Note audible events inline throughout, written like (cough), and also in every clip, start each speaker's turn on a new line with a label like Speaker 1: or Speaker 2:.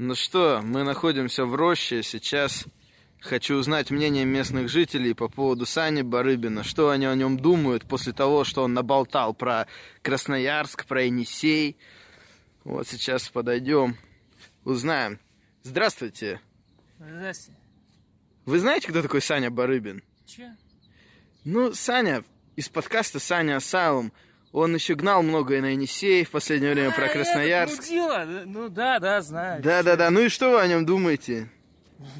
Speaker 1: Ну что, мы находимся в роще. Сейчас хочу узнать мнение местных жителей по поводу Сани Барыбина. Что они о нем думают после того, что он наболтал про Красноярск, про Енисей. Вот сейчас подойдем, узнаем. Здравствуйте.
Speaker 2: Здравствуйте.
Speaker 1: Вы знаете, кто такой Саня Барыбин?
Speaker 2: Че?
Speaker 1: Ну, Саня из подкаста Саня Асайлум. Он еще гнал многое на Енисей в последнее время про
Speaker 2: А,
Speaker 1: Красноярск.
Speaker 2: это мудила. Ну да, да, знаю.
Speaker 1: Да-да-да, ну и что вы о нем думаете?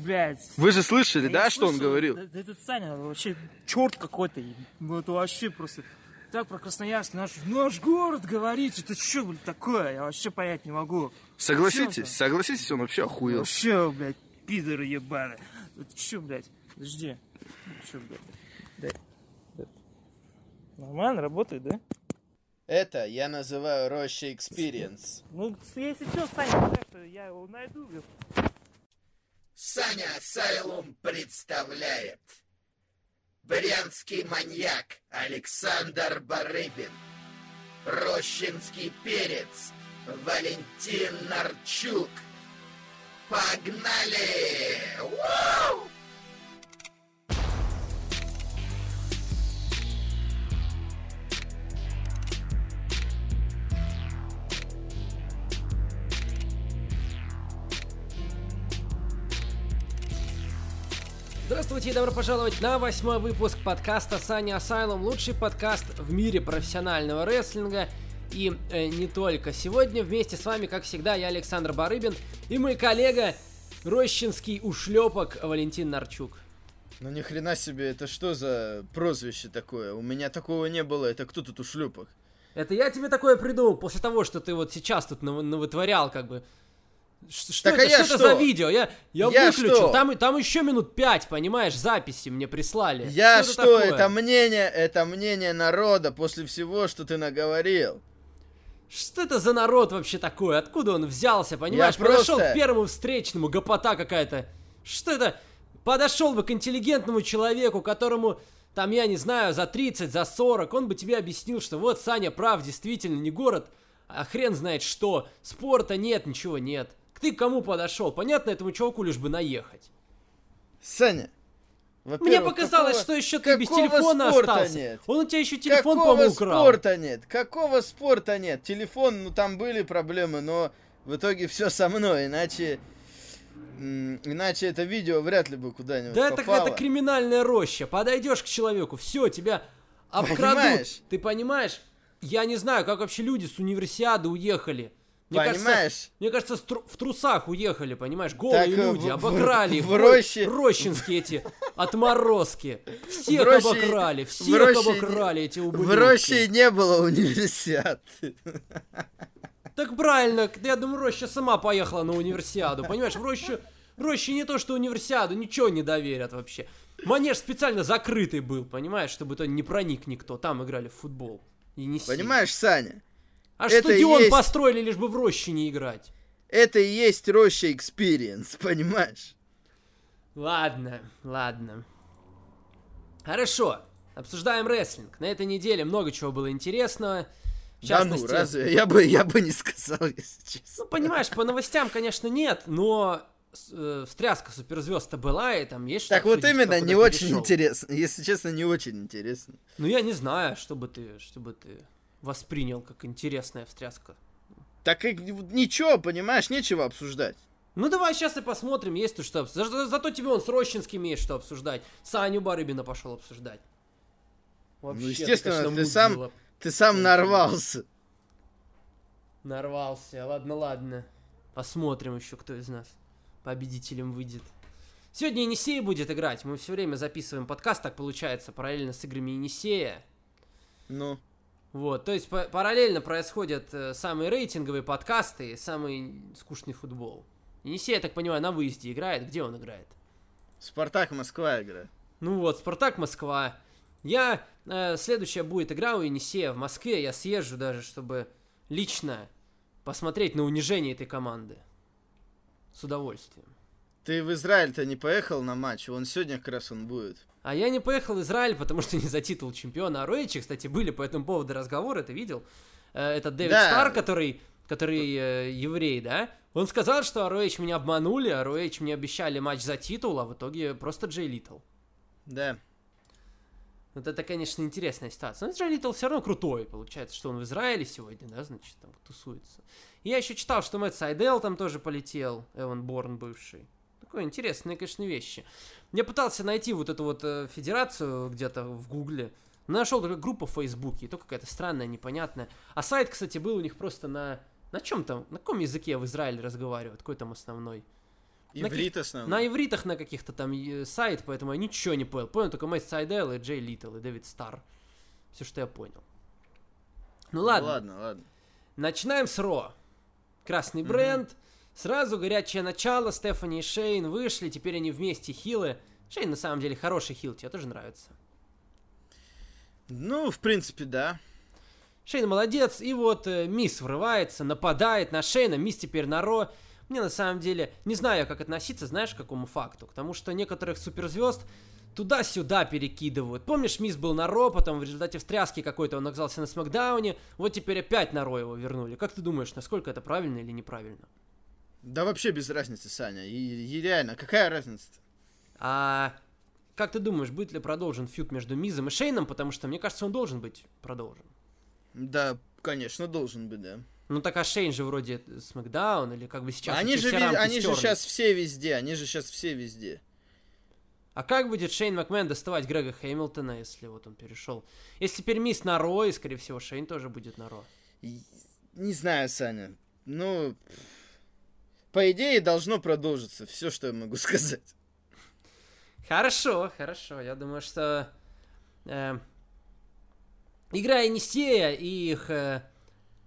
Speaker 2: Блять.
Speaker 1: Вы же слышали, да, что он говорил?
Speaker 2: Этот Саня вообще черт какой-то. Ну это вообще просто... Так про Красноярск, наш, наш город говорить, это что, блядь, такое? Я вообще понять не могу.
Speaker 1: Согласитесь,
Speaker 2: Чё
Speaker 1: согласитесь, он вообще охуел.
Speaker 2: Вообще, блядь, пидоры ебаные. Это что, блядь? Подожди. Что, блядь? Дай. Нормально работает, да?
Speaker 1: Это я называю Роща Experience.
Speaker 2: Ну, если что, Саня, я его найду.
Speaker 3: Саня Асайлум представляет Брянский маньяк Александр Барыбин Рощинский перец Валентин Нарчук Погнали! Вау!
Speaker 4: Здравствуйте и добро пожаловать на восьмой выпуск подкаста Саня Асайлум, лучший подкаст в мире профессионального рестлинга и э, не только. Сегодня вместе с вами, как всегда, я Александр Барыбин и мой коллега Рощинский ушлепок Валентин Нарчук.
Speaker 1: Ну ни хрена себе, это что за прозвище такое? У меня такого не было, это кто тут ушлепок?
Speaker 4: Это я тебе такое придумал после того, что ты вот сейчас тут нав- навытворял, как бы. Что,
Speaker 1: Так
Speaker 4: это,
Speaker 1: а я
Speaker 4: что это за
Speaker 1: что?
Speaker 4: видео? Я, я,
Speaker 1: Я
Speaker 4: выключил.
Speaker 1: что?
Speaker 4: Там, там еще минут пять, понимаешь, записи мне прислали.
Speaker 1: Я
Speaker 4: это
Speaker 1: что,
Speaker 4: такое?
Speaker 1: это мнение, это мнение народа после всего, что ты наговорил.
Speaker 4: Что это за народ вообще такой? Откуда он взялся, понимаешь?
Speaker 1: Я
Speaker 4: Подошел
Speaker 1: просто-
Speaker 4: к первому встречному, гопота какая-то. Что это? Подошел бы к интеллигентному человеку, которому, там, я не знаю, за 30, за 40, он бы тебе объяснил, что вот, Саня, прав, действительно, не город, а хрен знает что. Спорта нет, ничего нет. Ты к кому подошел? Понятно, этому чуваку лишь бы наехать.
Speaker 1: Саня,
Speaker 4: Мне показалось,
Speaker 1: какого-
Speaker 4: что еще ты без
Speaker 1: какого
Speaker 4: телефона
Speaker 1: спорта
Speaker 4: остался.
Speaker 1: нет?
Speaker 4: Он у тебя еще телефон,
Speaker 1: Какого
Speaker 4: по-моему, украл.
Speaker 1: спорта нет? Какого спорта нет? Телефон, ну там были проблемы, но в итоге все со мной, иначе... Иначе это видео вряд ли бы куда-нибудь
Speaker 4: Да это
Speaker 1: попало.
Speaker 4: какая-то криминальная роща. Подойдешь к человеку, все, тебя обкрадут.
Speaker 1: Понимаешь?
Speaker 4: Ты понимаешь? Я не знаю, как вообще люди с универсиады уехали. Мне
Speaker 1: Понимаешь?
Speaker 4: Кажется, мне кажется, в трусах уехали, понимаешь? Голые
Speaker 1: Так, э,
Speaker 4: люди,
Speaker 1: в-
Speaker 4: обокрали их.
Speaker 1: в роще-
Speaker 4: Рощинские эти отморозки. Всех
Speaker 1: В роще-
Speaker 4: обокрали,
Speaker 1: в
Speaker 4: всех
Speaker 1: роще-
Speaker 4: обокрали эти
Speaker 1: В
Speaker 4: ублюдки.
Speaker 1: роще не было универсиад.
Speaker 4: Так правильно, я думаю, Роща сама поехала на универсиаду, понимаешь? В Рощу, Роще не то, что универсиаду, ничего не доверят вообще. Манеж специально закрытый был, понимаешь, чтобы то не проник никто. Там играли в футбол. И не
Speaker 1: Понимаешь, Саня?
Speaker 4: Аж
Speaker 1: это
Speaker 4: стадион
Speaker 1: есть-
Speaker 4: построили, лишь бы в Роще не играть.
Speaker 1: Это и есть Роща Experience, (laughs) понимаешь?
Speaker 4: Ладно, ладно. Хорошо, обсуждаем рестлинг. На этой неделе много чего было интересного. В
Speaker 1: Да ну,
Speaker 4: частности,
Speaker 1: разве? Я бы, я бы не сказал, (laughs) если честно.
Speaker 4: Ну, понимаешь, по новостям, конечно, нет, но э, встряска суперзвезд-то была, и там есть что
Speaker 1: Так вот именно, не очень
Speaker 4: перешел.
Speaker 1: интересно. Если честно, не очень интересно.
Speaker 4: Ну, я не знаю, что бы ты, что бы ты воспринял как интересная встряска.
Speaker 1: Так и ничего, понимаешь, нечего обсуждать.
Speaker 4: Ну, давай сейчас и посмотрим, есть тут что обсуждать. За- Зато тебе он с Рощинским есть что обсуждать. Саню Барыбина пошел обсуждать. Вообще,
Speaker 1: Ну, естественно,
Speaker 4: конечно,
Speaker 1: ты сам-. Ты сам нарвался.
Speaker 4: Нарвался. Ладно, ладно. Посмотрим еще, кто из нас победителем выйдет. Сегодня Енисей будет играть. Мы все время записываем подкаст, так получается, параллельно с играми Енисея.
Speaker 1: Ну,
Speaker 4: Вот, то есть па- параллельно происходят э, самые рейтинговые подкасты и самый скучный футбол. Енисей, я так понимаю, на выезде играет. Где он играет?
Speaker 1: Спартак Москва игра.
Speaker 4: Ну вот, Спартак Москва. Я... э, следующая будет игра у Енисея в Москве. Я съезжу даже, чтобы лично посмотреть на унижение этой команды. С удовольствием.
Speaker 1: Ты в Израиль-то не поехал на матч? Вон сегодня как раз он будет.
Speaker 4: А я не поехал в Израиль, потому что (laughs) не за титул чемпиона. А Роичи, кстати, были по этому поводу разговоры, ты видел? Э, Это Дэвид
Speaker 1: Да.
Speaker 4: Стар, который, который э, еврей, да? Он сказал, что ROH меня обманули, а ROH мне обещали матч за титул, а в итоге просто Джей Литл.
Speaker 1: Да.
Speaker 4: Вот это, конечно, интересная ситуация. Но Джей Литл все равно крутой. Получается, что он в Израиле сегодня, да, значит, там тусуется. И я еще читал, что Мэтт Сайдел там тоже полетел, Эван Борн бывший. Такое интересные, конечно, вещи. Я пытался найти вот эту вот э, федерацию где-то в Гугле. Нашел только группу в Фейсбуке, и то какая-то странная, непонятная. А сайт, кстати, был у них просто на... На чем там? На каком языке в Израиле разговаривают? Какой там основной? На
Speaker 1: Иврит основной.
Speaker 4: На ивритах на каких-то там э, сайт, поэтому я ничего не понял. Понял только Мэтт Сайдел и Джей Литл и Дэвид Стар. Все, что я понял. Ну ладно,
Speaker 1: Ладно, ладно.
Speaker 4: начинаем с Ро. Красный бренд. Сразу горячее начало. Стефани и Шейн вышли. Теперь они вместе хилы. Шейн на самом деле хороший хил. Тебе тоже нравится?
Speaker 1: Ну, в принципе, да.
Speaker 4: Шейн молодец. И вот э, Мисс врывается, нападает на Шейна. Мисс теперь на Ро. Мне на самом деле не знаю, как относиться, знаешь, к какому факту. К тому, что некоторых суперзвезд туда-сюда перекидывают. Помнишь, Мисс был на Ро, потом в результате встряски какой-то он оказался на Смакдауне, вот теперь опять на Ро его вернули. Как ты думаешь, насколько это правильно или неправильно?
Speaker 1: Да вообще без разницы, Саня. И, и реально, какая разница-то?
Speaker 4: А как ты думаешь, будет ли продолжен фьюд между Мизом и Шейном? Потому что, мне кажется, он должен быть продолжен.
Speaker 1: Да, конечно, должен быть, да.
Speaker 4: Ну так а Шейн же вроде Смакдаун, или как бы сейчас
Speaker 1: они же,
Speaker 4: рамки
Speaker 1: они же сейчас все везде, они же сейчас все везде.
Speaker 4: А как будет Шейн Макмен доставать Грега Хэмилтона, если вот он перешел? Если теперь Мисс на Ро, и, скорее всего, Шейн тоже будет на Ро.
Speaker 1: Не знаю, Саня. Ну, по идее, должно продолжиться. Все, что я могу (laughs) сказать.
Speaker 4: Хорошо, хорошо. Я думаю, что э, игра Енисея и их э,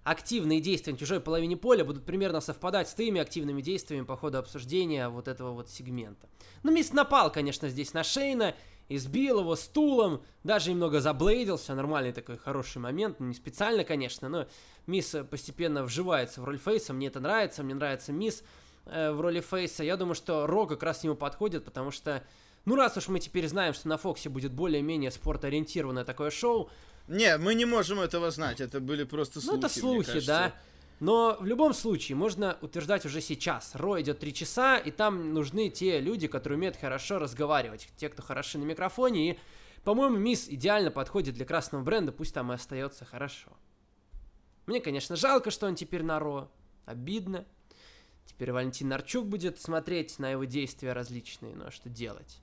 Speaker 4: активные действия на чужой половине поля будут примерно совпадать с теми активными действиями по ходу обсуждения вот этого вот сегмента. Ну, Мисс напал, конечно, здесь на Шейна, избил его стулом, даже немного заблейдился, нормальный такой хороший момент, ну, не специально, конечно, но Мисс э, постепенно вживается в роль Фейса, мне это нравится, мне нравится Мисс э, в роли Фейса, я думаю, что Ро как раз к нему подходит, потому что ну, раз уж мы теперь знаем, что на Фоксе будет более-менее спортоориентированное такое шоу,
Speaker 1: Не, мы не можем этого знать. Это были просто слухи.
Speaker 4: ну, это слухи, да. Но в любом случае, можно утверждать уже сейчас. Ро идет три часа, и там нужны те люди, которые умеют хорошо разговаривать. Те, кто хороши на микрофоне. И, по-моему, Мисс идеально подходит для красного бренда, пусть там и остается хорошо. Мне, конечно, жалко, что он теперь на Ро. Обидно. Теперь Валентин Нарчук будет смотреть на его действия различные, а что делать?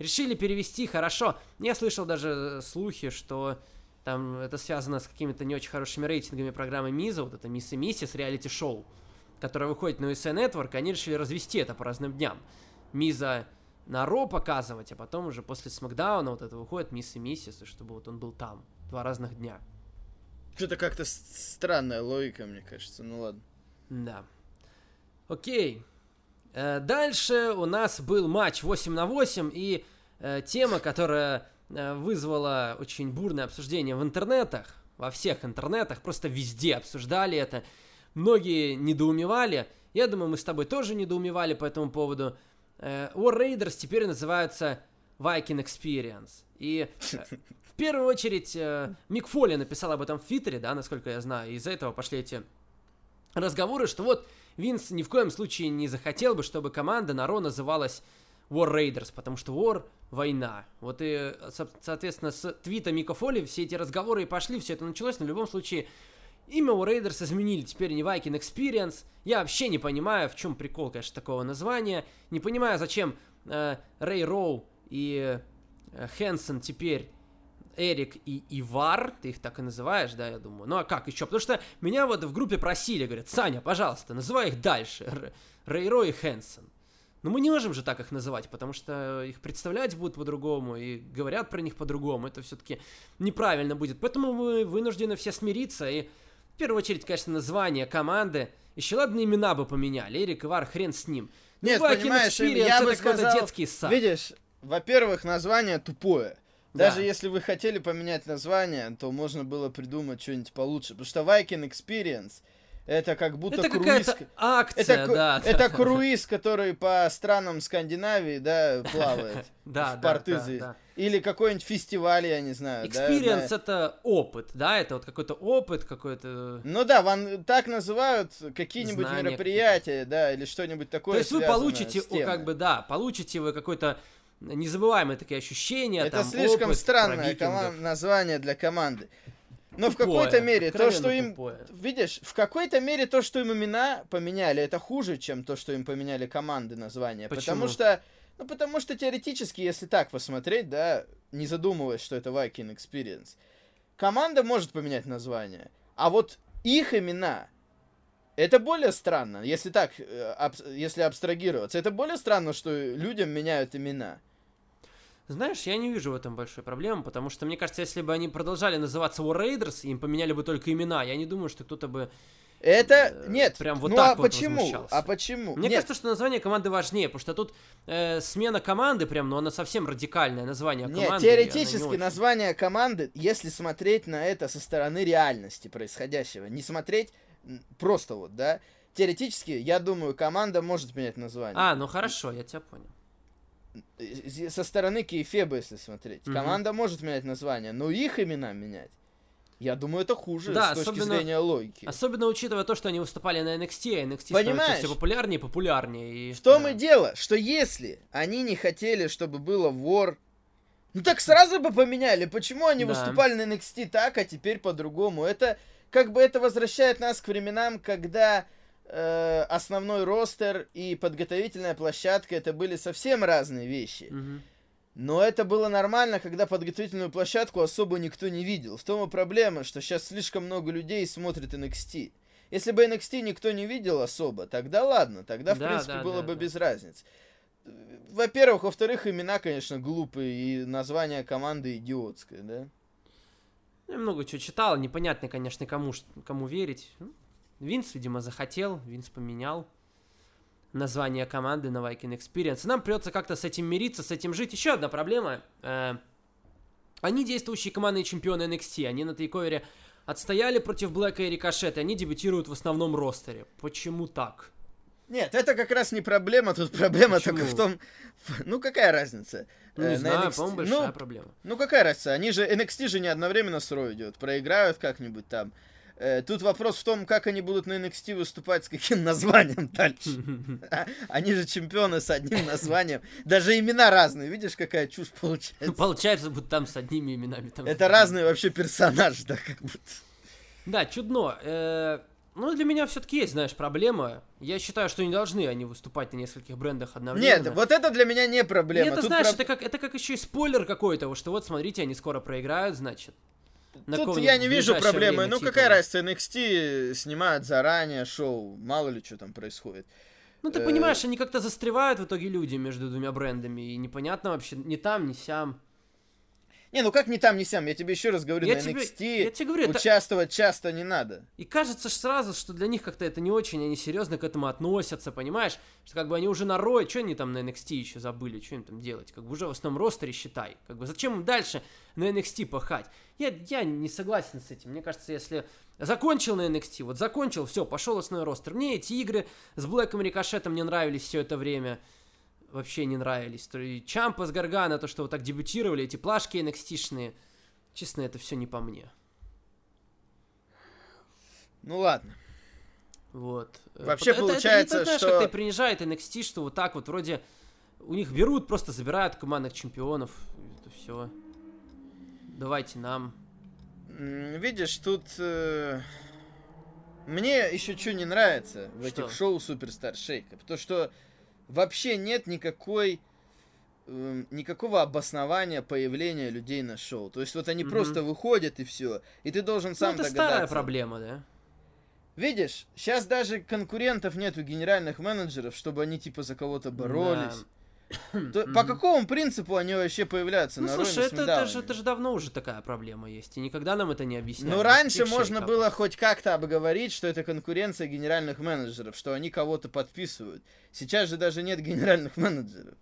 Speaker 4: Решили перевести, хорошо. Я слышал даже э, слухи, что там это связано с какими-то не очень хорошими рейтингами программы Миза, вот это Мисс и Миссис реалити-шоу, которое выходит на USA Network, они решили развести это по разным дням. Миза на Ро показывать, а потом уже после Смакдауна вот это выходит Мисс и Миссис, и чтобы вот он был там. Два разных дня.
Speaker 1: Что-то как-то странная логика, мне кажется. Ну ладно.
Speaker 4: Да. Окей. Э, Дальше у нас был матч 8 на 8, и э, тема, которая э, вызвала очень бурное обсуждение в интернетах, во всех интернетах, просто везде обсуждали это. Многие недоумевали. Я думаю, мы с тобой тоже недоумевали по этому поводу. Э, War Raiders теперь называются Viking Experience. И э, в первую очередь Мик Фоли написал об этом в Твиттере, да, насколько я знаю, из-за этого пошли эти разговоры, что вот Винс ни в коем случае не захотел бы, чтобы команда на Ро называлась War Raiders, потому что War — война. Вот и, со- соответственно, с твита Мика Фоли все эти разговоры и пошли, все это началось, но в любом случае имя War Raiders изменили, теперь не Viking Experience. Я вообще не понимаю, в чем прикол, конечно, такого названия. Не понимаю, зачем э, Рэй Роу и э, Хэнсон теперь Эрик и Ивар, ты их так и называешь, да, я думаю. Ну а как еще? Потому что меня вот в группе просили, говорят, Саня, пожалуйста, называй их дальше. Р- Рейро и Хэнсон. Но мы не можем же так их называть, потому что их представлять будут по-другому и говорят про них по-другому. Это все-таки неправильно будет. Поэтому мы вынуждены все смириться. И в первую очередь, конечно, название команды. Еще ладно, имена бы поменяли. Эрик Ивар, хрен с ним. Ну,
Speaker 1: Нет,
Speaker 4: Viking
Speaker 1: понимаешь,
Speaker 4: Experience
Speaker 1: я бы сказал,
Speaker 4: детский сад.
Speaker 1: Видишь, во-первых, название тупое.
Speaker 4: Да.
Speaker 1: Даже если вы хотели поменять название, то можно было придумать что-нибудь получше. Потому что Viking Experience это как будто
Speaker 4: это
Speaker 1: круиз.
Speaker 4: какая-то акция,
Speaker 1: Это,
Speaker 4: да.
Speaker 1: это
Speaker 4: да,
Speaker 1: круиз, который по странам Скандинавии, да, плавает. (laughs)
Speaker 4: Да,
Speaker 1: в
Speaker 4: да,
Speaker 1: порты
Speaker 4: да, да.
Speaker 1: Или какой-нибудь фестиваль, я не знаю. да,
Speaker 4: Experience
Speaker 1: да.
Speaker 4: это опыт, да, это вот какой-то опыт, какой-то...
Speaker 1: Ну да, ван, так называют какие-нибудь
Speaker 4: Знания
Speaker 1: мероприятия, да, или что-нибудь такое.
Speaker 4: То есть вы получите, как бы, да, получите вы какой-то незабываемые такие ощущения,
Speaker 1: Это
Speaker 4: там,
Speaker 1: слишком
Speaker 4: опыт
Speaker 1: странное коман- название для команды. Но в какой-то мере то, что им...
Speaker 4: тупое.
Speaker 1: Видишь, в какой-то мере то, что им имена поменяли, это хуже, чем то, что им поменяли команды названия. Потому
Speaker 4: Почему?
Speaker 1: что... Ну, потому что теоретически, если так посмотреть, да, не задумываясь, что это Viking Experience, команда может поменять название. А вот их имена, это более странно, если так, э, абс- если абстрагироваться. Это более странно, что людям меняют имена.
Speaker 4: Знаешь, я не вижу в этом большой проблемы, потому что, мне кажется, если бы они продолжали называться War Raiders, им поменяли бы только имена, я не думаю, что кто-то бы...
Speaker 1: Это
Speaker 4: Э,
Speaker 1: нет.
Speaker 4: прям вот
Speaker 1: ну
Speaker 4: так
Speaker 1: а
Speaker 4: вот
Speaker 1: почему?
Speaker 4: возмущался.
Speaker 1: А почему?
Speaker 4: Мне
Speaker 1: Нет,
Speaker 4: кажется, что название команды важнее, потому что тут э, смена команды прям, ну она совсем радикальное название
Speaker 1: Нет,
Speaker 4: команды. и она не
Speaker 1: теоретически
Speaker 4: очень.
Speaker 1: название команды, если смотреть на это со стороны реальности происходящего, не смотреть просто вот, да, теоретически, я думаю, команда может менять название.
Speaker 4: А, ну хорошо, я тебя понял.
Speaker 1: Со стороны Кейфеба, если смотреть.
Speaker 4: Мгм.
Speaker 1: Команда может менять название, но их имена менять, я думаю, это хуже
Speaker 4: Да,
Speaker 1: с точки
Speaker 4: особенно-
Speaker 1: зрения логики.
Speaker 4: Особенно учитывая то, что они выступали на NXT, а NXT становится
Speaker 1: Понимаешь?
Speaker 4: все популярнее и популярнее. И,
Speaker 1: В том
Speaker 4: да.
Speaker 1: и дело, что если они не хотели, чтобы было вор, ну так сразу бы поменяли. Почему они
Speaker 4: Да.
Speaker 1: выступали на NXT так, а теперь по-другому? Это как бы это возвращает нас к временам, когда основной ростер и подготовительная площадка это были совсем разные вещи.
Speaker 4: Мгм.
Speaker 1: Но это было нормально, когда подготовительную площадку особо никто не видел. В том и проблема, что сейчас слишком много людей смотрит NXT. Если бы NXT никто не видел особо, тогда ладно, тогда, в
Speaker 4: Да,
Speaker 1: принципе,
Speaker 4: да,
Speaker 1: было
Speaker 4: да,
Speaker 1: бы
Speaker 4: да.
Speaker 1: без разницы. Во-первых, во-вторых, имена, конечно, глупые, и название команды идиотское, да?
Speaker 4: Я много чего читал, непонятно, конечно, кому, кому верить. Ну, Винс, видимо, захотел, Винс поменял название команды на Viking Experience. Нам придется как-то с этим мириться, с этим жить. Еще одна проблема. э, они действующие командные чемпионы NXT. Они на тейковере отстояли против Блэка и Рикошета. Они дебютируют в основном ростере. Почему так?
Speaker 1: Нет, это как раз не проблема, тут проблема
Speaker 4: Почему?
Speaker 1: только в том... Ну, какая разница?
Speaker 4: Ну,
Speaker 1: Э,
Speaker 4: не
Speaker 1: на
Speaker 4: знаю,
Speaker 1: NXT
Speaker 4: по-моему,
Speaker 1: ну,
Speaker 4: большая проблема.
Speaker 1: Ну какая разница? Они же NXT же не одновременно с Ро идет. Проиграют как-нибудь там. Э, Тут вопрос в том, как они будут на NXT выступать, с каким (laughs) названием дальше. (laughs) А, Они же чемпионы с одним названием. Даже имена разные. Видишь, какая чушь
Speaker 4: Ну,
Speaker 1: получается?
Speaker 4: Получается, будто там с одними именами. Там
Speaker 1: Это разные вообще персонажи, да, как будто.
Speaker 4: Да, чудно. Э, Ну, для меня все-таки есть, знаешь, проблема. Я считаю, что не должны они выступать на нескольких брендах одновременно.
Speaker 1: Нет, вот это для меня не проблема.
Speaker 4: это,
Speaker 1: Тут
Speaker 4: знаешь,
Speaker 1: проб-
Speaker 4: это как, это как еще и спойлер какой-то, что вот, смотрите, они скоро проиграют, значит. На
Speaker 1: Тут я не вижу проблемы.
Speaker 4: время
Speaker 1: Ну,
Speaker 4: титула.
Speaker 1: какая разница, NXT снимают заранее шоу. Мало ли что там происходит.
Speaker 4: Ну, ты
Speaker 1: э,
Speaker 4: понимаешь, они как-то застревают в итоге люди между двумя брендами, и непонятно вообще, ни там, ни сям.
Speaker 1: Не, ну как ни там, ни сям. Я тебе еще раз говорю,
Speaker 4: Я
Speaker 1: на
Speaker 4: тебе-
Speaker 1: NXT
Speaker 4: я тебе говорю, это-
Speaker 1: участвовать часто не надо.
Speaker 4: И кажется ж сразу, что для них как-то это не очень, они серьезно к этому относятся, понимаешь? Что как бы они уже на Рой, что они там на NXT еще забыли, что им там делать? Как бы уже в основном ростере считай. Как бы зачем им дальше на NXT пахать? Я, я не согласен с этим. Мне кажется, если закончил на NXT, вот закончил, все, пошел основной ростер. Мне эти игры с Блэком и Рикошетом не нравились все это время. Вообще не нравились. То и Чампа с Гаргана, то, что вот так дебютировали, эти плашки NXT-шные. Честно, это все не по мне.
Speaker 1: Ну ладно.
Speaker 4: Вот.
Speaker 1: Вообще
Speaker 4: это- это-
Speaker 1: получается,
Speaker 4: это, знаешь,
Speaker 1: что-
Speaker 4: как-то принижает NXT, что вот так вот вроде у них берут, просто забирают командных чемпионов. Это все. Давайте нам.
Speaker 1: Видишь, тут э, мне еще что не нравится в
Speaker 4: Что?
Speaker 1: этих шоу Суперстар Шейка, то что вообще нет никакой эм, никакого обоснования появления людей на шоу. То есть вот они
Speaker 4: Мгм.
Speaker 1: просто выходят и все, и ты должен сам
Speaker 4: ну, это
Speaker 1: догадаться.
Speaker 4: старая проблема, да?
Speaker 1: Видишь, сейчас даже конкурентов нету генеральных менеджеров, чтобы они типа за кого-то боролись. То- по какому принципу они вообще появляются
Speaker 4: Ну,
Speaker 1: на
Speaker 4: слушай,
Speaker 1: на
Speaker 4: это, это, же, это же давно уже такая проблема есть. И никогда нам это не объясняли.
Speaker 1: Ну, раньше можно
Speaker 4: шейках.
Speaker 1: было хоть как-то обговорить, что это конкуренция генеральных менеджеров, что они кого-то подписывают. Сейчас же даже нет генеральных (laughs) менеджеров.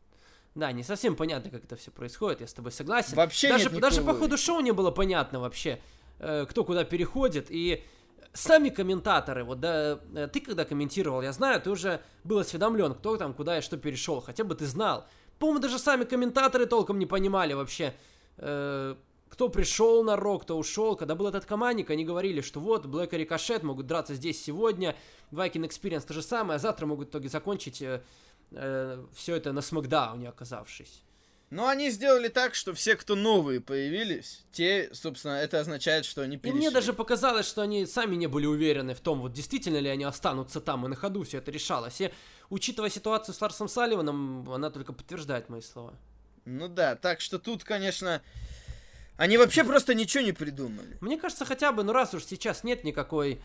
Speaker 4: Да, не совсем понятно, как это все происходит, я с тобой согласен.
Speaker 1: Вообще
Speaker 4: даже,
Speaker 1: нет
Speaker 4: даже по ходу шоу не было понятно вообще, э, кто куда переходит. И сами комментаторы, вот да, э, ты когда комментировал, я знаю, ты уже был осведомлен, кто там куда и что перешел. Хотя бы ты знал. по-моему, даже сами комментаторы толком не понимали вообще, э, кто пришел на Рок, кто ушел. Когда был этот командник, они говорили, что вот, Блэк и Рикошет могут драться здесь сегодня, Viking Experience то же самое, а завтра могут в итоге закончить э, э, все это на Смакдауне оказавшись.
Speaker 1: Но они сделали так, что все, кто новые появились, те, собственно, это означает, что они
Speaker 4: И
Speaker 1: перешли.
Speaker 4: мне даже показалось, что они сами не были уверены в том, вот действительно ли они останутся там, и на ходу все это решалось. И учитывая ситуацию с Ларсом Салливаном, она только подтверждает мои слова.
Speaker 1: Ну да, так что тут, конечно, они вообще просто ничего не придумали.
Speaker 4: Мне кажется, хотя бы, ну раз уж сейчас нет никакой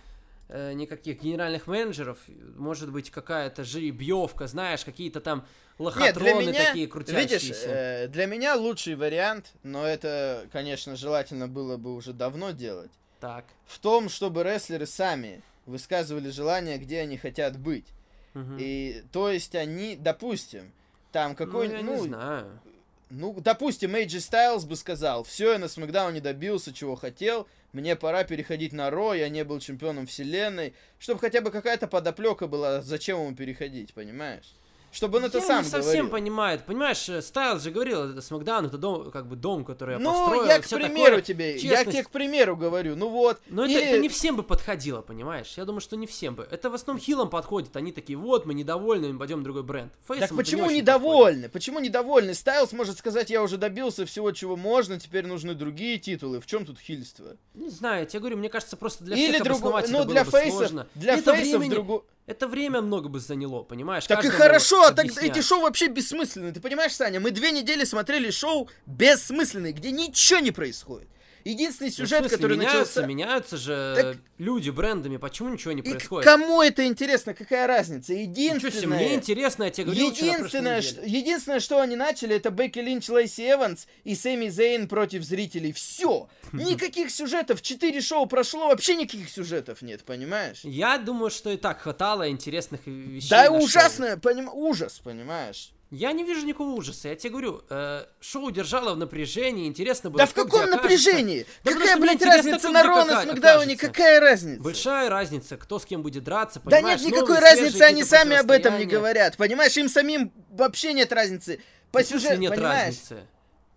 Speaker 4: никаких генеральных менеджеров, может быть какая-то жеребьевка, знаешь, какие-то там
Speaker 1: Нет, для
Speaker 4: лохотроны
Speaker 1: меня,
Speaker 4: такие крутящиеся.
Speaker 1: видишь, э, для меня лучший вариант, но это, конечно, желательно было бы уже давно делать,
Speaker 4: Так.
Speaker 1: в том, чтобы рестлеры сами высказывали желание, где они хотят быть.
Speaker 4: мгм.
Speaker 1: И, то есть они, допустим, там
Speaker 4: ну,
Speaker 1: какой,
Speaker 4: я
Speaker 1: ну,
Speaker 4: не знаю.
Speaker 1: Ну, допустим, Эйджи Стайлз бы сказал, все, я на Смакдауне добился, чего хотел, мне пора переходить на Ро, я не был чемпионом вселенной, чтобы хотя бы какая-то подоплека была, зачем ему переходить, понимаешь? Чтобы он это
Speaker 4: я
Speaker 1: сам
Speaker 4: не совсем
Speaker 1: говорил.
Speaker 4: понимает. Понимаешь, э, Стайлз же говорил, Смакдаун это дом, как бы дом, который я
Speaker 1: Ну,
Speaker 4: построил.
Speaker 1: я
Speaker 4: и
Speaker 1: к примеру
Speaker 4: такое.
Speaker 1: тебе, я
Speaker 4: честность.
Speaker 1: тебе к примеру говорю, ну вот.
Speaker 4: Но это,
Speaker 1: или-
Speaker 4: это не всем бы подходило, понимаешь? Я думаю, что не всем бы. Это в основном хилам подходит. Они такие, вот, мы недовольны, мы пойдем в другой бренд.
Speaker 1: Так
Speaker 4: Фейсам это
Speaker 1: почему
Speaker 4: не
Speaker 1: недовольны? Почему недовольны? Стайлз может сказать, я уже добился всего, чего можно, теперь нужны другие титулы. В чем тут хильство?
Speaker 4: подходит. Не знаю, я тебе говорю, мне кажется, просто для
Speaker 1: Или
Speaker 4: всех
Speaker 1: другу-
Speaker 4: обосновать
Speaker 1: ну
Speaker 4: это
Speaker 1: для
Speaker 4: было бы
Speaker 1: фейсов,
Speaker 4: сложно.
Speaker 1: для
Speaker 4: это
Speaker 1: фейсов
Speaker 4: времени,
Speaker 1: другу-
Speaker 4: Это время много бы заняло, понимаешь?
Speaker 1: Так и
Speaker 4: Каждому
Speaker 1: хорошо, а так эти шоу вообще бессмысленные. Ты понимаешь, Саня, мы две недели смотрели шоу бессмысленные, где ничего не происходит. Единственный
Speaker 4: Ну,
Speaker 1: сюжет,
Speaker 4: смысле,
Speaker 1: который
Speaker 4: меняются,
Speaker 1: начался...
Speaker 4: меняются же
Speaker 1: Так-
Speaker 4: люди брендами, почему ничего не
Speaker 1: И
Speaker 4: происходит?
Speaker 1: кому это интересно? Какая разница?
Speaker 4: Себе,
Speaker 1: Единственное...
Speaker 4: мне интересно, я тебе говорил
Speaker 1: Единственное, что, единственное, что они начали, это Бекки Линч, Лейси Эванс и Сэмми Зейн против зрителей. Все. (laughs) Никаких сюжетов. Четыре шоу прошло, вообще никаких сюжетов нет, понимаешь?
Speaker 4: Я думаю, что и так хватало интересных вещей.
Speaker 1: Да ужасно, поним- ужас, понимаешь?
Speaker 4: Я не вижу никакого ужаса. Я тебе говорю, э, шоу держало в напряжении, интересно было.
Speaker 1: Да в каком напряжении?
Speaker 4: Да
Speaker 1: Какая, блядь, разница на
Speaker 4: где
Speaker 1: Ро, на
Speaker 4: ока-
Speaker 1: Смакдауне?
Speaker 4: окажется.
Speaker 1: Какая разница?
Speaker 4: Большая разница, кто с кем будет драться,
Speaker 1: Да
Speaker 4: понимаешь?
Speaker 1: нет никакой
Speaker 4: новые,
Speaker 1: разницы, они сами об этом не говорят. Понимаешь, им самим вообще нет разницы. По
Speaker 4: смысле
Speaker 1: сюжету,
Speaker 4: нет
Speaker 1: понимаешь?
Speaker 4: разницы.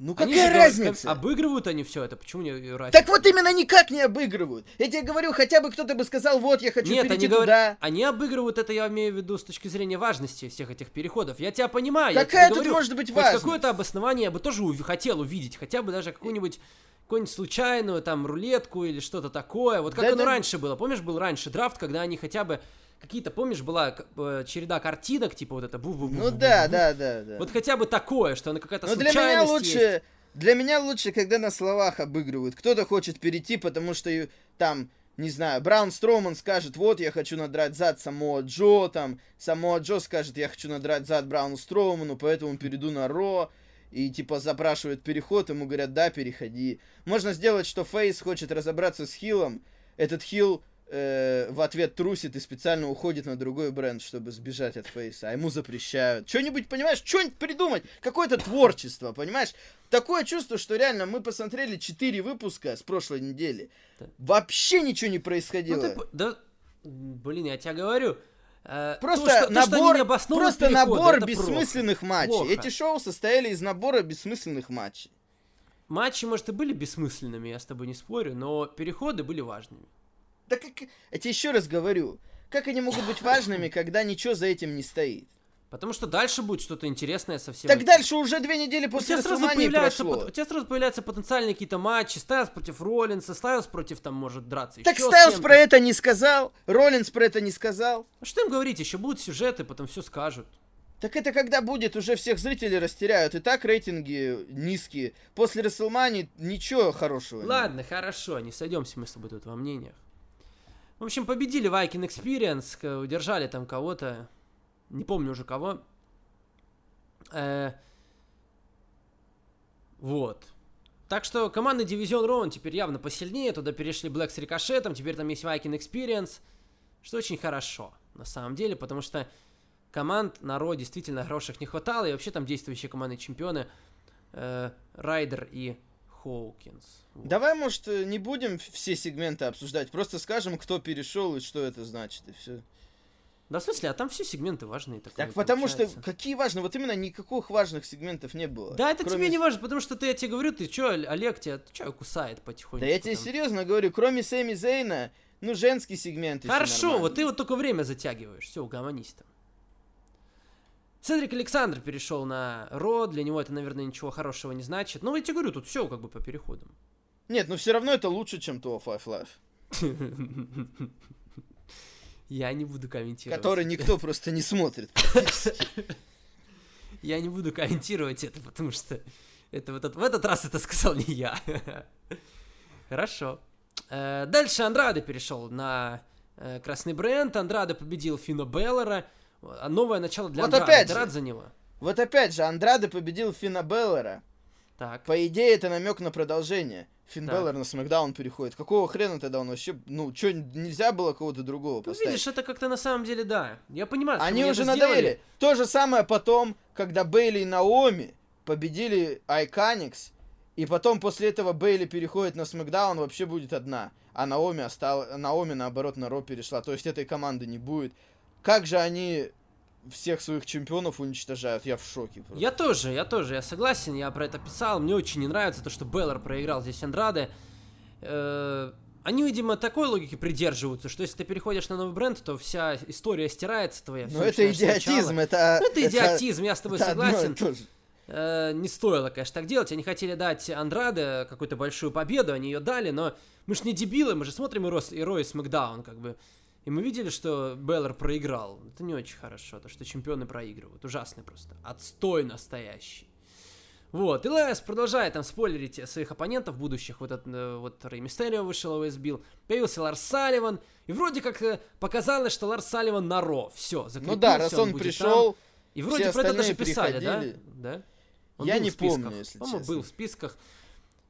Speaker 1: Ну
Speaker 4: Они
Speaker 1: какая разница?
Speaker 4: как- обыгрывают они все это, почему не разница?
Speaker 1: Так вот именно никак не обыгрывают. Я тебе говорю, хотя бы кто-то бы сказал, вот, я хочу
Speaker 4: Нет,
Speaker 1: перейти
Speaker 4: они
Speaker 1: туда.
Speaker 4: говорят, они обыгрывают это, я имею в виду с точки зрения важности всех этих переходов. Я тебя понимаю.
Speaker 1: Какая тут
Speaker 4: говорю,
Speaker 1: может быть важность?
Speaker 4: какое-то обоснование я бы тоже уви- хотел увидеть, хотя бы даже какую-нибудь какую-нибудь случайную там рулетку или что-то такое. Вот как
Speaker 1: Да
Speaker 4: оно
Speaker 1: да-
Speaker 4: раньше было. Помнишь, был раньше драфт, когда они хотя бы какие-то, помнишь, была э, череда картинок, типа вот это бу бу
Speaker 1: Ну да, да, да, да.
Speaker 4: Вот хотя бы такое, что она какая-то
Speaker 1: Но для меня
Speaker 4: случайность
Speaker 1: лучше,
Speaker 4: есть.
Speaker 1: для меня лучше, когда на словах обыгрывают. Кто-то хочет перейти, потому что и там, не знаю, Браун Строуман скажет, вот, я хочу надрать зад Самоа Джо, там, Самоа Джо скажет, я хочу надрать зад Брауну Строуману, поэтому перейду на Ро. И типа запрашивают переход, ему говорят, да, переходи. Можно сделать, что Фейс хочет разобраться с Хиллом. Этот Хилл э, в ответ трусит и специально уходит на другой бренд, чтобы сбежать от Фейса. А ему запрещают. Что-нибудь, понимаешь, что-нибудь придумать. Какое-то творчество, понимаешь? Такое чувство, что реально мы посмотрели 4 выпуска с прошлой недели.
Speaker 4: Да.
Speaker 1: Вообще ничего не
Speaker 4: Ну,
Speaker 1: происходило.
Speaker 4: ты по- да, блин, я тебе говорю. э,
Speaker 1: Просто
Speaker 4: то, что, то, что
Speaker 1: набор,
Speaker 4: не обосновывают
Speaker 1: просто набор
Speaker 4: это плохо.
Speaker 1: бессмысленных матчей.
Speaker 4: Плохо.
Speaker 1: Эти шоу состояли из набора бессмысленных матчей.
Speaker 4: Матчи, может, и были бессмысленными, я с тобой не спорю, но переходы были важными.
Speaker 1: Да как... Я тебе еще раз говорю. Как они могут быть важными, когда ничего за этим не стоит?
Speaker 4: Потому что дальше будет что-то интересное совсем.
Speaker 1: Так дальше уже две недели
Speaker 4: у
Speaker 1: после
Speaker 4: тебя, сразу
Speaker 1: Расселмании
Speaker 4: появляются,
Speaker 1: прошло.
Speaker 4: пот- у тебя сразу появляются потенциальные какие-то матчи. Стайлз против Роллинса, Стайлз против, там, может, драться
Speaker 1: Так
Speaker 4: еще с
Speaker 1: Стайлз
Speaker 4: кем-то.
Speaker 1: про это не сказал, Роллинс про это не сказал.
Speaker 4: А Что им говорить? Еще будут сюжеты, потом все скажут.
Speaker 1: Так это когда будет, уже всех зрителей растеряют. И так рейтинги низкие. После Расселмании ничего хорошего. нет.
Speaker 4: Ладно, хорошо, не сойдемся мы с тобой тут во мнениях. В общем, победили Viking Experience, удержали там кого-то, не помню уже кого. Э, вот. Так что командный дивизион Роун теперь явно посильнее, туда перешли Блэк с Рикошетом, теперь там есть Viking Experience, что очень хорошо, на самом деле, потому что команд на Ро действительно хороших не хватало, и вообще там действующие командные чемпионы э, Райдер и Хоукинс. Вот.
Speaker 1: Давай, может, э, не будем все сегменты обсуждать, просто скажем, кто перешел и что это значит, и все.
Speaker 4: Да, в смысле, а там все сегменты важные. такое
Speaker 1: Так потому что какие важные, вот именно никаких важных сегментов не было.
Speaker 4: Да, это
Speaker 1: Кроме
Speaker 4: тебе не важно, потому что ты, я тебе говорю, ты чё, Олег тебя чё, кусает потихоньку.
Speaker 1: Да я тебе
Speaker 4: там?
Speaker 1: серьезно говорю, кроме Сэмми Зейна, ну, женский сегмент
Speaker 4: Хорошо, вот ты вот только время затягиваешь. Все, угомонись там. Седрик Александр перешел на Ро, для него это, наверное, ничего хорошего не значит. Ну, я тебе говорю, тут все как бы по переходам.
Speaker 1: Нет, но все равно это лучше, чем то Five Life,
Speaker 4: Я не буду комментировать.
Speaker 1: который никто просто не смотрит. (laughs)
Speaker 4: Я не буду комментировать это, потому что это в этот, в этот раз это сказал не я. (laughs) Хорошо. Э, Дальше Андраде перешел на э, красный бренд. Андраде победил Фина Беллера. А Новое начало для
Speaker 1: Вот
Speaker 4: Андраде.
Speaker 1: опять
Speaker 4: Ты
Speaker 1: же.
Speaker 4: за него?
Speaker 1: Вот опять же, Андраде победил Фина Беллера.
Speaker 4: Так.
Speaker 1: По идее, это намек на продолжение. Финн
Speaker 4: Так.
Speaker 1: Беллер на Смакдаун переходит. Какого хрена тогда он вообще... Ну, что, нельзя было кого-то другого
Speaker 4: Ну,
Speaker 1: поставить?
Speaker 4: видишь, это как-то на самом деле, да. Я понимаю,
Speaker 1: Они уже надоели.
Speaker 4: сделали.
Speaker 1: То же самое потом, когда Бейли и Наоми победили Айканикс, и потом после этого Бейли переходит на Смакдаун, вообще будет одна. А Наоми, остала... Наоми наоборот на Ро перешла. То есть этой команды не будет. Как же они всех своих чемпионов уничтожают? Я в шоке. просто.
Speaker 4: Я тоже, я тоже, я согласен, я про это писал. Мне очень не нравится то, что Беллар проиграл здесь Андраде. Э, Они, видимо, такой логики придерживаются, что если ты переходишь на новый бренд, то вся история стирается твоя.
Speaker 1: Ну, это идиотизм, это...
Speaker 4: Ну, это идиотизм, я с тобой согласен.
Speaker 1: же.
Speaker 4: Э, не стоило, конечно, так делать. Они хотели дать Андраде какую-то большую победу, они ее дали, но мы ж не дебилы, мы же смотрим и Рос- и Ро и Смакдаун, как бы. И мы видели, что Беллар проиграл. Это не очень хорошо, то, что чемпионы проигрывают. Ужасный просто. Отстой настоящий. Вот, и Лес продолжает там спойлерить своих оппонентов будущих. Вот, этот, э, вот Рэй Мистерио вышел, его избил. Появился Ларс Салливан. И вроде как э, показалось, что Ларс Салливан на Ро. Все,
Speaker 1: Ну да, раз он
Speaker 4: будет
Speaker 1: пришел,
Speaker 4: там. И вроде про это даже писали, да?
Speaker 1: приходили.
Speaker 4: Да?
Speaker 1: Я
Speaker 4: был
Speaker 1: не
Speaker 4: в списках.
Speaker 1: помню, если
Speaker 4: По-моему,
Speaker 1: честно.
Speaker 4: был в списках.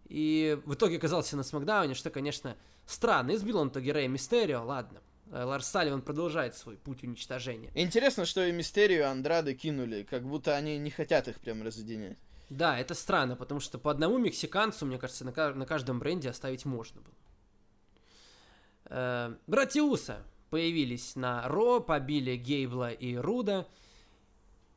Speaker 4: И в итоге оказался на Смакдауне, что, конечно, странно. Избил он в итоге Рэя Мистерио, ладно. Э, Ларс Салливан продолжает свой путь уничтожения.
Speaker 1: Интересно, что и Мистерию Андрады кинули, как будто они не хотят их прям разъединять.
Speaker 4: Да, это странно, потому что по одному мексиканцу, мне кажется, на, на каждом бренде оставить можно было. Э, братья Уса появились на Raw, побили Гейбла и Руда.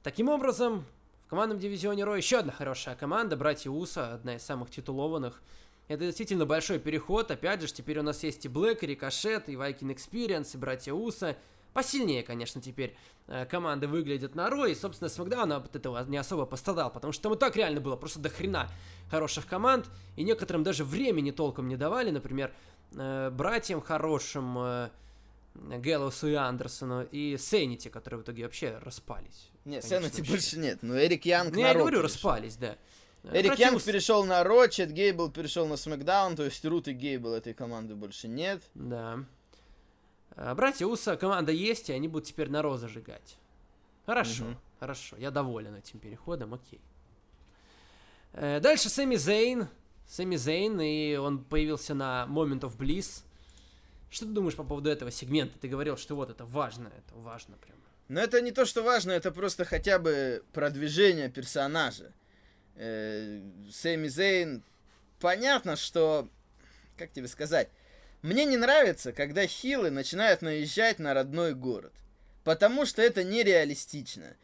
Speaker 4: Таким образом, в командном дивизионе Raw еще одна хорошая команда, братья Уса, одна из самых титулованных. Это действительно большой переход. Опять же, теперь у нас есть и Блэк, и Рикошет, и Viking Experience, и братья Уса. Посильнее, конечно, теперь э, команды выглядят на Raw, и, собственно, SmackDown от этого не особо пострадал, потому что там и так реально было просто до хрена хороших команд, и некоторым даже времени толком не давали, например, э, братьям хорошим, э, Гэллоусу и Андерсону, и Сенити, которые в итоге вообще распались.
Speaker 1: Нет,
Speaker 4: вообще.
Speaker 1: больше нет. Ну, Эрик Янг
Speaker 4: Ну, я говорю, распались, да. Э,
Speaker 1: Эрик Янг перешел на Ро, Чет Гейбл перешел на Смакдаун, то есть Рут и Гейбл этой команды больше нет.
Speaker 4: Да. А, Братья Уса, команда есть, и они будут теперь на Ро зажигать. Хорошо,
Speaker 1: Мгм.
Speaker 4: хорошо. Я доволен этим переходом, окей. Э, Дальше Сэмми Зейн. Сэмми Зейн, и он появился на Moment of Bliss. Что ты думаешь по поводу этого сегмента? Ты говорил, что вот это важно, это важно прям.
Speaker 1: Но это не то, что важно, это просто хотя бы продвижение персонажа. Э, Сэмми Зейн, понятно, что... Как тебе сказать? Мне не нравится, когда хилы начинают наезжать на родной город. Потому что это нереалистично.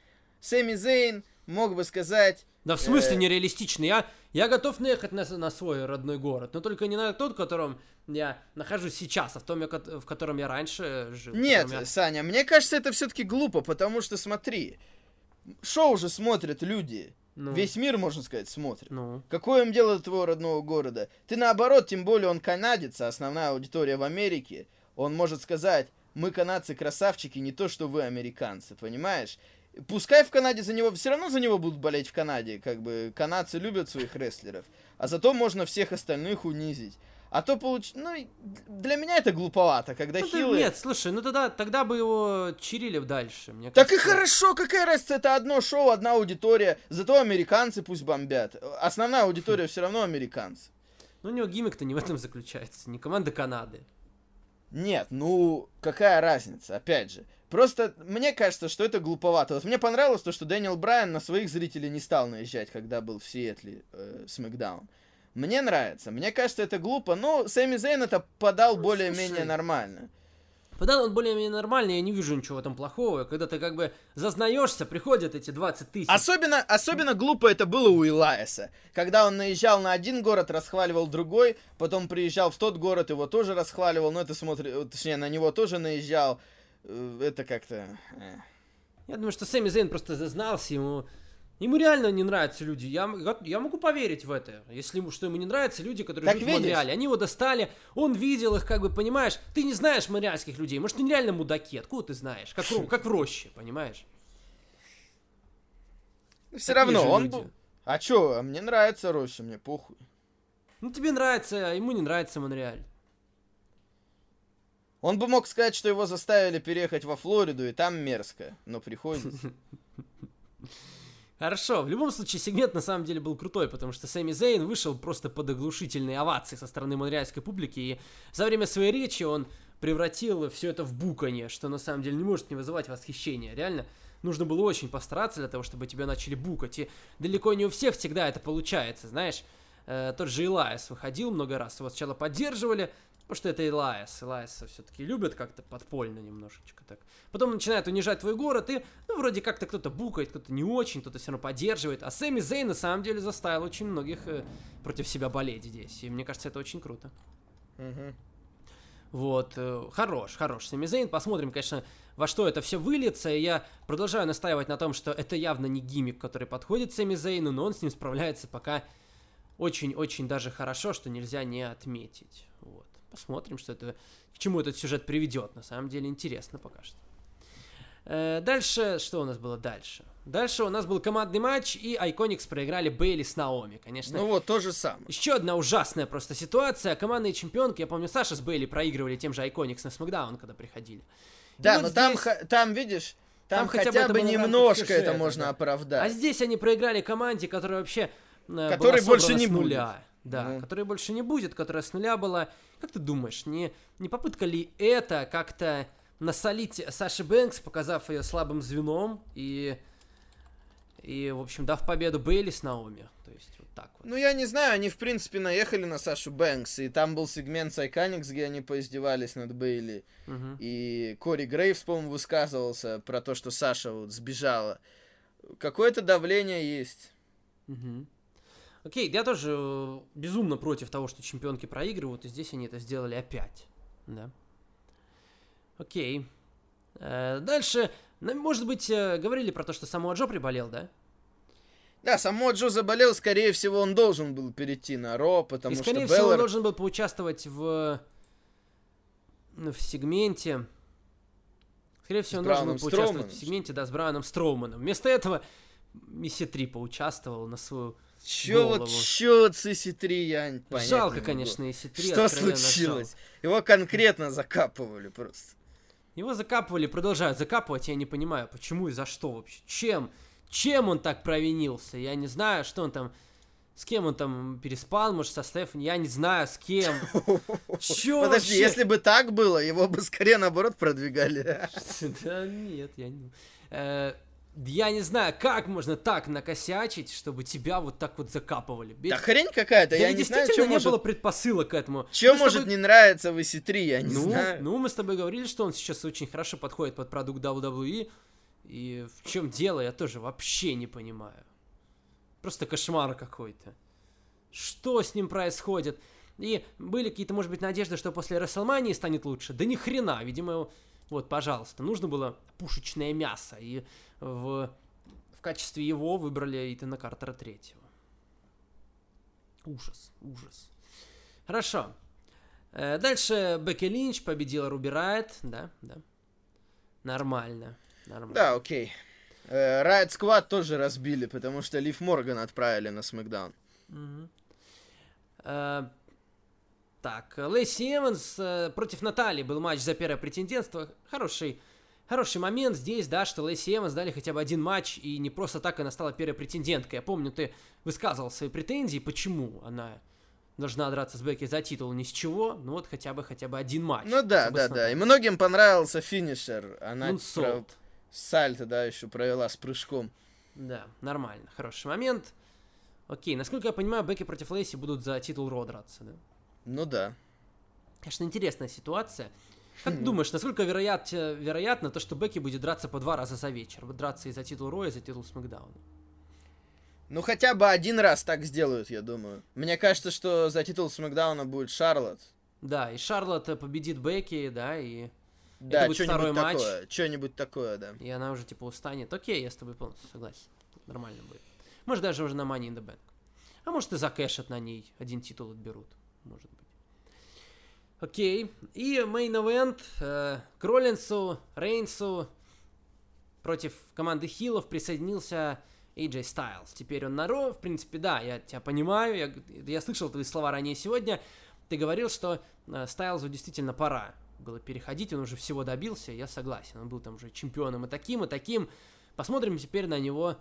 Speaker 1: Сэмми Зейн мог бы сказать...
Speaker 4: Да в смысле
Speaker 1: Э.
Speaker 4: нереалистично? Я, я готов наехать на, на свой родной город, но только не на тот, в котором я нахожусь сейчас, а в том, в котором я раньше жил.
Speaker 1: Нет,
Speaker 4: я-
Speaker 1: Саня, мне кажется, это все-таки глупо, потому что смотри, шоу же смотрят люди.
Speaker 4: Ну,
Speaker 1: Весь мир, можно сказать, смотрит.
Speaker 4: ну.
Speaker 1: Какое им дело до твоего родного города? Ты наоборот, тем более он канадец, а основная аудитория в Америке. Он может сказать, мы канадцы красавчики, не то что вы американцы, понимаешь? Пускай в Канаде за него, все равно за него будут болеть в Канаде, как бы канадцы любят своих рестлеров, а зато можно всех остальных унизить. А то получ... Ну, для меня это глуповато, когда
Speaker 4: Ну,
Speaker 1: хилы...
Speaker 4: Нет, слушай, ну тогда, тогда бы его чирили дальше. Мне
Speaker 1: Так и
Speaker 4: кажется.
Speaker 1: хорошо, какая разница, это одно шоу, одна аудитория, зато американцы пусть бомбят. Основная аудитория все равно американцы.
Speaker 4: Ну, у него гиммик-то не в этом заключается, не команда Канады.
Speaker 1: Нет, ну какая разница, опять же. Просто мне кажется, что это глуповато. Вот мне понравилось то, что Дэниел Брайан на своих зрителей не стал наезжать, когда был в Сиэтле э, Смакдаун. Мне нравится. Мне кажется, это глупо, но Сэмми Зейн это подал
Speaker 4: Ну,
Speaker 1: более-менее нормально.
Speaker 4: Когда он более-менее нормальный, я не вижу ничего в этом плохого. Когда ты как бы зазнаешься, приходят эти 20 тысяч.
Speaker 1: Особенно, особенно глупо это было у Илайса. Когда он наезжал на один город, расхваливал другой, потом приезжал в тот город, его тоже расхваливал, но это смотри, точнее, на него тоже наезжал. Э, Это как-то... э.
Speaker 4: Я думаю, что Сэмми Зейн просто зазнался, ему... Ему реально не нравятся люди. Я, я могу поверить в это. Если ему, что ему не нравятся люди, которые
Speaker 1: Так
Speaker 4: живут
Speaker 1: видишь?
Speaker 4: в Монреале. Они его достали, он видел их, как бы, понимаешь? Ты не знаешь монреальских людей. Может, они реально мудаки. Откуда ты знаешь? Как, (laughs) как в роще, понимаешь?
Speaker 1: Все
Speaker 4: Такие
Speaker 1: равно, он...
Speaker 4: люди.
Speaker 1: А чё, а мне нравится Роща, мне похуй.
Speaker 4: Ну, тебе нравится, а ему не нравится Монреаль.
Speaker 1: Он бы мог сказать, что его заставили переехать во Флориду, и там мерзко, но приходится. (laughs)
Speaker 4: Хорошо, в любом случае сегмент на самом деле был крутой, потому что Сэмми Зейн вышел просто под оглушительные овации со стороны монреальской публики, и за время своей речи он превратил все это в буканье, что на самом деле не может не вызывать восхищения. Реально, нужно было очень постараться для того, чтобы тебя начали букать, и далеко не у всех всегда это получается, знаешь. Э, тот же Илайс выходил много раз, его сначала поддерживали, потому что это Илайс. Илайса все-таки любят как-то подпольно немножечко так. Потом начинает унижать твой город, и, ну, вроде как-то кто-то букает, кто-то не очень, кто-то все равно поддерживает. А Сэмми Зейн на самом деле заставил очень многих э, против себя болеть здесь. И мне кажется, это очень круто. Вот, э, хорош, хорош Сэмми Зейн. Посмотрим, конечно, во что это все выльется. И я продолжаю настаивать на том, что это явно не гиммик, который подходит Сэмми Зейну, но он с ним справляется пока очень-очень даже хорошо, что нельзя не отметить. Вот. Посмотрим, что это, к чему этот сюжет приведет. На самом деле интересно пока что. Э, Дальше, что у нас было дальше? Дальше у нас был командный матч, и Iconics проиграли Бейли с Наоми, конечно.
Speaker 1: Ну вот, то же самое.
Speaker 4: Еще одна ужасная просто ситуация. Командные чемпионки, я помню, Саша с Бейли проигрывали тем же Iconics на Смакдаун, когда приходили.
Speaker 1: Да,
Speaker 4: вот
Speaker 1: но там,
Speaker 4: здесь-
Speaker 1: ха- там, видишь, там,
Speaker 4: Там хотя
Speaker 1: хотя,
Speaker 4: бы
Speaker 1: немножко это можно
Speaker 4: да.
Speaker 1: оправдать.
Speaker 4: А здесь они проиграли команде, которая вообще э,
Speaker 1: Которой
Speaker 4: была
Speaker 1: больше не
Speaker 4: нуля. Да,
Speaker 1: Ну.
Speaker 4: которой больше не будет, которая с нуля была. Как ты думаешь, не, не попытка ли это как-то насолить Саши Бэнкс, показав ее слабым звеном и, и, в общем, дав победу Бейли с Наоми? То есть вот так вот.
Speaker 1: Ну, я не знаю, они, в принципе, наехали на Сашу Бэнкс, и там был сегмент с Iconics, где они поиздевались над Бейли.
Speaker 4: Мгм.
Speaker 1: И Кори Грейвс, по-моему, высказывался про то, что Саша вот сбежала. Какое-то давление есть.
Speaker 4: Мгм. Окей, я тоже э, безумно против того, что чемпионки проигрывают, и здесь они это сделали опять. Да. Окей. Э, дальше, может быть, э, говорили про то, что Самуа Джо приболел, да?
Speaker 1: Да, само Джо заболел, скорее всего, он должен был перейти на Ро, потому
Speaker 4: и, скорее
Speaker 1: что
Speaker 4: всего, он
Speaker 1: Беллар...
Speaker 4: должен был поучаствовать в, в сегменте. Скорее всего, он должен был поучаствовать
Speaker 1: Строуманом,
Speaker 4: в сегменте, да, с Брауном Строуманом. Вместо этого Мисси 3 поучаствовал на свою...
Speaker 1: Чё
Speaker 4: голову.
Speaker 1: вот, чё вот CC3, я не- понять
Speaker 4: Жалко, конечно, Мисси 3.
Speaker 1: Что случилось?
Speaker 4: жалко.
Speaker 1: Его конкретно закапывали просто.
Speaker 4: Его закапывали, продолжают закапывать, я не понимаю, почему и за что вообще. Чем? Чем он так провинился? Я не знаю, что он там... С кем он там переспал, может, со Стефани? Я не знаю, с кем. (laughs) Чё
Speaker 1: Подожди,
Speaker 4: вообще?
Speaker 1: если бы так было, его бы скорее наоборот продвигали. (laughs)
Speaker 4: Да нет, я не... Я не знаю, как можно так накосячить, чтобы тебя вот так вот закапывали. Ведь-
Speaker 1: Да хрень какая-то,
Speaker 4: да
Speaker 1: я не знаю,
Speaker 4: действительно
Speaker 1: что
Speaker 4: не
Speaker 1: может...
Speaker 4: было предпосылок к этому. С
Speaker 1: может
Speaker 4: тобой-
Speaker 1: не нравиться в EC3, я не
Speaker 4: ну,
Speaker 1: знаю.
Speaker 4: ну, мы с тобой говорили, что он сейчас очень хорошо подходит под продукт WWE. И в чем дело, я тоже вообще не понимаю. Просто кошмар какой-то. Что с ним происходит? И были какие-то, может быть, надежды, что после Расселмании станет лучше. Да ни хрена, видимо, вот, пожалуйста, нужно было пушечное мясо. И в, в качестве его выбрали Итана Картера третьего. Ужас, ужас. Хорошо. Э, Дальше Бекки Линч победила Руби Райт, да, да. Нормально, нормально.
Speaker 1: Да, окей. Э, Riot Squad тоже разбили, потому что Лив Морган отправили на Смакдаун.
Speaker 4: Мгм. Так, Лэйси Эванс э, против Натальи был матч за первое претендентство. Хороший, хороший момент здесь, да, что Лэйси Эванс дали хотя бы один матч, и не просто так она стала первой претенденткой. Я помню, ты высказывал свои претензии, почему она должна драться с Бекки за титул ни с чего. Ну вот хотя бы, хотя бы один матч.
Speaker 1: Ну да, да, да. И многим понравился финишер. Она про- сальто, да, еще провела с прыжком.
Speaker 4: Да, нормально, хороший момент. Окей, насколько я понимаю, Бекки против Лейси будут за титул Ро драться, да?
Speaker 1: Ну да.
Speaker 4: Конечно, интересная ситуация. Как ты думаешь, насколько вероят- вероятно то, что Бекки будет драться по два раза за вечер? Вот драться и за титул Роя, и за титул Смакдауна.
Speaker 1: Ну, хотя бы один раз так сделают, я думаю. Мне кажется, что за титул Смакдауна будет Шарлотт.
Speaker 4: Да, и Шарлотт э, победит Бекки, да, и,
Speaker 1: Да,
Speaker 4: будет
Speaker 1: что-нибудь
Speaker 4: второй матч.
Speaker 1: Что-нибудь такое, да.
Speaker 4: и она уже типа устанет. Окей, я с тобой полностью согласен. Нормально будет. Может, даже уже на Money in the Bank. А может, и закэшат на ней. Один титул отберут. Может быть. Окей. И main event э, к Роллинсу, Рейнсу против команды хилов присоединился AJ Styles. Теперь он на Raw. В принципе, да, я тебя понимаю. Я, я слышал твои слова ранее сегодня. Ты говорил, что э, Стайлзу действительно пора было переходить. Он уже всего добился. Я согласен. Он был там уже чемпионом и таким, и таким. Посмотрим теперь на него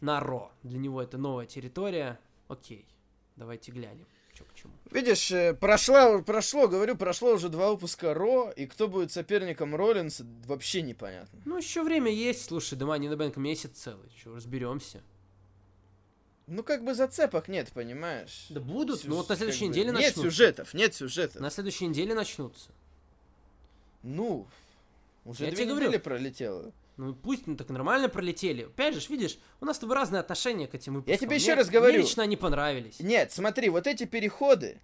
Speaker 4: на Ро. Для него это новая территория. Окей. Давайте глянем. Чё к чему.
Speaker 1: Видишь, э, прошло, прошло, говорю, прошло уже два выпуска Ро, и кто будет соперником Роллинса, вообще непонятно.
Speaker 4: Ну, еще время есть. Слушай, in the Bank месяц целый. Че, разберемся.
Speaker 1: Ну, как бы зацепок нет, понимаешь?
Speaker 4: Да будут.
Speaker 1: Сю-
Speaker 4: Ну, вот на
Speaker 1: как
Speaker 4: следующей
Speaker 1: бы
Speaker 4: неделе
Speaker 1: Нет
Speaker 4: начнутся.
Speaker 1: сюжетов, нет сюжетов.
Speaker 4: На следующей неделе начнутся.
Speaker 1: Ну, уже
Speaker 4: Я
Speaker 1: две
Speaker 4: тебе говорю.
Speaker 1: недели пролетело.
Speaker 4: Ну, пусть ну, так нормально пролетели. Опять же, видишь, у нас с тобой разные отношения к этим выпускам.
Speaker 1: тебе еще
Speaker 4: Мне-
Speaker 1: раз говорю.
Speaker 4: Мне лично они понравились.
Speaker 1: Нет, смотри, вот эти переходы,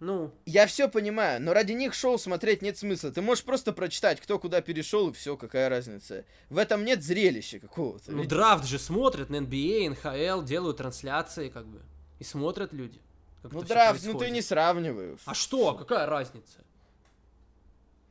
Speaker 4: Ну,
Speaker 1: я все понимаю, но ради них шоу смотреть нет смысла. Ты можешь просто прочитать, кто куда перешел, и все, какая разница. В этом нет зрелища какого-то.
Speaker 4: ну драфт же смотрят на NBA, НХЛ, делают трансляции, как бы. И смотрят люди.
Speaker 1: Ну, драфт, ну ты не сравниваешь.
Speaker 4: А что? Какая разница?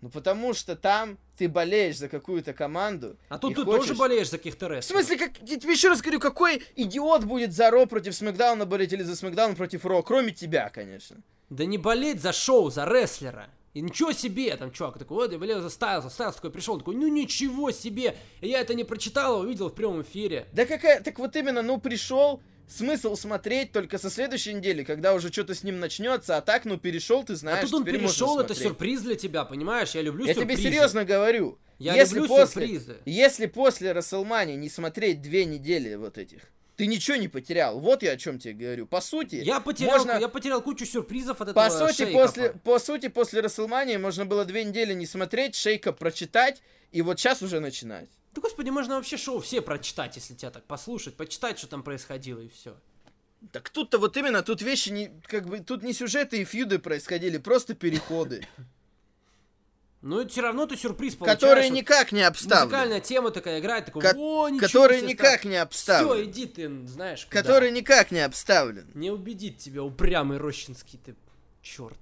Speaker 1: Ну, потому что там ты болеешь за какую-то команду.
Speaker 4: А тут ты
Speaker 1: хочешь-
Speaker 4: тоже болеешь за каких-то
Speaker 1: В
Speaker 4: рестлеров.
Speaker 1: смысле, как, я тебе еще раз говорю, какой идиот будет за Ро против Смакдауна болеть или за Смакдаун против Ро, кроме тебя, конечно.
Speaker 4: Да не болеть за шоу, за рестлера. И ничего себе, там чувак такой, вот я за Стайлза, Стайлз такой пришел, такой, ну ничего себе, И я это не прочитал, а увидел в прямом эфире.
Speaker 1: Да какая, так вот именно, ну пришел, смысл смотреть только со следующей недели, когда уже что-то с ним начнется, а так, ну перешел, ты
Speaker 4: А
Speaker 1: знаешь,
Speaker 4: тут он перешел, это сюрприз для тебя, понимаешь? Я люблю
Speaker 1: Я тебе
Speaker 4: сюрпризы.
Speaker 1: серьезно говорю.
Speaker 4: Я
Speaker 1: если
Speaker 4: люблю
Speaker 1: после,
Speaker 4: сюрпризы.
Speaker 1: Если после Расселмани не смотреть две недели вот этих, ты ничего не потерял. Вот я о чем тебе говорю. По сути,
Speaker 4: Я потерял,
Speaker 1: можно-
Speaker 4: я потерял кучу сюрпризов от этого
Speaker 1: По сути,
Speaker 4: шейкапа.
Speaker 1: после, по сути, после Расселмании можно было две недели не смотреть, шейка прочитать, и вот сейчас уже начинать.
Speaker 4: Да господи, можно вообще шоу все прочитать, если тебя так послушать, почитать, что там происходило и все.
Speaker 1: Так тут-то вот именно, тут вещи не, как бы, тут не сюжеты и фьюды происходили, просто переходы, (laughs)
Speaker 4: Ну, все равно ты сюрприз получаешь.
Speaker 1: которые никак не обставлены.
Speaker 4: Музыкальная тема такая играет, такой,
Speaker 1: Ко-
Speaker 4: о, ничего
Speaker 1: Которые
Speaker 4: себе,
Speaker 1: никак не
Speaker 4: Все,
Speaker 1: обставлены.
Speaker 4: иди ты, знаешь, куда.
Speaker 1: Никак не обставлены.
Speaker 4: Не убедит тебя упрямый рощинский ты, черт.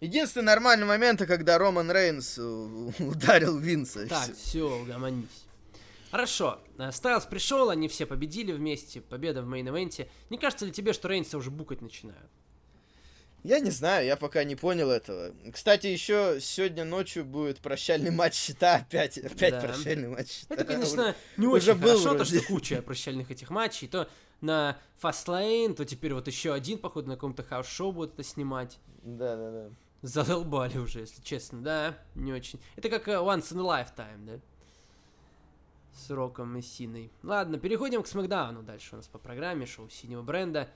Speaker 1: Единственный нормальный момент, когда Роман Рейнс э, (laughs) ударил Винса. и
Speaker 4: Так, все, угомонись. Хорошо, э, Стайлз пришел, они все победили вместе, победа в main event е. Не кажется ли тебе, что Рейнса уже букать начинают?
Speaker 1: Я не знаю, я пока не понял этого. Кстати, еще сегодня ночью будет прощальный матч Щита. Опять, опять
Speaker 4: Да.
Speaker 1: прощальный матч Щита.
Speaker 4: Это, конечно, не
Speaker 1: уже
Speaker 4: очень
Speaker 1: был
Speaker 4: хорошо, то, что куча прощальных этих матчей. То на Fastlane, то теперь вот еще один, походу, на каком-то house show будут это снимать.
Speaker 1: Да, да, да.
Speaker 4: Задолбали уже, если честно, да? Не очень. Это как э, Once in a Lifetime, да? С Роком и Синой. Ладно, переходим к Смакдауну дальше у нас по программе, шоу синего бренда.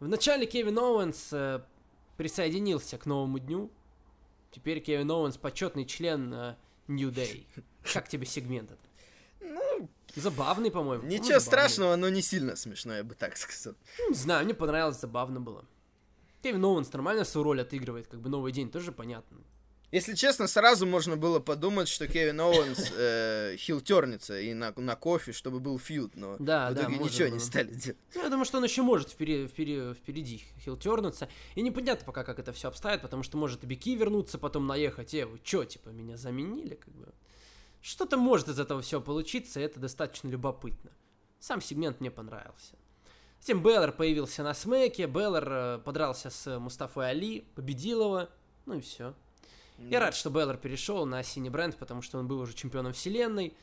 Speaker 4: В начале Кевин Оуэнс э, присоединился к новому дню. Теперь Кевин Оуэнс почетный член э, New Day. Как тебе сегмент этот?
Speaker 1: Ну,
Speaker 4: Забавный, по-моему. Ну,
Speaker 1: ничего
Speaker 4: забавный.
Speaker 1: страшного, но не сильно смешно, я бы так сказал.
Speaker 4: Ну, Не знаю, мне понравилось, забавно было. Кевин Оуэнс нормально свою роль отыгрывает, как бы новый день, тоже понятно.
Speaker 1: Если честно, сразу можно было подумать, что Кевин Оуэнс (laughs) э, хилтернется и на, на Кофи, чтобы был feud, но
Speaker 4: Да,
Speaker 1: в
Speaker 4: да,
Speaker 1: итоге
Speaker 4: можно
Speaker 1: ничего
Speaker 4: было.
Speaker 1: не стали делать.
Speaker 4: Ну, я думаю, что он еще может впереди, впереди, впереди хилтернуться. И непонятно пока, как это все обстоит, потому что может и Биг И вернуться, потом наехать. Э, вы чё, типа, меня заменили, как бы. Что-то может из этого всего получиться, и это достаточно любопытно. Сам сегмент мне понравился. Затем Беллар появился на смеке, Беллар э, подрался с Мустафой Али, победил его, ну и все. Я рад, что Беллар перешел на синий бренд, потому что он был уже чемпионом вселенной.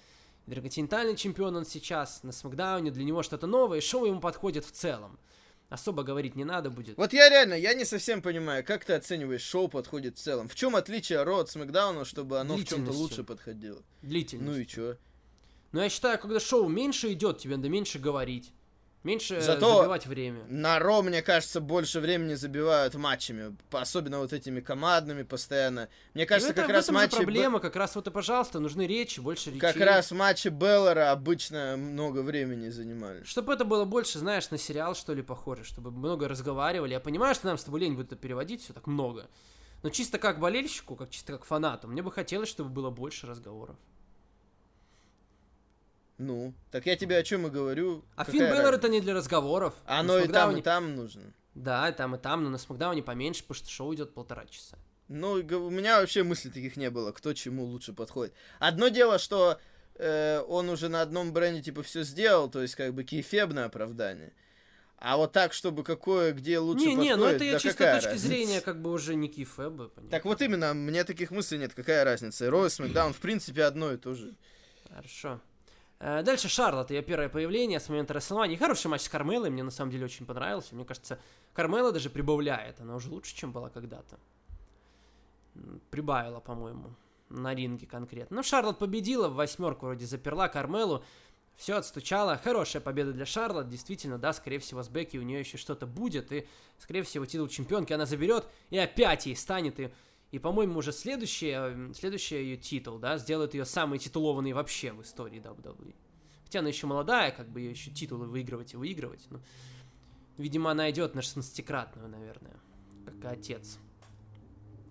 Speaker 4: Драгоконтинентальный чемпион он сейчас на Смакдауне, для него что-то новое, и шоу ему подходит в целом. Особо говорить не надо будет.
Speaker 1: Вот я реально, я не совсем понимаю, как ты оцениваешь шоу подходит в целом. В чем отличие Ро от Смакдауна, чтобы оно в чем-то лучше подходило?
Speaker 4: Длительность.
Speaker 1: Ну и чё?
Speaker 4: Но я считаю, когда шоу меньше идет, тебе надо меньше говорить. Меньше э,
Speaker 1: Зато-
Speaker 4: забивать время.
Speaker 1: На Ро, мне кажется, больше времени забивают матчами. Особенно вот этими командными постоянно. Мне кажется,
Speaker 4: Ну, это,
Speaker 1: как раз матчи... Б-
Speaker 4: проблема, как раз вот и, пожалуйста, нужны речи, больше речей.
Speaker 1: Как раз матчи Беллера обычно много времени занимали.
Speaker 4: Чтобы это было больше, знаешь, на сериал, что ли, похоже, чтобы много разговаривали. Я понимаю, что нам с тобой лень будет это переводить, все так много. Но чисто как болельщику, как чисто как фанату, мне бы хотелось, чтобы было больше разговоров.
Speaker 1: Ну, так я тебе о чем и говорю.
Speaker 4: А Финн Бэллор это не для разговоров.
Speaker 1: Оно и там, и там нужно.
Speaker 4: Да, и там, и там, но на Смакдауне поменьше, потому что шоу идет полтора часа.
Speaker 1: Ну, у меня вообще мыслей таких не было, кто чему лучше подходит. Одно дело, что э, он уже на одном бренде типа все сделал, то есть как бы кейфебное оправдание. А вот так, чтобы какое, где лучше
Speaker 4: не, не, ну
Speaker 1: подходит,
Speaker 4: это я
Speaker 1: да
Speaker 4: чисто точки
Speaker 1: разница?
Speaker 4: зрения, как бы уже не понятно.
Speaker 1: Так вот именно, мне таких мыслей нет, какая разница. Ро и Смакдаун, в принципе, одно и то же.
Speaker 4: Хорошо. Э, Дальше Шарлот, ее первое появление с момента Расселмании. Хороший матч с Кармелой, мне на самом деле очень понравился. Мне кажется, Кармела даже прибавляет, она уже лучше, чем была когда-то. Прибавила, по-моему, на ринге конкретно. Ну, Шарлот победила, в восьмерку вроде заперла Кармелу. Все отстучала. Хорошая победа для Шарлот. Действительно, да, скорее всего, с Бекки у нее еще что-то будет. И, скорее всего, титул чемпионки она заберет. И опять ей станет. И, и по-моему, уже следующий, э, следующий ее титул, да, сделает ее самой титулованной вообще в истории WWE. Хотя она еще молодая, как бы ее еще титулы выигрывать и выигрывать. Но, видимо, она идет на 16-кратную, наверное. Как и отец.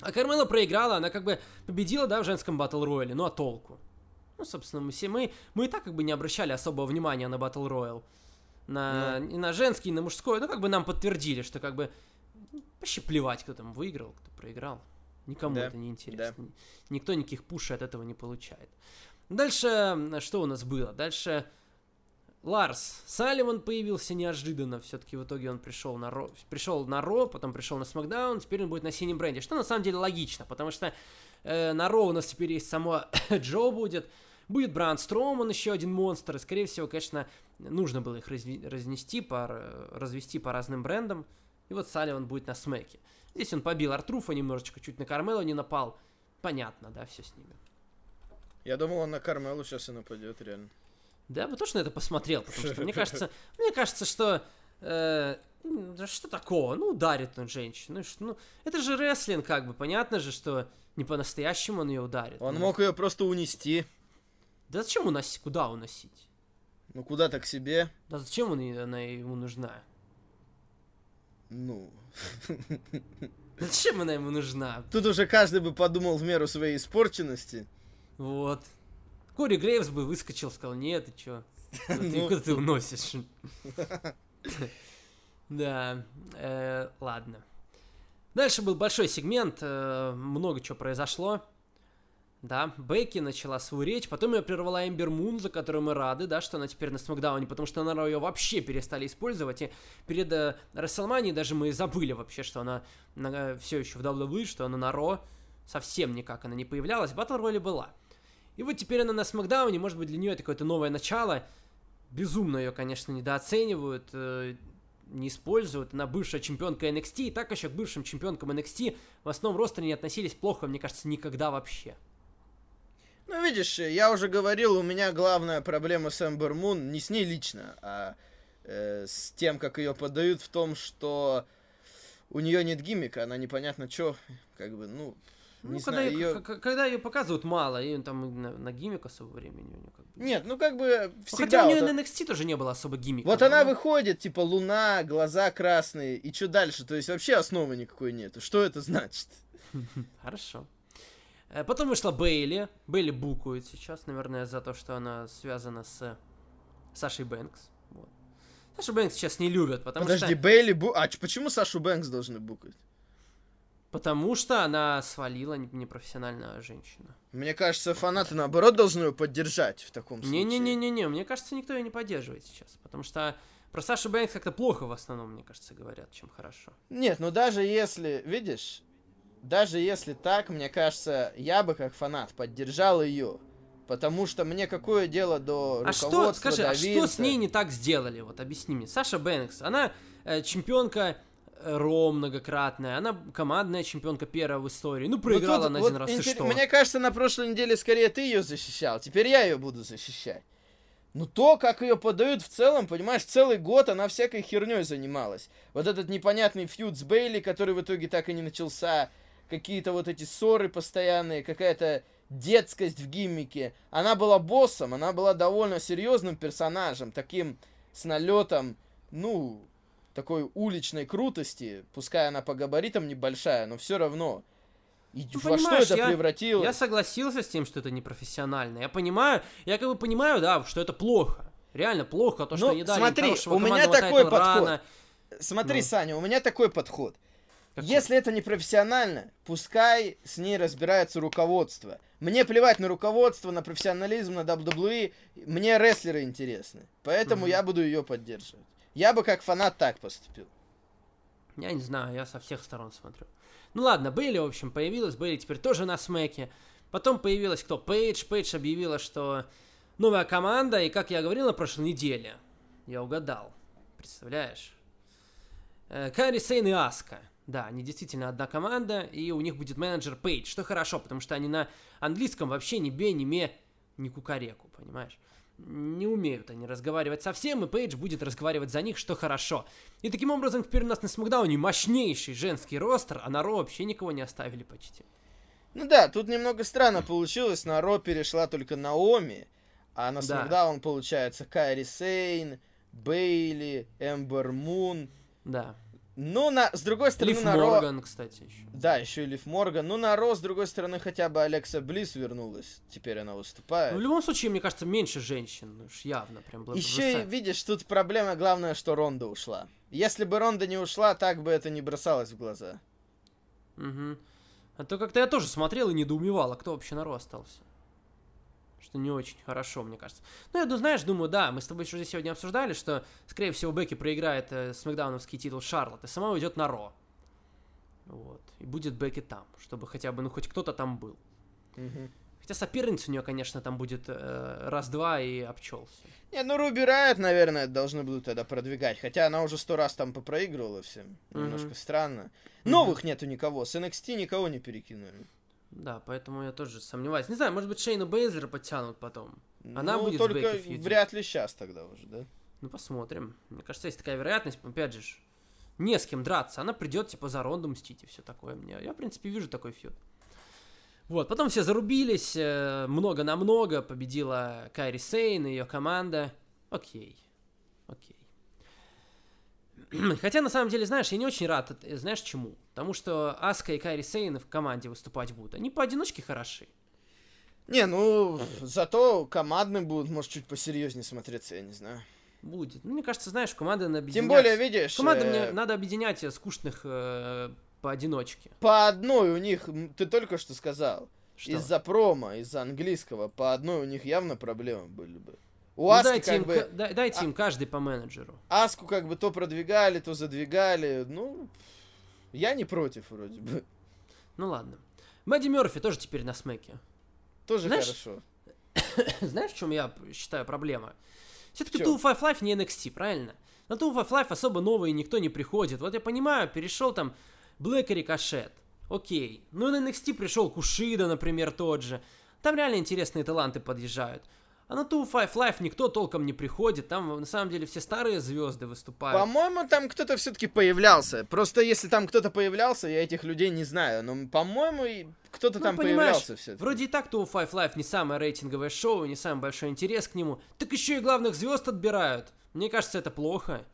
Speaker 4: А Кармела проиграла, она как бы победила, да, в женском батл рояле. Ну а толку? Ну, собственно, мы все мы, мы и так как бы не обращали особого внимания на батл роял. На, и на женский, и на мужской. Ну, как бы нам подтвердили, что как бы ну, вообще плевать, кто там выиграл, кто проиграл. Никому
Speaker 1: Да,
Speaker 4: это не интересно. Никто никаких пушей от этого не получает. Дальше, что у нас было? Дальше Ларс Салливан появился неожиданно. Все-таки в итоге он пришел на Ро, пришел на Ро, потом пришел на Смакдаун, теперь он будет на синем бренде. Что на самом деле логично, потому что э, на Ро у нас теперь есть само (coughs) Джо будет, будет Бран Строуман, еще один монстр, и, скорее всего, конечно, нужно было их разнести, по, развести по разным брендам. И вот Салливан будет на Смеке. Здесь он побил Артруфа немножечко, чуть на Кармело не напал. Понятно, да, все с ними.
Speaker 1: Я думал, он на Кармелу сейчас и нападет, реально.
Speaker 4: Да, бы точно это посмотрел, потому что мне кажется, (laughs) мне кажется, что э, что такого? Ну, ударит он женщину. Ну, это же рестлинг, как бы. Понятно же, что не по-настоящему он ее ударит.
Speaker 1: Он
Speaker 4: Ну,
Speaker 1: мог ее просто унести.
Speaker 4: Да зачем уносить? Куда уносить?
Speaker 1: Ну, куда-то к себе.
Speaker 4: Да зачем он, она ему нужна?
Speaker 1: Ну,
Speaker 4: Зачем она ему нужна?
Speaker 1: тут уже каждый бы подумал в меру своей испорченности.
Speaker 4: Вот. Кори Грейвс бы выскочил, сказал, нет, ты чё? Куда ты,
Speaker 1: Ну.
Speaker 4: куда ты уносишь? (laughs) Да, э, ладно. Дальше был большой сегмент, э, много чего произошло. Да, Бекки начала свою речь, потом ее прервала Эмбер Мун, за которую мы рады, да, что она теперь на Смакдауне, потому что на Ро ее вообще перестали использовать, и перед э, Расселманией даже мы забыли вообще, что она все еще в WWE, что она на Ро, совсем никак она не появлялась, Батл Рояле была. И вот теперь она на Смакдауне, может быть, для нее это какое-то новое начало. Безумно ее, конечно, недооценивают, э, не используют. Она бывшая чемпионка NXT, и так еще к бывшим чемпионкам NXT в основном ростере не относились плохо, мне кажется, никогда вообще.
Speaker 1: Ну, видишь, я уже говорил, у меня главная проблема с Эмбер Мун не с ней лично, а э, с тем, как ее подают, в том, что у нее нет гиммика, она непонятно что, как бы, ну,
Speaker 4: Ну,
Speaker 1: не
Speaker 4: когда,
Speaker 1: знаю,
Speaker 4: ее,
Speaker 1: ее...
Speaker 4: когда ее показывают мало, и там и на, на гиммик особо времени у нее как бы.
Speaker 1: Нет, ну как бы
Speaker 4: Ну,
Speaker 1: всегда...
Speaker 4: Хотя у нее
Speaker 1: вот,
Speaker 4: на NXT тоже не было особо гиммика.
Speaker 1: вот
Speaker 4: но-
Speaker 1: она выходит, типа, луна, глаза красные, и что дальше? То есть вообще основы никакой нету. Что это значит? (laughs)
Speaker 4: Хорошо. Э, Потом вышла Бейли. Бейли букует сейчас, наверное, за то, что она связана с Сашей Бэнкс. Вот. Сашу Бэнкс сейчас не любят, потому
Speaker 1: Подожди,
Speaker 4: что...
Speaker 1: Бейли... Бу... А почему Сашу Бэнкс должны букать?
Speaker 4: Потому что она свалила не- непрофессиональная женщина.
Speaker 1: Мне кажется, фанаты, наоборот, должны ее поддержать в таком случае.
Speaker 4: Не-не-не-не-не, мне кажется, никто ее не поддерживает сейчас, потому что про Сашу Бэнкс как-то плохо в основном, мне кажется, говорят, чем хорошо.
Speaker 1: Нет, ну даже если, видишь, даже если так, мне кажется, я бы как фанат поддержал ее. Потому что мне какое дело до
Speaker 4: А что,
Speaker 1: руководства,
Speaker 4: скажи, а что с ней не так сделали? Вот объясни мне. Саша Бэнкс, она э, чемпионка э, Ро многократная, она командная чемпионка первая в истории. Ну,
Speaker 1: Ну,
Speaker 4: проиграла
Speaker 1: тут
Speaker 4: на
Speaker 1: вот
Speaker 4: один раз, и
Speaker 1: интер-
Speaker 4: что?
Speaker 1: Мне кажется, на прошлой неделе скорее ты ее защищал. Теперь я ее буду защищать. Ну то, как ее подают в целом, понимаешь, целый год она всякой херней занималась. Вот этот непонятный фьюд с Бейли, который в итоге так и не начался, какие-то вот эти ссоры постоянные, какая-то детскость в гиммике. Она была боссом, она была довольно серьезным персонажем, таким с налетом, ну, такой уличной крутости, пускай она по габаритам небольшая, но все равно. И
Speaker 4: Ну,
Speaker 1: во что это
Speaker 4: я-
Speaker 1: превратилось?
Speaker 4: Я согласился с тем, что это непрофессионально. Я понимаю, я как бы понимаю, да, что это плохо. Реально плохо, то, что
Speaker 1: Ну,
Speaker 4: не дали
Speaker 1: смотри, у меня такой подход.
Speaker 4: рано.
Speaker 1: Смотри,
Speaker 4: Ну.
Speaker 1: Саня, у меня такой подход.
Speaker 4: Какой?
Speaker 1: Если это не профессионально, пускай с ней разбирается руководство. Мне плевать на руководство, на профессионализм, на WWE. Мне рестлеры интересны. Поэтому
Speaker 4: Мгм.
Speaker 1: я буду ее поддерживать. Я бы как фанат так поступил.
Speaker 4: Я не знаю, я со всех сторон смотрю. Ну ладно, Бейли, в общем, появилась. Бейли теперь тоже на смеке. Потом появилась кто? Пейдж. Пейдж объявила, что новая команда. И как я говорил на прошлой неделе, я угадал. Представляешь? Э, Кайри Сейн и Аска. Да, они действительно одна команда, и у них будет менеджер Пейдж, что хорошо, потому что они на английском вообще ни бе, ни ме, ни кукареку, понимаешь? Не умеют они разговаривать совсем, и Пейдж будет разговаривать за них, что хорошо. И таким образом теперь у нас на Смакдауне мощнейший женский ростер, а на Ро вообще никого не оставили почти.
Speaker 1: Ну да, тут немного странно получилось. На Ро перешла только Наоми, а на
Speaker 4: Да.
Speaker 1: Смакдаун получается Кайри Сейн, Бейли, Эмбер Мун.
Speaker 4: Да.
Speaker 1: Ну, на, с другой стороны,
Speaker 4: Лив
Speaker 1: на Ро...
Speaker 4: Морган, кстати, еще.
Speaker 1: Да, еще и Лив Морган. Ну, на Ро, с другой стороны, хотя бы Алекса Близ вернулась. Теперь она выступает.
Speaker 4: Ну, в любом случае, мне кажется, меньше женщин, уж явно, прям было бы
Speaker 1: Еще и, видишь, тут проблема главное, что Ронда ушла. Если бы Ронда не ушла, так бы это не бросалось в глаза.
Speaker 4: Мгм. А то как-то я тоже смотрел и недоумевал, а кто вообще на Ро остался. Что не очень хорошо, мне кажется. Ну, я, ну, знаешь, думаю, да, мы с тобой уже сегодня обсуждали, что, скорее всего, Бекки проиграет э, смакдауновский титул Шарлотт и сама уйдет на Ро. Вот. И будет Бекки там, чтобы хотя бы, ну, хоть кто-то там был. Хотя соперница у нее, конечно, там будет э, раз-два и обчелся.
Speaker 1: Не, ну Руби Райот, наверное, должны будут тогда продвигать. Хотя она уже сто раз там попроигрывала всем.
Speaker 4: Мгм.
Speaker 1: Немножко странно. Новых нету никого. С NXT никого не перекинули.
Speaker 4: Да, поэтому я тоже сомневаюсь. Не знаю, может быть, Шейна Бейзера подтянут потом. Она
Speaker 1: ну,
Speaker 4: будет
Speaker 1: только вряд ли сейчас тогда уже, да?
Speaker 4: Ну, посмотрим. Мне кажется, есть такая вероятность, опять же, не с кем драться. Она придет, типа, за Ронду мстить и все такое. Мне, я, в принципе, вижу такой фьюд. Вот, потом все зарубились, много на много, победила Кайри Сейн и ее команда. Окей, окей. (clears throat) Хотя, на самом деле, знаешь, я не очень рад, э, знаешь, чему? Потому что Аска и Кайри Сейн в команде выступать будут. Они поодиночке хороши.
Speaker 1: Не, ну, зато командные будут, может, чуть посерьезнее смотреться, я не знаю.
Speaker 4: Будет. Ну, мне кажется, знаешь, команда надо объединять.
Speaker 1: Тем более, видишь,
Speaker 4: Команда
Speaker 1: э,
Speaker 4: мне надо объединять э, скучных э, поодиночке.
Speaker 1: по одной у них, ты только что сказал,
Speaker 4: Что?
Speaker 1: из-за промо, из-за английского, по одной у них явно проблемы были бы. У
Speaker 4: Ну,
Speaker 1: Аски
Speaker 4: дайте,
Speaker 1: как
Speaker 4: им,
Speaker 1: бы,
Speaker 4: дайте им каждый по менеджеру.
Speaker 1: Аску как бы то продвигали, то задвигали, ну, я не против вроде бы.
Speaker 4: Ну ладно. Мэдди Мерфи тоже теперь на смеке.
Speaker 1: Тоже
Speaker 4: Знаешь,
Speaker 1: хорошо. (coughs)
Speaker 4: Знаешь, в чем я считаю проблема? Все-таки? Tool Five Life не NXT, правильно? На Tool Five Life особо новые никто не приходит. Вот я понимаю, перешел там Блэк и Рикошет. Окей. Ну и на NXT пришел Кушида, например, тот же. Там реально интересные таланты подъезжают. А на Tool Five Life никто толком не приходит. Там на самом деле все старые звезды выступают.
Speaker 1: По-моему, там кто-то все-таки появлялся. Просто если там кто-то появлялся, я этих людей не знаю. Но, по-моему, кто-то
Speaker 4: Ну,
Speaker 1: там появлялся все-таки.
Speaker 4: Вроде и так Tool Five Life не самое рейтинговое шоу, не самый большой интерес к нему. Так еще и главных звезд отбирают. Мне кажется, это плохо.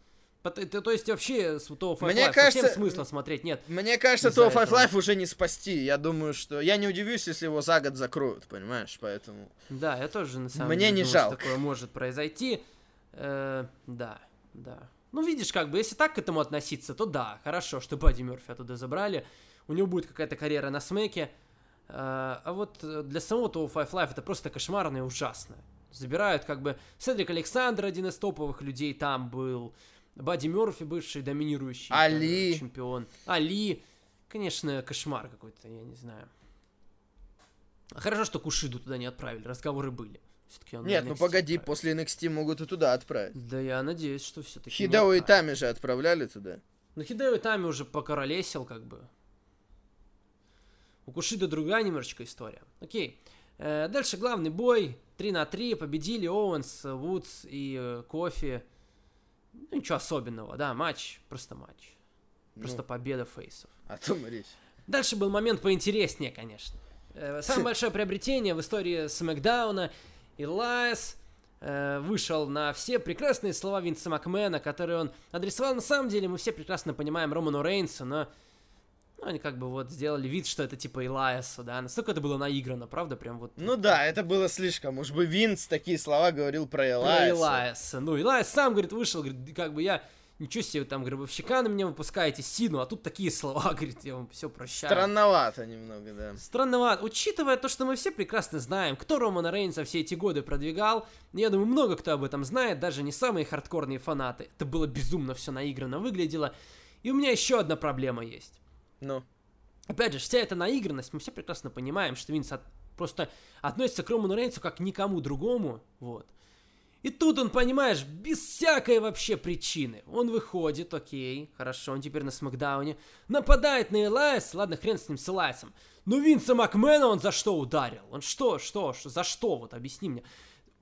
Speaker 4: То, есть вообще с Five
Speaker 1: Мне
Speaker 4: Life
Speaker 1: кажется,
Speaker 4: совсем смысла смотреть нет.
Speaker 1: Мне кажется, то Five. Life уже не спасти. Я думаю, что... Я не удивлюсь, если его за год закроют, понимаешь? Поэтому...
Speaker 4: Да, я тоже на самом
Speaker 1: Мне
Speaker 4: деле
Speaker 1: не
Speaker 4: думаю, что
Speaker 1: жалко.
Speaker 4: такое может произойти. Э, да, да. Ну, видишь, как бы, если так к этому относиться, то да, хорошо, что Бадди Мерфи оттуда забрали. У него будет какая-то карьера на смеке. Э, а вот для самого того Five Life это просто кошмарно и ужасно. Забирают, как бы, Седрик Александр, один из топовых людей там был. Бадди Мерфи, бывший доминирующий там,
Speaker 1: Али.
Speaker 4: чемпион. Али. Конечно, кошмар какой-то, я не знаю. Хорошо, что Кушиду туда не отправили, разговоры были. Всё-таки он
Speaker 1: Нет, ну погоди,
Speaker 4: отправили.
Speaker 1: после NXT могут и туда отправить.
Speaker 4: Да я надеюсь, что все-таки.
Speaker 1: Хидео и Тами же отправляли туда.
Speaker 4: Ну Хидео Тами уже покоролесил, как бы. У Кушида другая немножечко история. Окей. Э, дальше главный бой. 3 на 3. Победили Оуэнс, Вудс и э, Кофи. Ну, ничего особенного, да, матч, просто матч. Просто
Speaker 1: Ну.
Speaker 4: победа фейсов.
Speaker 1: О том и речь.
Speaker 4: Дальше был момент поинтереснее, конечно. Э, Самое большое приобретение в истории Смакдауна. Элайас э, вышел на все прекрасные слова Винса Макмена, которые он адресовал. На самом деле мы все прекрасно понимаем Роману Рейнсу, но ну, они как бы вот сделали вид, что это типа Илайса, да. Настолько это было наиграно, правда? Прям вот
Speaker 1: Ну да, это было слишком. Уж бы Винс такие слова говорил про
Speaker 4: про
Speaker 1: Элайса.
Speaker 4: Илайса. Ну, Илайс сам, говорит, вышел, говорит, как бы я... Ничего себе, там, гробовщика на меня выпускаете, Сину, а тут такие слова, (laughs) говорит, я вам все прощаю.
Speaker 1: Странновато немного, да.
Speaker 4: Странновато. Учитывая то, что мы все прекрасно знаем, кто Романа Рейнса все эти годы продвигал, я думаю, много кто об этом знает, даже не самые хардкорные фанаты. Это было безумно все наигранно выглядело. И у меня еще одна проблема есть.
Speaker 1: Ну.
Speaker 4: Опять же, вся эта наигранность, мы все прекрасно понимаем, что Винс от- просто относится к Роману Рейнсу как к никому другому, вот. И тут он, понимаешь, без всякой вообще причины. Он выходит, окей, хорошо, он теперь на Смакдауне. Нападает на Элайс, ладно, хрен с ним, с Элайсом. Но Винса Макмена он за что ударил? Он что, что, что, за что? Вот объясни мне.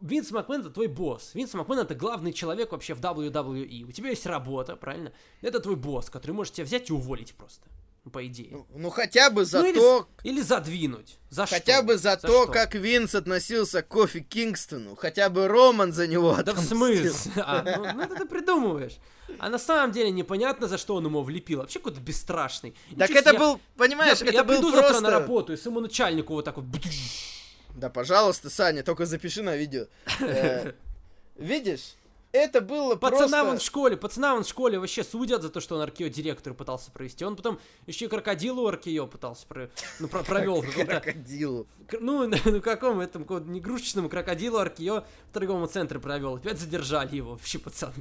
Speaker 4: Винс Макмен это твой босс. Винс Макмен это главный человек вообще в WWE. У тебя есть работа, правильно? Это твой босс, который может тебя взять и уволить просто. По идее.
Speaker 1: Ну, ну, хотя бы за
Speaker 4: Ну, или,
Speaker 1: то,
Speaker 4: или задвинуть. За
Speaker 1: хотя
Speaker 4: что?
Speaker 1: бы за, то,
Speaker 4: что?
Speaker 1: как Винс относился к Кофи Кингстону. Хотя бы Роман за него
Speaker 4: Да в
Speaker 1: отомстил.
Speaker 4: смысле? (laughs) А, ну, ну это ты придумываешь. А на самом деле непонятно, за что он ему влепил. Вообще какой-то бесстрашный.
Speaker 1: Так
Speaker 4: Ничего
Speaker 1: это
Speaker 4: себе,
Speaker 1: был, понимаешь,
Speaker 4: я,
Speaker 1: это
Speaker 4: я
Speaker 1: был
Speaker 4: приду
Speaker 1: просто...
Speaker 4: завтра на работу и своему начальнику вот так вот...
Speaker 1: Да, пожалуйста, Саня, только запиши на видео. (laughs) Э, Видишь, это было
Speaker 4: Пацана вон в
Speaker 1: просто...
Speaker 4: школе, пацана вон в школе вообще судят за то, что он аркео директору пытался провести. Он потом еще и крокодилу аркео пытался про... ну, про- провел. в
Speaker 1: Крокодилу. (laughs)
Speaker 4: Ну, (laughs) ну каком этом, игрушечному крокодилу аркео в торговом центре провел. Опять задержали его. Вообще, пацан.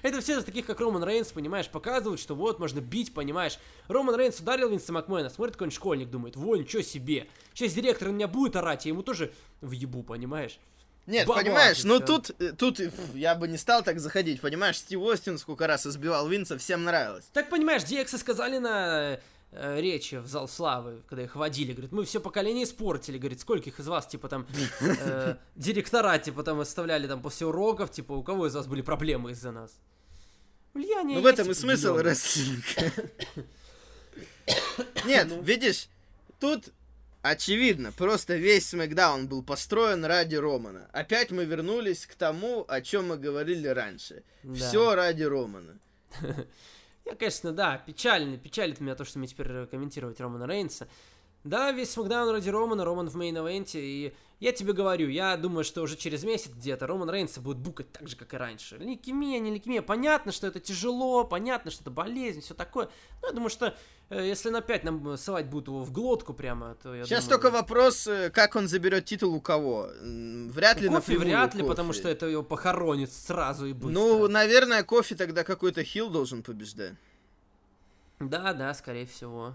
Speaker 4: Это все из таких, как Роман Рейнс, понимаешь, показывают, что вот, можно бить, понимаешь. Роман Рейнс ударил Винса Макмена, смотрит какой-нибудь школьник, думает, во, ничего себе. Сейчас директор на меня будет орать, я ему тоже въебу, понимаешь.
Speaker 1: Нет,
Speaker 4: Баба,
Speaker 1: понимаешь, ну тут, э, тут э, я бы не стал так заходить, понимаешь, Стив Остин сколько раз избивал Винса, всем нравилось.
Speaker 4: Так, понимаешь, DX сказали на э, речи в зал славы, когда их водили, говорит, мы все поколение испортили, говорит, скольких из вас, типа, там, э, директора, типа, там, оставляли, там, после уроков, типа, у кого из вас были проблемы из-за нас? Влияние
Speaker 1: Ну в этом и смысл рестлинга. (coughs) Нет,
Speaker 4: Ну.
Speaker 1: видишь, тут очевидно, просто весь Смакдаун был построен ради Романа. Опять мы вернулись к тому, о чем мы говорили раньше.
Speaker 4: Да.
Speaker 1: Все ради Романа. (laughs)
Speaker 4: Я, конечно, да, печально, печалит меня то, что мне теперь комментировать Романа Рейнса. Да, весь Смакдаун ради Романа, Роман в мейн-эвенте, и я тебе говорю, я думаю, что уже через месяц где-то Роман Рейнса будет букать так же, как и раньше. Лейкемия, не лейкемия, понятно, что это тяжело, понятно, что это болезнь, все такое. Но я думаю, что э, если он опять нам ссылать будут его в глотку прямо, то я
Speaker 1: Сейчас
Speaker 4: думаю,
Speaker 1: только вопрос, э, как он заберет титул у кого. Вряд ли
Speaker 4: Кофе
Speaker 1: напрямую
Speaker 4: вряд ли,
Speaker 1: Кофи.
Speaker 4: потому что это его похоронит сразу и быстро.
Speaker 1: Ну, наверное, Кофи тогда какой-то хил должен побеждать.
Speaker 4: Да, да, скорее всего.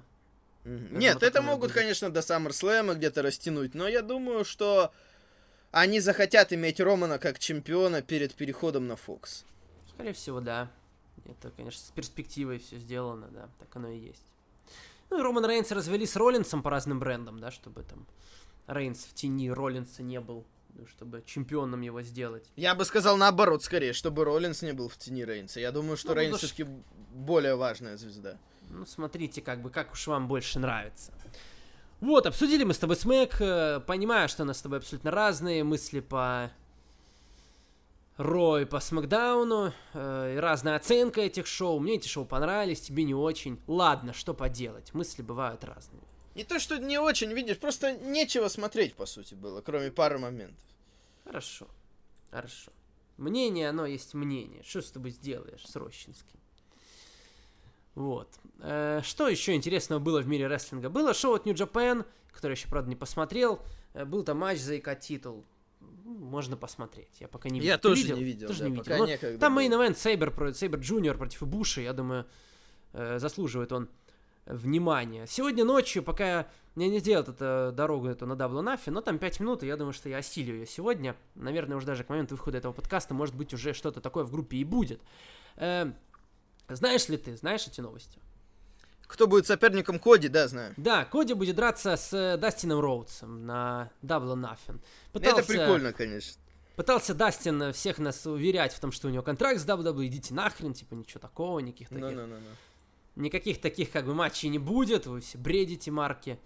Speaker 4: Думаю,
Speaker 1: Нет, это могут,
Speaker 4: будет.
Speaker 1: конечно, до SummerSlam где-то растянуть, но я думаю, что они захотят иметь Романа как чемпиона перед переходом на Фокс.
Speaker 4: Скорее всего, да. Это, конечно, с перспективой все сделано, да, так оно и есть. Ну и Роман Рейнс развели с Роллинсом по разным брендам, да, чтобы там Рейнс в тени Роллинса не был, ну, чтобы чемпионом его сделать.
Speaker 1: Я бы сказал наоборот, скорее, чтобы Роллинс не был в тени Рейнса. Я думаю, что
Speaker 4: Ну,
Speaker 1: Рейнс
Speaker 4: что-
Speaker 1: все-таки более важная звезда.
Speaker 4: Ну, смотрите, как бы, как уж вам больше нравится. Вот, обсудили мы с тобой Смэк, э, понимаю, что у нас с тобой абсолютно разные мысли по Рой по Смакдауну, э, разная оценка этих шоу. Мне эти шоу понравились, тебе не очень. Ладно, что поделать, мысли бывают разные.
Speaker 1: Не то, что не очень, видишь, просто нечего смотреть, по сути, было, кроме пары моментов.
Speaker 4: Хорошо, хорошо. Мнение, оно есть мнение. Что с тобой сделаешь с Рощинским? Вот. Э, что еще интересного было в мире рестлинга? Было шоу от New Japan, которое я еще, правда, не посмотрел. Э, был там матч за ИК-титул. Ну, Можно посмотреть. Я пока не видел.
Speaker 1: Я
Speaker 4: Ты
Speaker 1: тоже не видел,
Speaker 4: Тоже
Speaker 1: да,
Speaker 4: не
Speaker 1: пока
Speaker 4: видел. Ну,
Speaker 1: некогда
Speaker 4: там
Speaker 1: было.
Speaker 4: main event Сейбер, Сейбер Джуниор против Ибуши. Я думаю, э, заслуживает он внимания. Сегодня ночью, пока я не сделал эту дорогу эту на Double or Nothing, но там 5 минут, и я думаю, что я осилю ее сегодня. Наверное, уже даже к моменту выхода этого подкаста, может быть, уже что-то такое в группе и будет. Знаешь ли ты, знаешь эти новости?
Speaker 1: Кто будет соперником Коди, да, знаю.
Speaker 4: Да, Коди будет драться с э, Дастином Роудсом на Double Nothing.
Speaker 1: Это прикольно, конечно.
Speaker 4: Пытался Дастин э, всех нас уверять в том, что у него контракт с WWE, идите нахрен, типа ничего такого, никаких таких,
Speaker 1: Ну-ну-ну-ну.
Speaker 4: никаких таких как бы матчей не будет, вы все бредите марки.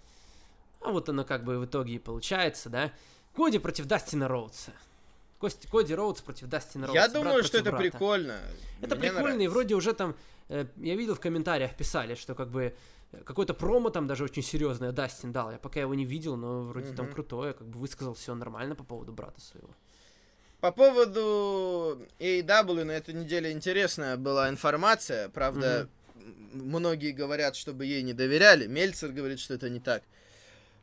Speaker 4: А вот оно как бы в итоге и получается, да. Коди против Дастина Роудса. Кость- Коди Роудс против Дастина Роудса.
Speaker 1: Я думаю, что это
Speaker 4: брата.
Speaker 1: прикольно.
Speaker 4: Это
Speaker 1: Мне
Speaker 4: прикольно, и
Speaker 1: нравится.
Speaker 4: вроде уже там, э, я видел в комментариях, писали, что как бы э, какое-то промо там даже очень серьезное Дастин дал. Я пока его не видел, но вроде там
Speaker 1: Мгм.
Speaker 4: крутое, как бы высказал все нормально по поводу брата своего.
Speaker 1: По поводу AEW на этой неделе интересная была информация. Правда, м- многие говорят, чтобы ей не доверяли. Мельцер говорит, что это не так.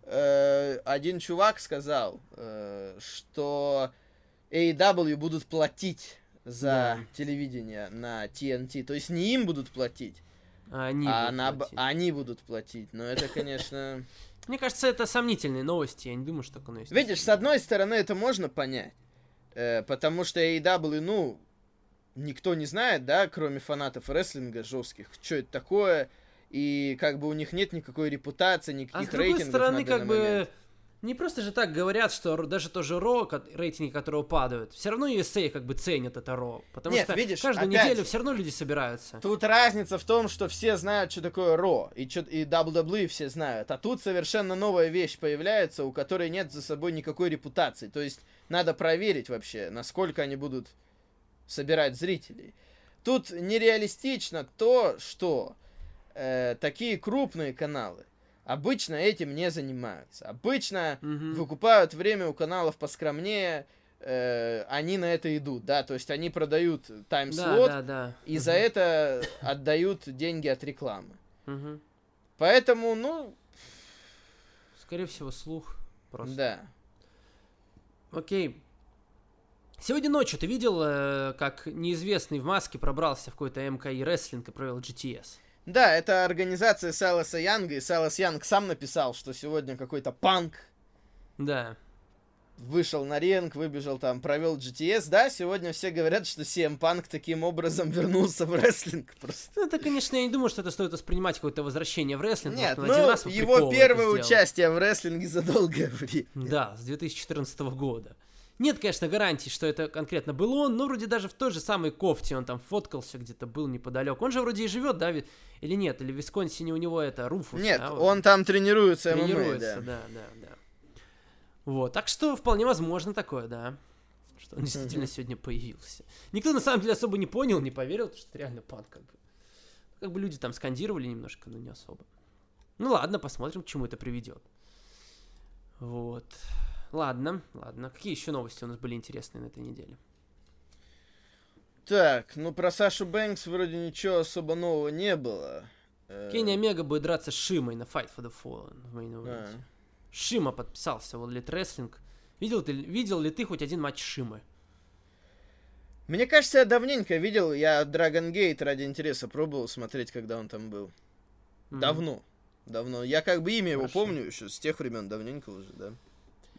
Speaker 1: Э, Один чувак сказал, что AEW будут платить за
Speaker 4: Да.
Speaker 1: телевидение на TNT. То есть не им будут платить,
Speaker 4: А они,
Speaker 1: а
Speaker 4: будут
Speaker 1: наоб-
Speaker 4: платить.
Speaker 1: они будут платить. Но это, конечно... (laughs)
Speaker 4: Мне кажется, это сомнительные новости, я не думаю, что так оно есть.
Speaker 1: Видишь, с одной стороны, это можно понять, э, потому что AEW, ну, никто не знает, да, кроме фанатов рестлинга жестких, что это такое, и как бы у них нет никакой репутации,
Speaker 4: А
Speaker 1: никаких
Speaker 4: с другой
Speaker 1: рейтингов
Speaker 4: стороны,
Speaker 1: на
Speaker 4: как
Speaker 1: данный
Speaker 4: бы,
Speaker 1: момент.
Speaker 4: Не просто же так говорят, что даже тоже Ро, рейтинги которого падают, все равно USA как бы ценят это Ро. Потому
Speaker 1: Нет,
Speaker 4: что
Speaker 1: видишь,
Speaker 4: каждую
Speaker 1: опять
Speaker 4: неделю все равно люди собираются.
Speaker 1: Тут разница в том, что все знают, что такое Ро, и, чё- и WWE все знают, а тут совершенно новая вещь появляется, у которой нет за собой никакой репутации, то есть надо проверить вообще, насколько они будут собирать зрителей. Тут нереалистично то, что э, такие крупные каналы обычно этим не занимаются. Обычно
Speaker 4: Мгм.
Speaker 1: выкупают время у каналов поскромнее, э, они на это идут, да, то есть они продают
Speaker 4: Да,
Speaker 1: тайм-слот,
Speaker 4: да, да.
Speaker 1: и за
Speaker 4: Мгм.
Speaker 1: это отдают деньги от рекламы.
Speaker 4: Мгм.
Speaker 1: Поэтому, ну,
Speaker 4: Скорее всего, слух просто.
Speaker 1: да.
Speaker 4: Окей. Сегодня ночью ты видел, э, как неизвестный в маске пробрался в какой-то МКИ рестлинг и провел GTS?
Speaker 1: Да, это организация Саласа Янга, и Салас Янг сам написал, что сегодня какой-то панк
Speaker 4: Да.
Speaker 1: вышел на ринг, выбежал там, провел GTS. Да, сегодня все говорят, что CM Панк таким образом (laughs) вернулся в рестлинг просто.
Speaker 4: Ну, это, конечно, я не думаю, что это стоит воспринимать какое-то возвращение в рестлинг.
Speaker 1: Нет, ну, его первое участие в рестлинге за долгое время.
Speaker 4: Да, с 2014 года. Нет, конечно, гарантий, что это конкретно был он, но вроде даже в той же самой кофте он там фоткался где-то, был неподалеку. Он же вроде и живет, да, или нет? Или в Висконсине у него это Руфус?
Speaker 1: Нет,
Speaker 4: да, вот?
Speaker 1: он там тренируется, ММА,
Speaker 4: тренируется,
Speaker 1: да.
Speaker 4: да, да, да. Вот, так что вполне возможно такое, да. Что он действительно сегодня появился. Никто на самом деле особо не понял, не поверил, что это реально пан как бы. Как бы люди там скандировали немножко, но не особо. Ну ладно, посмотрим, к чему это приведет. Вот. Ладно, ладно. Какие еще новости у нас были интересные на этой неделе?
Speaker 1: Так, ну про Сашу Бэнкс вроде ничего особо нового не было. Э,
Speaker 4: Кенни Омега будет драться с Шимой на Fight for the Fallen в event.
Speaker 1: а.
Speaker 4: Шима подписался в Elite Wrestling. Видел, ты, видел ли ты хоть один матч Шимы?
Speaker 1: Мне кажется, я давненько видел, я Dragon Gate ради интереса пробовал смотреть, когда он там был.
Speaker 4: Мгм.
Speaker 1: Давно. Давно. Я как бы имя его
Speaker 4: Хорошо.
Speaker 1: помню еще с тех времен, давненько уже, да.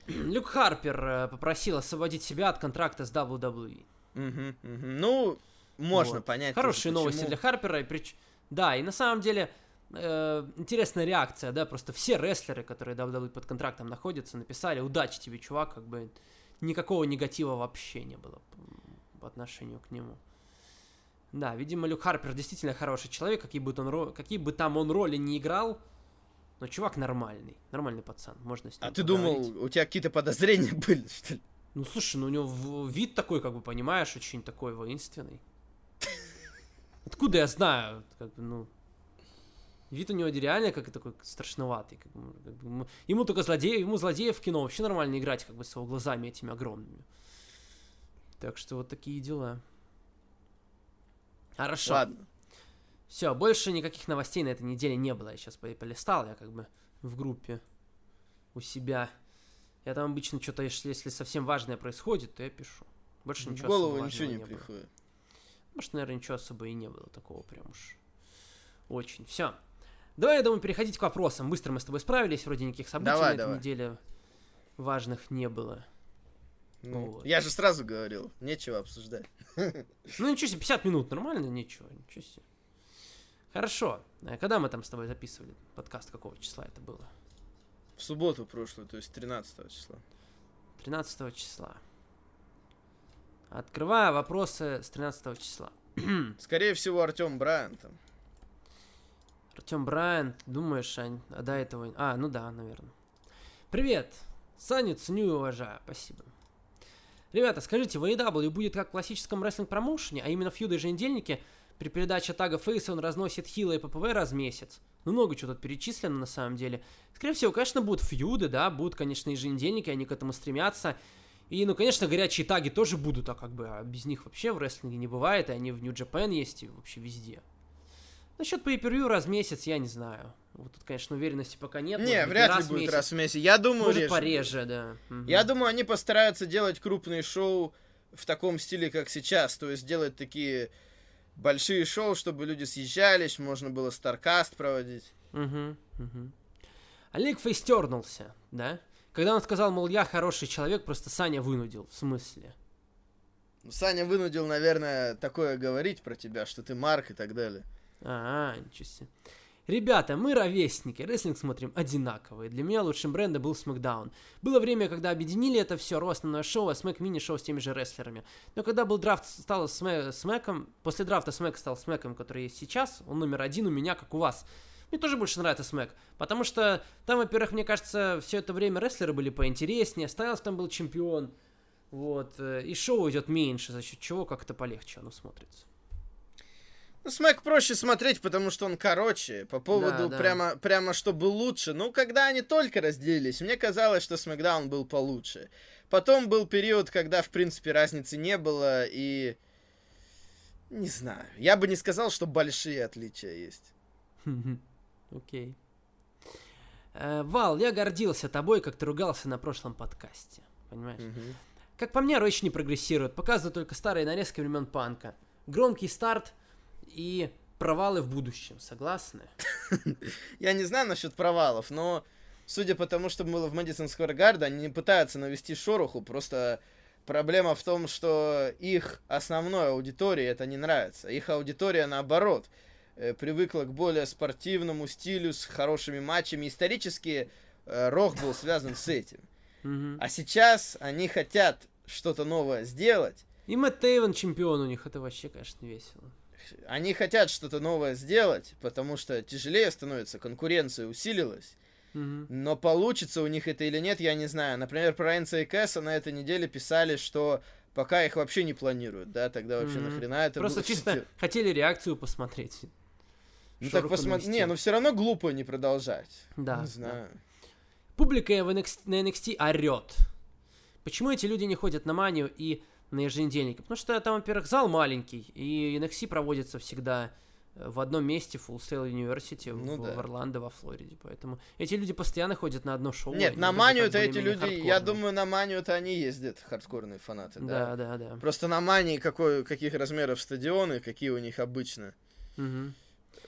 Speaker 4: Люк Харпер э, попросил освободить себя от контракта с WWE.
Speaker 1: Мгм, мгм. Ну, можно
Speaker 4: Вот.
Speaker 1: понять.
Speaker 4: Хорошие
Speaker 1: тоже,
Speaker 4: новости
Speaker 1: почему.
Speaker 4: для Харпера. И прич- Да, и на самом деле э, интересная реакция, да, просто все рестлеры, которые WWE под контрактом находятся, написали, удачи тебе, чувак, как бы никакого негатива вообще не было по отношению к нему. Да, видимо, Люк Харпер действительно хороший человек, какие бы, он, какие бы там он роли не играл, но чувак нормальный, нормальный пацан, можно с ним
Speaker 1: А ты
Speaker 4: поговорить.
Speaker 1: думал, у тебя какие-то подозрения (laughs) были, что ли?
Speaker 4: Ну, слушай, ну у него вид такой, как бы, понимаешь, очень такой воинственный. (laughs) Откуда я знаю, как бы, ну... Вид у него реально как такой страшноватый. Как бы, как бы, ему- ему только злодеев, ему злодеев в кино вообще нормально играть, как бы, с его глазами этими огромными. Так что вот такие дела. Хорошо.
Speaker 1: Ладно.
Speaker 4: Все, больше никаких новостей на этой неделе не было. Я сейчас полистал, я как бы в группе у себя. Я там обычно что-то, если, если совсем важное происходит, то я пишу. Больше
Speaker 1: В
Speaker 4: ничего
Speaker 1: голову
Speaker 4: особо
Speaker 1: ничего не
Speaker 4: не было.
Speaker 1: приходит.
Speaker 4: Может, наверное, ничего особо и не было такого прям уж. Очень. Все. Давай, я думаю, переходить к вопросам. Быстро мы с тобой справились, вроде никаких событий
Speaker 1: Давай,
Speaker 4: на этой
Speaker 1: давай.
Speaker 4: неделе важных не было.
Speaker 1: Ну,
Speaker 4: Вот.
Speaker 1: Я же сразу говорил, нечего обсуждать. (laughs)
Speaker 4: Ну ничего себе, 50 минут, нормально? Ничего, ничего себе. Хорошо. А Когда мы там с тобой записывали подкаст? Какого числа это было?
Speaker 1: В субботу прошлую, то есть 13 числа.
Speaker 4: 13 числа. Открываю вопросы с 13 числа. (clears throat)
Speaker 1: Скорее всего, Артем Брайан там.
Speaker 4: Артем Брайан, думаешь, Ань, а до этого... А, ну да, наверное. Привет! Саню ценю и уважаю, спасибо. Ребята, скажите, в AEW будет как в классическом рестлинг-промоушене, а именно фьюды еженедельники, при передаче тага Фейса он разносит хила и ППВ раз в месяц. Ну, много чего тут перечислено на самом деле. Скорее всего, конечно, будут фьюды, да, будут, конечно, еженедельники, они к этому стремятся. И, ну, конечно, горячие таги тоже будут, а как бы а без них вообще в рестлинге не бывает, и они в Нью-Джапен есть и вообще везде. Насчет pay раз в месяц, я не знаю. Вот тут, конечно, уверенности пока нет.
Speaker 1: Не, вряд ли
Speaker 4: раз
Speaker 1: будет
Speaker 4: месяц.
Speaker 1: раз в месяц. Я думаю,
Speaker 4: Может,
Speaker 1: реже
Speaker 4: пореже, да.
Speaker 1: Будет. Я думаю, они постараются делать крупные шоу в таком стиле, как сейчас. То есть делать такие большие шоу, чтобы люди съезжались, можно было Старкаст проводить.
Speaker 4: Мгм, мгм. Олег фейстернулся, да? Когда он сказал, мол, я хороший человек, просто Саня вынудил. В смысле?
Speaker 1: Ну, Саня вынудил, наверное, такое говорить про тебя, что ты Марк и так далее.
Speaker 4: А, ничего себе. Ребята, мы ровесники, рестлинг смотрим одинаковые. Для меня лучшим брендом был SmackDown. Было время, когда объединили это все, рост основное шоу, а Смэк мини-шоу с теми же рестлерами. Но когда был драфт, стал Смэ- Смэком, после драфта Смэк стал Смэком, который есть сейчас, он номер один у меня, как у вас. Мне тоже больше нравится Смэк, потому что там, во-первых, мне кажется, все это время рестлеры были поинтереснее, Стайлз там был чемпион, вот, э, и шоу идет меньше, за счет чего как-то полегче оно смотрится.
Speaker 1: Ну, Смэк проще смотреть, потому что он короче. По поводу
Speaker 4: да.
Speaker 1: прямо, прямо чтобы лучше. Ну, когда они только разделились, мне казалось, что Смэкдаун был получше. Потом был период, когда, в принципе, разницы не было, и... Не знаю. Я бы не сказал, что большие отличия есть. (laughs)
Speaker 4: Окей. Э, Вал, я гордился тобой, как ты ругался на прошлом подкасте. Понимаешь? Как по мне, Ройч не прогрессирует. Показывают только старые нарезки времен панка. Громкий старт и провалы в будущем. Согласны? (laughs)
Speaker 1: Я не знаю насчет провалов, но судя по тому, что было в Мэдисон Сквер Гарда, они не пытаются навести шороху, просто проблема в том, что их основной аудитории это не нравится. Их аудитория, наоборот, э, привыкла к более спортивному стилю, с хорошими матчами. Исторически э, Рок был связан с этим. А сейчас они хотят что-то новое сделать.
Speaker 4: И Мэтт Тейвен чемпион у них. Это вообще, конечно, весело.
Speaker 1: Они хотят что-то новое сделать, потому что тяжелее становится, конкуренция усилилась.
Speaker 4: Мгм.
Speaker 1: Но получится у них это или нет, я не знаю. Например, про Энца и Кэса на этой неделе писали, что пока их вообще не планируют, да, тогда вообще
Speaker 4: Мгм.
Speaker 1: нахрена это
Speaker 4: Просто
Speaker 1: будет?
Speaker 4: чисто хотели реакцию посмотреть.
Speaker 1: Ну так посмотри. Не, ну все равно глупо не продолжать.
Speaker 4: Да.
Speaker 1: не
Speaker 4: да.
Speaker 1: знаю.
Speaker 4: Публика в NXT, на NXT орет. Почему эти люди не ходят на манию и на еженедельники? Потому что там, во-первых, зал маленький, и NXT проводится всегда э, в одном месте, Full Sail University,
Speaker 1: Ну
Speaker 4: в,
Speaker 1: да.
Speaker 4: в Орландо, во Флориде. Поэтому эти люди постоянно ходят на одно шоу.
Speaker 1: Нет, на манию-то
Speaker 4: как
Speaker 1: эти люди, я
Speaker 4: хардкорные.
Speaker 1: думаю, на манию-то они ездят, хардкорные фанаты, да.
Speaker 4: Да, да, да.
Speaker 1: Просто на мании какой, каких размеров стадионы, какие у них обычно э,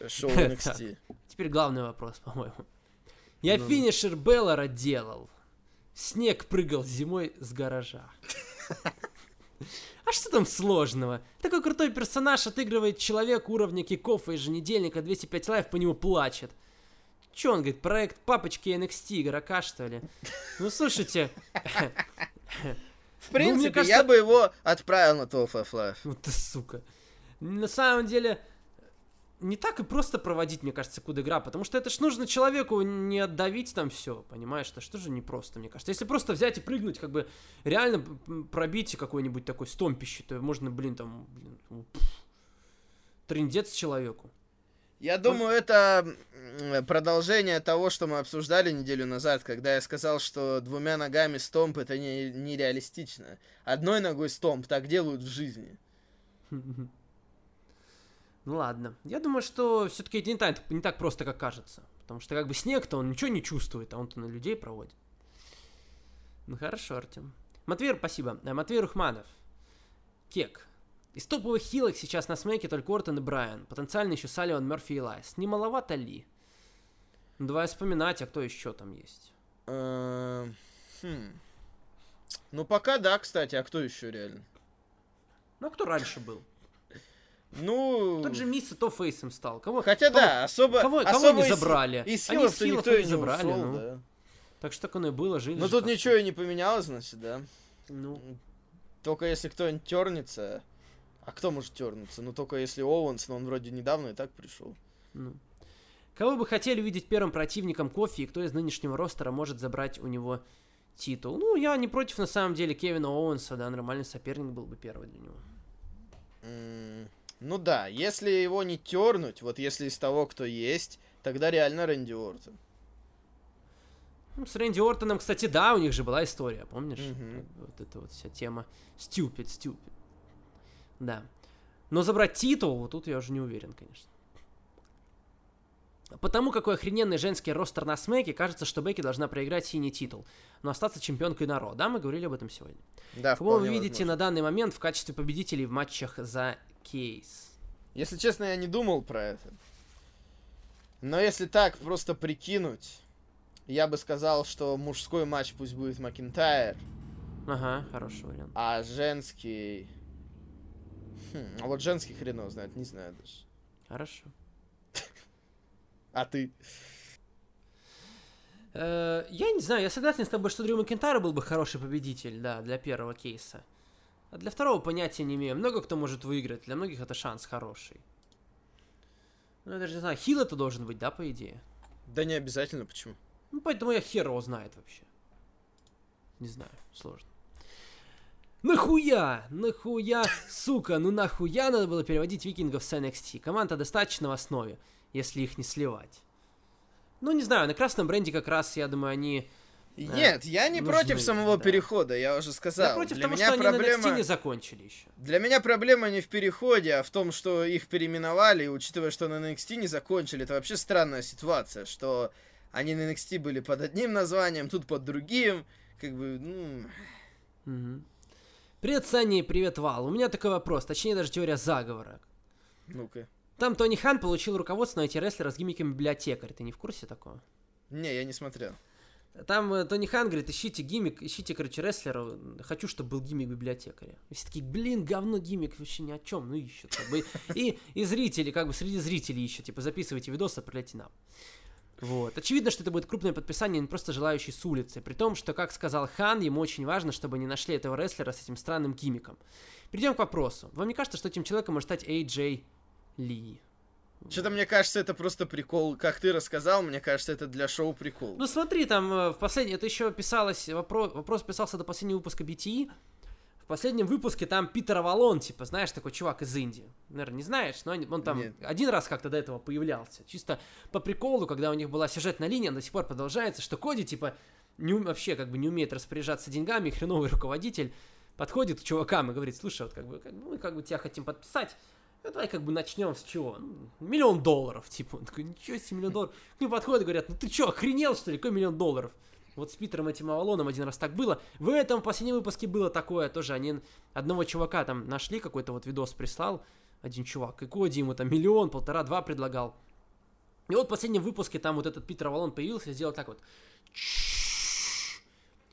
Speaker 1: шоу (laughs) NXT.
Speaker 4: Теперь главный вопрос, по-моему. Я
Speaker 1: Ну.
Speaker 4: финишер Балора делал. Снег прыгал зимой с гаража. (laughs) А что там сложного? Такой крутой персонаж отыгрывает человек уровня kickoff а еженедельника, 205 Live по нему плачет. Че он говорит, проект папочки NXT игрока, что ли? Ну, слушайте,
Speaker 1: В принципе,
Speaker 4: мне кажется-
Speaker 1: я бы его отправил на 12 Life.
Speaker 4: вот ты сука. На самом деле, не так и просто проводить, мне кажется, куда игра, потому что это ж нужно человеку не отдавить там все, понимаешь? Это что же не просто, мне кажется. Если просто взять и прыгнуть, как бы реально пробить какой-нибудь такой стомпище, то можно, блин, там, блин, ну, пф, трындец человеку.
Speaker 1: Я думаю, это продолжение того, что мы обсуждали неделю назад, когда я сказал, что двумя ногами стомп это не, нереалистично. Одной ногой стомп так делают в жизни. (laughs)
Speaker 4: Ну ладно. Я думаю, что все-таки это не так, не так просто, как кажется. Потому что как бы снег-то он ничего не чувствует, а он-то на людей проводит. Ну хорошо, Артем. Матвей, спасибо. А, Матвей Рухманов. Кек. Из топовых хилов сейчас на смеке только Ортон и Брайан. Потенциально еще Салливан, Мерфи и Элайас. Не маловато ли? Ну, давай вспоминать, а кто еще там есть.
Speaker 1: Эм, хм. Ну, пока да, кстати. А кто еще реально?
Speaker 4: Ну, а кто раньше был?
Speaker 1: Ну,
Speaker 4: Тот же Миз-то фейсом стал. Кого,
Speaker 1: хотя
Speaker 4: кого-
Speaker 1: да, особо...
Speaker 4: кого- кого
Speaker 1: особо
Speaker 4: не
Speaker 1: из-
Speaker 4: забрали?
Speaker 1: Из
Speaker 4: Они из хилов
Speaker 1: никто не
Speaker 4: забрали,
Speaker 1: ушел,
Speaker 4: ну.
Speaker 1: да.
Speaker 4: Так что так оно и было, жили
Speaker 1: Ну
Speaker 4: же
Speaker 1: тут ничего и не поменялось, значит, да.
Speaker 4: Ну,
Speaker 1: Только если кто-нибудь тернется. А кто может тернуться? Ну только если Оуэнс, но он вроде недавно и так пришел.
Speaker 4: ну. Кого бы хотели увидеть первым противником Кофи, и кто из нынешнего ростера может забрать у него титул? Ну, я не против, на самом деле, Кевина Оуэнса, да, нормальный соперник был бы первый для него.
Speaker 1: М, Ну да, если его не тернуть, вот если из того, кто есть, тогда реально Рэнди Ортон.
Speaker 4: Ну, с Рэнди Ортоном, кстати, да, у них же была история, помнишь? Бы Вот эта вот вся тема stupid, stupid. Да. Но забрать титул, вот тут я уже не уверен, конечно. Потому какой охрененный женский ростер на смеке, кажется, что Бекки должна проиграть синий титул, но остаться чемпионкой на Ро. Да, мы говорили об этом сегодня.
Speaker 1: Да,
Speaker 4: Кого вы видите
Speaker 1: возможно.
Speaker 4: на данный момент в качестве победителей в матчах за кейс?
Speaker 1: Если честно, я не думал про это. Но если так просто прикинуть, я бы сказал, что мужской матч пусть будет Макинтайр,
Speaker 4: Ага, хороший вариант.
Speaker 1: а женский... Хм, а вот женский хренов знает, не знаю даже.
Speaker 4: Хорошо. (laughs)
Speaker 1: А ты?
Speaker 4: Э, я не знаю, я согласен с тобой, что Дрю Макентайр был бы хороший победитель, да, для первого кейса. А для второго понятия не имею. Много кто может выиграть, для многих это шанс хороший. Ну, я даже не знаю, хил это должен быть, да, по идее?
Speaker 1: Да не обязательно, почему?
Speaker 4: Ну, поэтому я хер его знает вообще. Не знаю, сложно. Нахуя? Нахуя? Сука, ну нахуя надо было переводить викингов с NXT? Команда достаточно в основе, если их не сливать. Ну, не знаю, на красном бренде как раз, я думаю, они...
Speaker 1: Нет, я не
Speaker 4: нужны,
Speaker 1: против самого
Speaker 4: да.
Speaker 1: перехода, я уже сказал.
Speaker 4: Я против
Speaker 1: Для
Speaker 4: того,
Speaker 1: меня
Speaker 4: что они на
Speaker 1: проблема...
Speaker 4: NXT не закончили еще.
Speaker 1: Для меня проблема не в переходе, а в том, что их переименовали, и учитывая, что на NXT не закончили, это вообще странная ситуация, что они на NXT были под одним названием, тут под другим, как бы, ну...
Speaker 4: Мгм. Привет, Саня, и привет, Вал. У меня такой вопрос, точнее даже теория заговора.
Speaker 1: Ну-ка.
Speaker 4: Там Тони Хан получил руководство на эти рестлера с гиммиком библиотекарь. Ты не в курсе такого?
Speaker 1: Не, я не смотрел.
Speaker 4: Там э, Тони Хан говорит, ищите гиммик, ищите, короче, рестлера, хочу, чтобы был гиммик библиотекаря. И все такие, блин, говно гиммик, вообще ни о чем, ну ищут. Как бы. И, и зрители, как бы среди зрителей ищут, типа, записывайте видосы, отправляйте нам. Вот. Очевидно, что это будет крупное подписание, не просто желающий с улицы. При том, что, как сказал Хан, ему очень важно, чтобы они нашли этого рестлера с этим странным гиммиком. Перейдем к вопросу. Вам не кажется, что этим человеком может стать AJ Ли?
Speaker 1: Что-то мне кажется, это просто прикол. Как ты рассказал, мне кажется, это для шоу прикол.
Speaker 4: Ну смотри, там э, в последнем, это еще писалось, вопрос, вопрос писался до последнего выпуска BTE. В последнем выпуске там Питер Авалон, типа, знаешь, такой чувак из Индии. Наверное, не знаешь, но они- он там
Speaker 1: Нет.
Speaker 4: один раз как-то до этого появлялся. Чисто по приколу, когда у них была сюжетная линия, она до сих пор продолжается, что Коди, типа, не, вообще как бы не умеет распоряжаться деньгами, хреновый руководитель, подходит к чувакам и говорит, слушай, вот как бы, как мы как бы тебя хотим подписать, ну, давай как бы начнем с чего? Ну, Миллион долларов, типа. Он такой, ничего себе, миллион долларов. К нему подходят и говорят, ну ты что, охренел, что ли? Какой миллион долларов? Вот с Питером этим Авалоном один раз так было. В этом последнем выпуске было такое тоже. Они одного чувака там нашли, какой-то вот видос прислал, один чувак. И Коди ему там миллион, полтора-два предлагал. И вот в последнем выпуске там вот этот Питер Авалон появился и сделал так вот.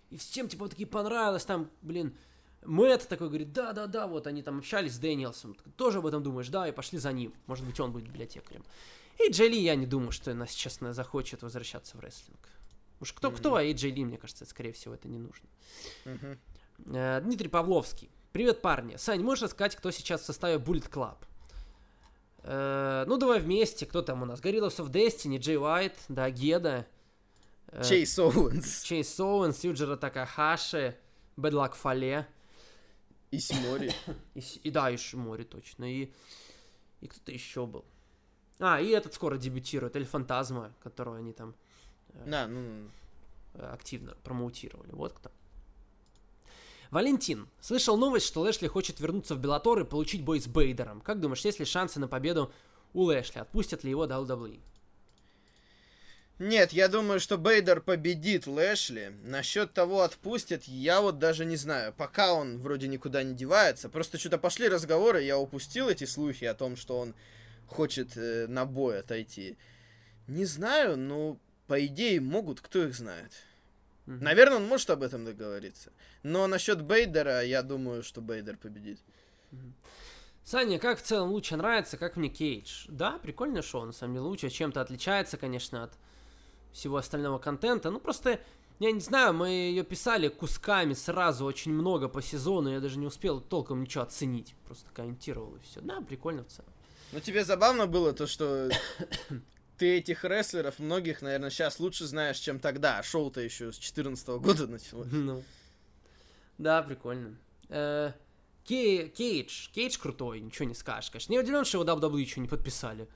Speaker 4: И всем типа вот такие понравилось, там, блин, Мэтт такой говорит, да-да-да, вот они там общались с Дэниелсом. Тоже об этом думаешь, да, и пошли за ним. Может быть, он будет библиотекарем. Эй Джей Ли, я не думаю, что она наверное, захочет возвращаться в рестлинг. Уж кто-кто, а Эй Джей Ли, мне кажется, скорее всего, это не нужно. Э, Дмитрий Павловский. Привет, парни. Сань, можешь рассказать, кто сейчас в составе Bullet Club? Э, ну, давай вместе. Кто там у нас? Gorillas of Destiny, Джей Уайт, да, Гедо. э,
Speaker 1: Чейз Оуэнс
Speaker 4: Чейз Оуэнс, Юджиро Такахаши, Bad Luck
Speaker 1: Fale. Ишимори. (coughs)
Speaker 4: И, и да, Ишимори точно. И, и кто-то еще был. А, и этот скоро дебютирует, Эль Фантазма, которого они там
Speaker 1: На, ну,
Speaker 4: э, активно промоутировали. Вот кто. Валентин. Слышал новость, что Лэшли хочет вернуться в Беллатор и получить бой с Бейдером. Как думаешь, есть ли шансы на победу у Лэшли? Отпустят ли его WWE?
Speaker 1: Нет, я думаю, что Бейдер победит Лэшли. Насчет того, отпустят, я вот даже не знаю. Пока он вроде никуда не девается. Просто что-то пошли разговоры, я упустил эти слухи о том, что он хочет э, на бой отойти. Не знаю, но по идее могут, кто их знает.
Speaker 4: Мгм.
Speaker 1: Наверное, он может об этом договориться. Но насчет Бейдера, я думаю, что Бейдер победит.
Speaker 4: Саня, как в целом лучше нравится, как мне Кейдж? Да, прикольное шоу, на самом деле, лучше чем-то отличается, конечно, от всего остального контента. Ну, просто, я не знаю, мы ее писали кусками сразу, очень много по сезону, я даже не успел толком ничего оценить. Просто комментировал и все. Да, прикольно в целом.
Speaker 1: Ну тебе забавно было то, что (coughs) ты этих рестлеров многих, наверное, сейчас лучше знаешь, чем тогда. А шоу-то еще с 2014 года началось. (laughs)
Speaker 4: Ну. Да, прикольно. Э, Кей- Кейдж. Кейдж крутой, ничего не скажешь, конечно. Не удивлен, что его WWE еще не подписали.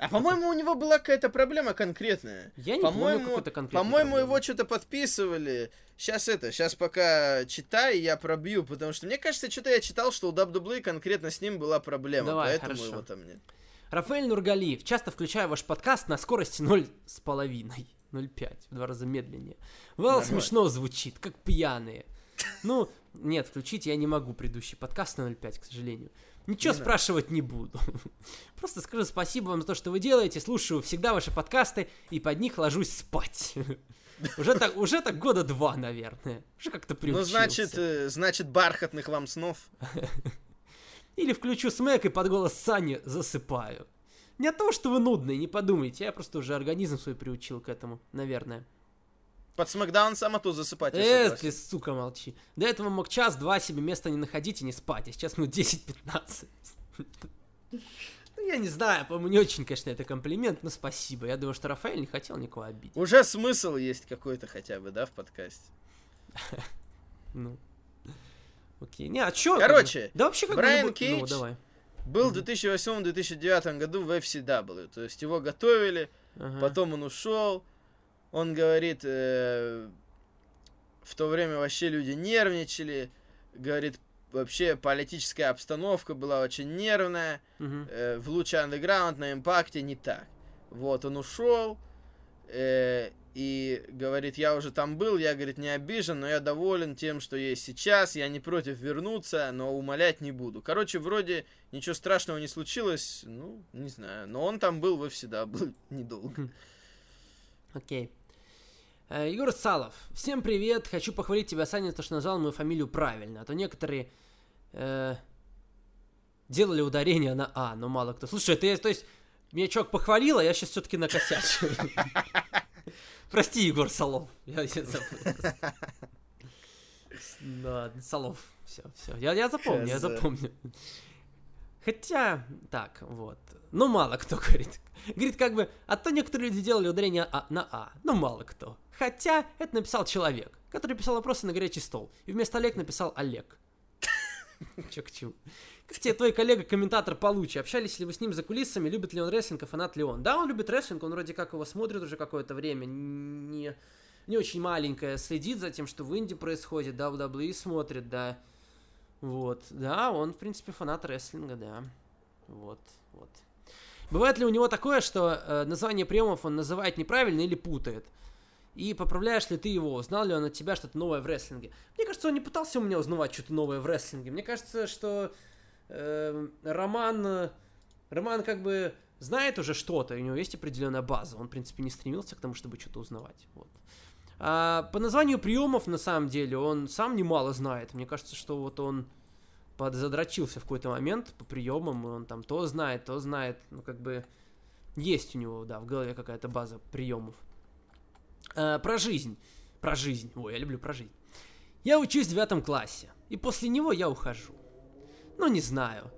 Speaker 1: А по-моему, у него была какая-то проблема конкретная.
Speaker 4: Я не помню
Speaker 1: По-моему,
Speaker 4: какой-то конкретной
Speaker 1: по-моему,
Speaker 4: проблемы.
Speaker 1: его что-то подписывали. Сейчас это, сейчас пока читай, я пробью, потому что мне кажется, что-то я читал, что у WWE конкретно с ним была проблема,
Speaker 4: Давай,
Speaker 1: поэтому
Speaker 4: хорошо.
Speaker 1: его там нет.
Speaker 4: Рафаэль Нургалиев. Часто включаю ваш подкаст на скорости 0,5. 0,5. (laughs) В два раза медленнее. Вал смешно звучит, как пьяные. Ну, нет, включить я не могу предыдущий подкаст на 0,5, к сожалению. Ничего
Speaker 1: Не надо.
Speaker 4: спрашивать не буду. (laughs) Просто скажу спасибо вам за то, что вы делаете. Слушаю всегда ваши подкасты и под них ложусь спать. (laughs) Уже так, уже так года два, наверное. Уже как-то
Speaker 1: Ну,
Speaker 4: приучился.
Speaker 1: значит, э, значит, бархатных вам снов. (laughs)
Speaker 4: Или включу смэк и под голос Сани засыпаю. Не от того, что вы нудные, не подумайте. Я просто уже организм свой приучил к этому, наверное.
Speaker 1: Под Смакдаун сама то засыпать. согласен.
Speaker 4: ты, сука, молчи. До этого мог час-два себе места не находить и не спать, а сейчас ну 10-15. (laughs) Ну, я не знаю, по-моему, не очень, конечно, это комплимент, но спасибо. Я думаю, что Рафаэль не хотел никого обидеть.
Speaker 1: Уже смысл есть какой-то хотя бы, да, в подкасте. (laughs)
Speaker 4: Ну. Окей. Не, а чё?
Speaker 1: Короче,
Speaker 4: да вообще как
Speaker 1: Брайан
Speaker 4: Ну,
Speaker 1: Кейдж
Speaker 4: давай.
Speaker 1: Был в 2008-2009 году в FCW, то есть его готовили. Потом он ушел. Он говорит, э, в то время вообще люди нервничали. Говорит, вообще политическая обстановка была очень нервная. Э, в луче андеграунд на импакте не так. Вот, он ушел. э, и говорит, я уже там был, я, говорит, не обижен, но я доволен тем, что есть сейчас, я не против вернуться, но умолять не буду. Короче, вроде ничего страшного не случилось, ну, не знаю, но он там был, вы всегда (laughs) был недолго.
Speaker 4: Окей. Э, Егор Салов. Всем привет. Хочу похвалить тебя, Саня, то, что назвал мою фамилию правильно. А то некоторые э, делали ударение на А, но мало кто. Слушай, ты, то есть, меня чувак похвалил, а я сейчас все-таки накосячу. (laughs) Прости, Егор Солов. Я, я забыл. (laughs) Ладно, Солов. Все, все. Я, я запомню, я запомню. Хотя, так, вот. Ну, мало кто (laughs) говорит. Говорит, как бы, а то некоторые люди делали ударение а- на А. Ну, мало кто. Хотя, это написал человек, который писал вопросы на горячий стол. И вместо Олег написал Олег. (laughs) Чё к чему. Как тебе твой коллега-комментатор получше? Общались ли вы с ним за кулисами? Любит ли он рестлинг, а фанат ли он? Да, он любит рестлинг, он вроде как его смотрит уже какое-то время. Не, не очень маленькое. Следит за тем, что в Инди происходит. WWE смотрит, да. Вот. Да, он, в принципе, фанат рестлинга, да. Вот, вот. Бывает ли у него такое, что э, название приемов он называет неправильно или путает? И поправляешь ли ты его? Узнал ли он от тебя что-то новое в рестлинге? Мне кажется, он не пытался у меня узнавать что-то новое в рестлинге. Мне кажется, что э, Роман, Роман как бы знает уже что-то, у него есть определенная база. Он, в принципе, не стремился к тому, чтобы что-то узнавать. Вот. А по названию приемов, на самом деле, он сам немало знает. Мне кажется, что вот он подзадрочился в какой-то момент по приемам, и он там то знает, то знает. Ну, как бы есть у него, да, в голове какая-то база приемов. А, про жизнь. Про жизнь. Ой, я люблю про жизнь. Я учусь в девятом классе, и после него я ухожу. Ну, не знаю.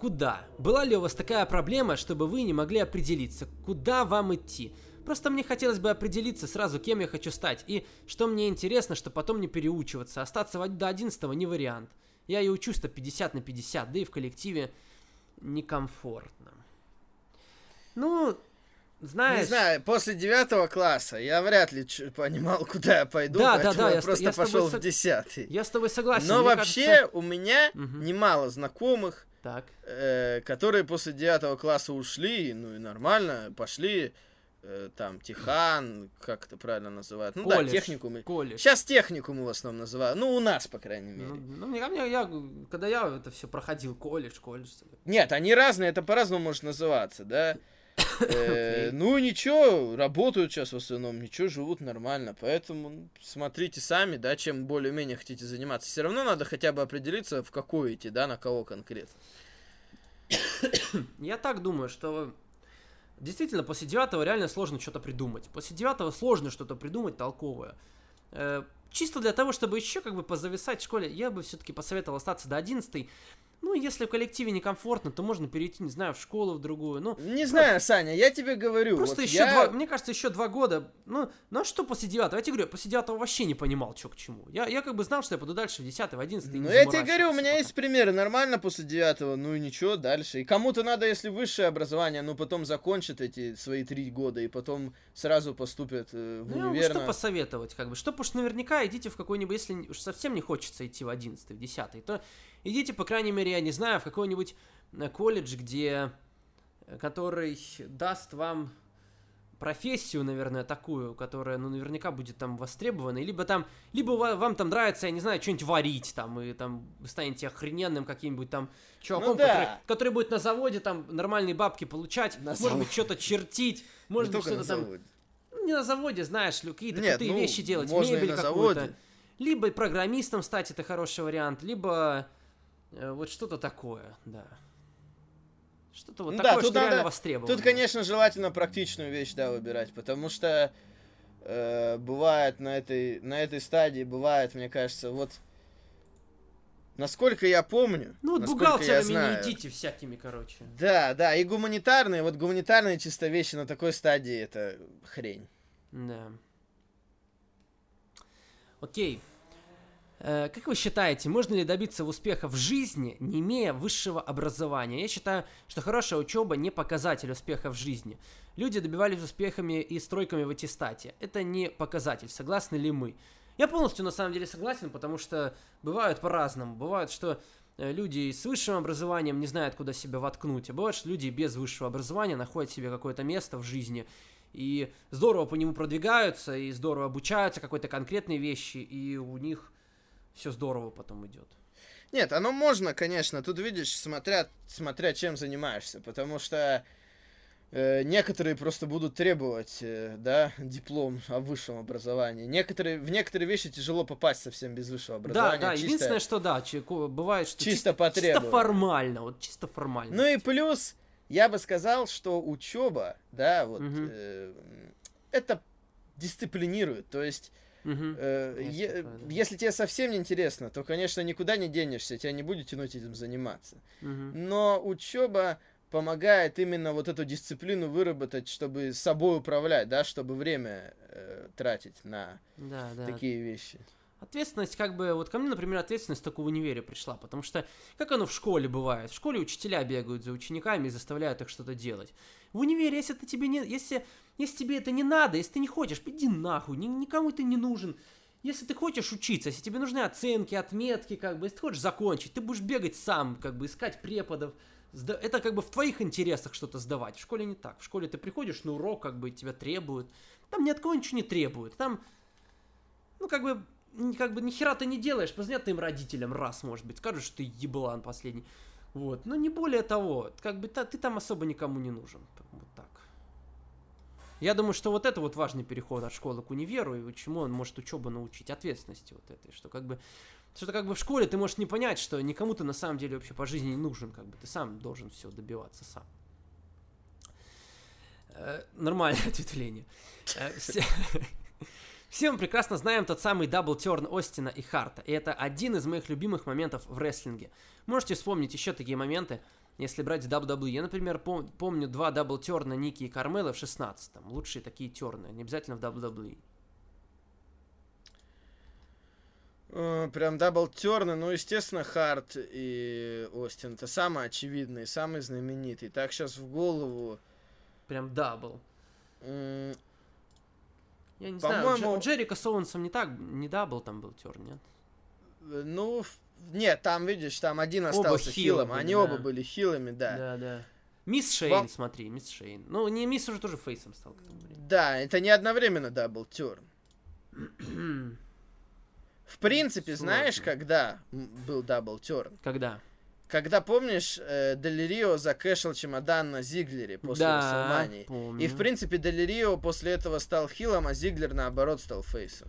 Speaker 4: Куда? Была ли у вас такая проблема, чтобы вы не могли определиться, куда вам идти? Просто мне хотелось бы определиться сразу, кем я хочу стать, и что мне интересно, что потом не переучиваться. Остаться до 11 не вариант. Я и учусь-то 50 на 50, да и в коллективе некомфортно. Ну, знаешь...
Speaker 1: Не знаю, после девятого класса я вряд ли понимал, (laughs) куда я пойду,
Speaker 4: Да, да,
Speaker 1: поэтому
Speaker 4: да,
Speaker 1: я,
Speaker 4: я с-
Speaker 1: просто
Speaker 4: я
Speaker 1: пошел
Speaker 4: сог-
Speaker 1: в десятый.
Speaker 4: Я с тобой согласен.
Speaker 1: Но вообще
Speaker 4: кажется-
Speaker 1: у меня
Speaker 4: Мгм.
Speaker 1: немало знакомых,
Speaker 4: Так.
Speaker 1: э, которые после девятого класса ушли, ну и нормально, пошли там Тихан, как это правильно называют, ну
Speaker 4: Колледж.
Speaker 1: да, техникумы.
Speaker 4: Колледж.
Speaker 1: Сейчас техникумы в основном называют, ну у нас, по крайней мере.
Speaker 4: Ну, ну, мне, я, когда я это все проходил, колледж, колледж.
Speaker 1: Нет, они разные, это по-разному может называться, да. (coughs) Э. Ну ничего, работают сейчас в основном, ничего, живут нормально, поэтому ну, смотрите сами, да, чем более-менее хотите заниматься. Все равно надо хотя бы определиться, в какой идти, да, на кого конкретно. (coughs)
Speaker 4: Я так думаю, что действительно после девятого реально сложно что-то придумать. После девятого сложно что-то придумать толковое. Э, чисто для того, чтобы еще как бы позависать в школе, я бы все-таки посоветовал остаться до одиннадцатой. Ну, если в коллективе некомфортно, то можно перейти, не знаю, в школу в другую. Ну,
Speaker 1: Не знаю, Саня, я тебе говорю.
Speaker 4: Просто
Speaker 1: вот
Speaker 4: еще
Speaker 1: я-
Speaker 4: два, мне кажется, еще два года. Ну, ну а что после девятого? Я тебе говорю, после девятого вообще не понимал, что к чему. Я, я как бы знал, что я пойду дальше в десятый, в одиннадцатый.
Speaker 1: Ну, я тебе говорю, у меня
Speaker 4: пока.
Speaker 1: есть примеры. Нормально после девятого, ну и ничего, дальше. И кому-то надо, если высшее образование, ну потом закончит эти свои три года и потом сразу поступят э, в
Speaker 4: Ну,
Speaker 1: универ.
Speaker 4: что
Speaker 1: на-
Speaker 4: посоветовать, как бы, что уж наверняка идите в какой-нибудь, если уж совсем не хочется идти в 11 в 10 то идите, по крайней мере, я не знаю, в какой-нибудь э, колледж, где, э, который даст вам профессию, наверное, такую, которая, ну, наверняка будет там востребована, и либо там, либо ва- вам там нравится, я не знаю, что-нибудь варить там, и там вы станете охрененным каким-нибудь там чуваком,
Speaker 1: Ну да.
Speaker 4: который, который будет на заводе там нормальные бабки получать,
Speaker 1: На
Speaker 4: может быть, что-то чертить,
Speaker 1: Не
Speaker 4: может быть, что-то там
Speaker 1: заводе.
Speaker 4: ну, не на заводе, знаешь, ли, какие-то
Speaker 1: Нет,
Speaker 4: крутые
Speaker 1: ну,
Speaker 4: вещи делать, мебель какую-то. Либо программистом стать, это хороший вариант, либо вот что-то такое, да. Что-то вот
Speaker 1: Ну
Speaker 4: такое,
Speaker 1: да, тут
Speaker 4: что реально
Speaker 1: надо-
Speaker 4: востребовано.
Speaker 1: Тут, конечно, желательно практичную вещь, да, выбирать, потому что э, бывает на этой, на этой стадии, бывает, мне кажется, вот насколько я помню,
Speaker 4: Ну вот бухгалтерами
Speaker 1: знаю,
Speaker 4: не идите всякими, короче.
Speaker 1: Да, да, и гуманитарные, вот гуманитарные чисто вещи на такой стадии это хрень.
Speaker 4: Да. Окей. Э, Как вы считаете, можно ли добиться успеха в жизни, не имея высшего образования? Я считаю, что хорошая учеба не показатель успеха в жизни. Люди добивались успехами и стройками в аттестате. Это не показатель. Согласны ли мы? Я полностью на самом деле согласен, потому что бывают по-разному. Бывает, что э, люди с высшим образованием не знают, куда себя воткнуть, а бывает, что люди без высшего образования находят себе какое-то место в жизни и здорово по нему продвигаются, и здорово обучаются какой-то конкретной вещи, и у них все здорово потом идет.
Speaker 1: Нет, оно можно, конечно, тут видишь, смотря, смотря чем занимаешься, потому что э, некоторые просто будут требовать, э, да, диплом о высшем образовании. Некоторые, в некоторые вещи тяжело попасть совсем без высшего
Speaker 4: Да,
Speaker 1: образования.
Speaker 4: да,
Speaker 1: чисто-
Speaker 4: единственное, что да, чеку- бывает, что
Speaker 1: чисто
Speaker 4: чисто
Speaker 1: требованию.
Speaker 4: формально, вот чисто формально.
Speaker 1: Ну и плюс, я бы сказал, что учеба, да, вот,
Speaker 4: Мгм.
Speaker 1: э, это дисциплинирует. То есть,
Speaker 4: Мгм.
Speaker 1: э,
Speaker 4: Есть
Speaker 1: е-
Speaker 4: такое, да.
Speaker 1: если тебе совсем не интересно, то, конечно, никуда не денешься, тебя не будет тянуть этим заниматься.
Speaker 4: Мгм.
Speaker 1: Но учеба помогает именно вот эту дисциплину выработать, чтобы собой управлять, да, чтобы время э, тратить на
Speaker 4: Да, да.
Speaker 1: такие вещи.
Speaker 4: Ответственность, как бы, вот ко мне, например, ответственность только в универе пришла, потому что, как оно в школе бывает, в школе учителя бегают за учениками и заставляют их что-то делать. В универе, если это тебе не, если, если тебе это не надо, если ты не хочешь, иди нахуй, ни- никому ты не нужен. Если ты хочешь учиться, если тебе нужны оценки, отметки, как бы, если ты хочешь закончить, ты будешь бегать сам, как бы, искать преподов. Это как бы в твоих интересах что-то сдавать. В школе не так. В школе ты приходишь на урок, как бы тебя требуют. Там ни от кого ничего не требуют. Там ну, как бы, как бы, ни хера ты не делаешь, позвонят твоим родителям раз, может быть, скажут, что ты еблан последний. Вот, но не более того, как бы, та- ты там особо никому не нужен. Вот так. Я думаю, что вот это вот важный переход от школы к универу, и чему он может учебу научить, ответственности вот этой, что как бы, что как бы в школе ты можешь не понять, что никому ты на самом деле вообще по жизни не нужен, как бы, ты сам должен все добиваться сам. Э, Нормальное (laughs) ответвление. Э, все- (laughs) все мы прекрасно знаем тот самый double turn Остина и Харта, и это один из моих любимых моментов в рестлинге. Можете вспомнить еще такие моменты, если брать WWE. Я, например, пом- помню два double turn а Ники и Кармеллы в 16-м. Лучшие такие turn ы, не обязательно в. WWE.
Speaker 1: Э, Прям double turn ы, ну, естественно, Харт и Остин. Это самый очевидный, самый знаменитый. Так сейчас в голову.
Speaker 4: Прям
Speaker 1: double.
Speaker 4: Я не знаю, у Дже-
Speaker 1: По-моему-
Speaker 4: у Джерика с Оуэнсом не так, не double там был turn, нет?
Speaker 1: э, Ну, в- нет, там, видишь, там один остался хилом.
Speaker 4: были,
Speaker 1: Они
Speaker 4: да.
Speaker 1: оба были хилами, да.
Speaker 4: Да, да. Миз, Шейн,
Speaker 1: Вам-
Speaker 4: смотри, Миз, Шейн. Ну, не Миз уже тоже фейсом стал к тому времени.
Speaker 1: Да, это не одновременно double turn. (clears throat) В принципе,
Speaker 4: Сложно.
Speaker 1: знаешь, когда был double turn?
Speaker 4: Когда?
Speaker 1: Когда, помнишь, э, Дель Рио закэшил чемодан на Зиглере после
Speaker 4: да,
Speaker 1: Расселмании? И, в принципе, Дель Рио после этого стал хилом, а Зиглер, наоборот, стал фейсом.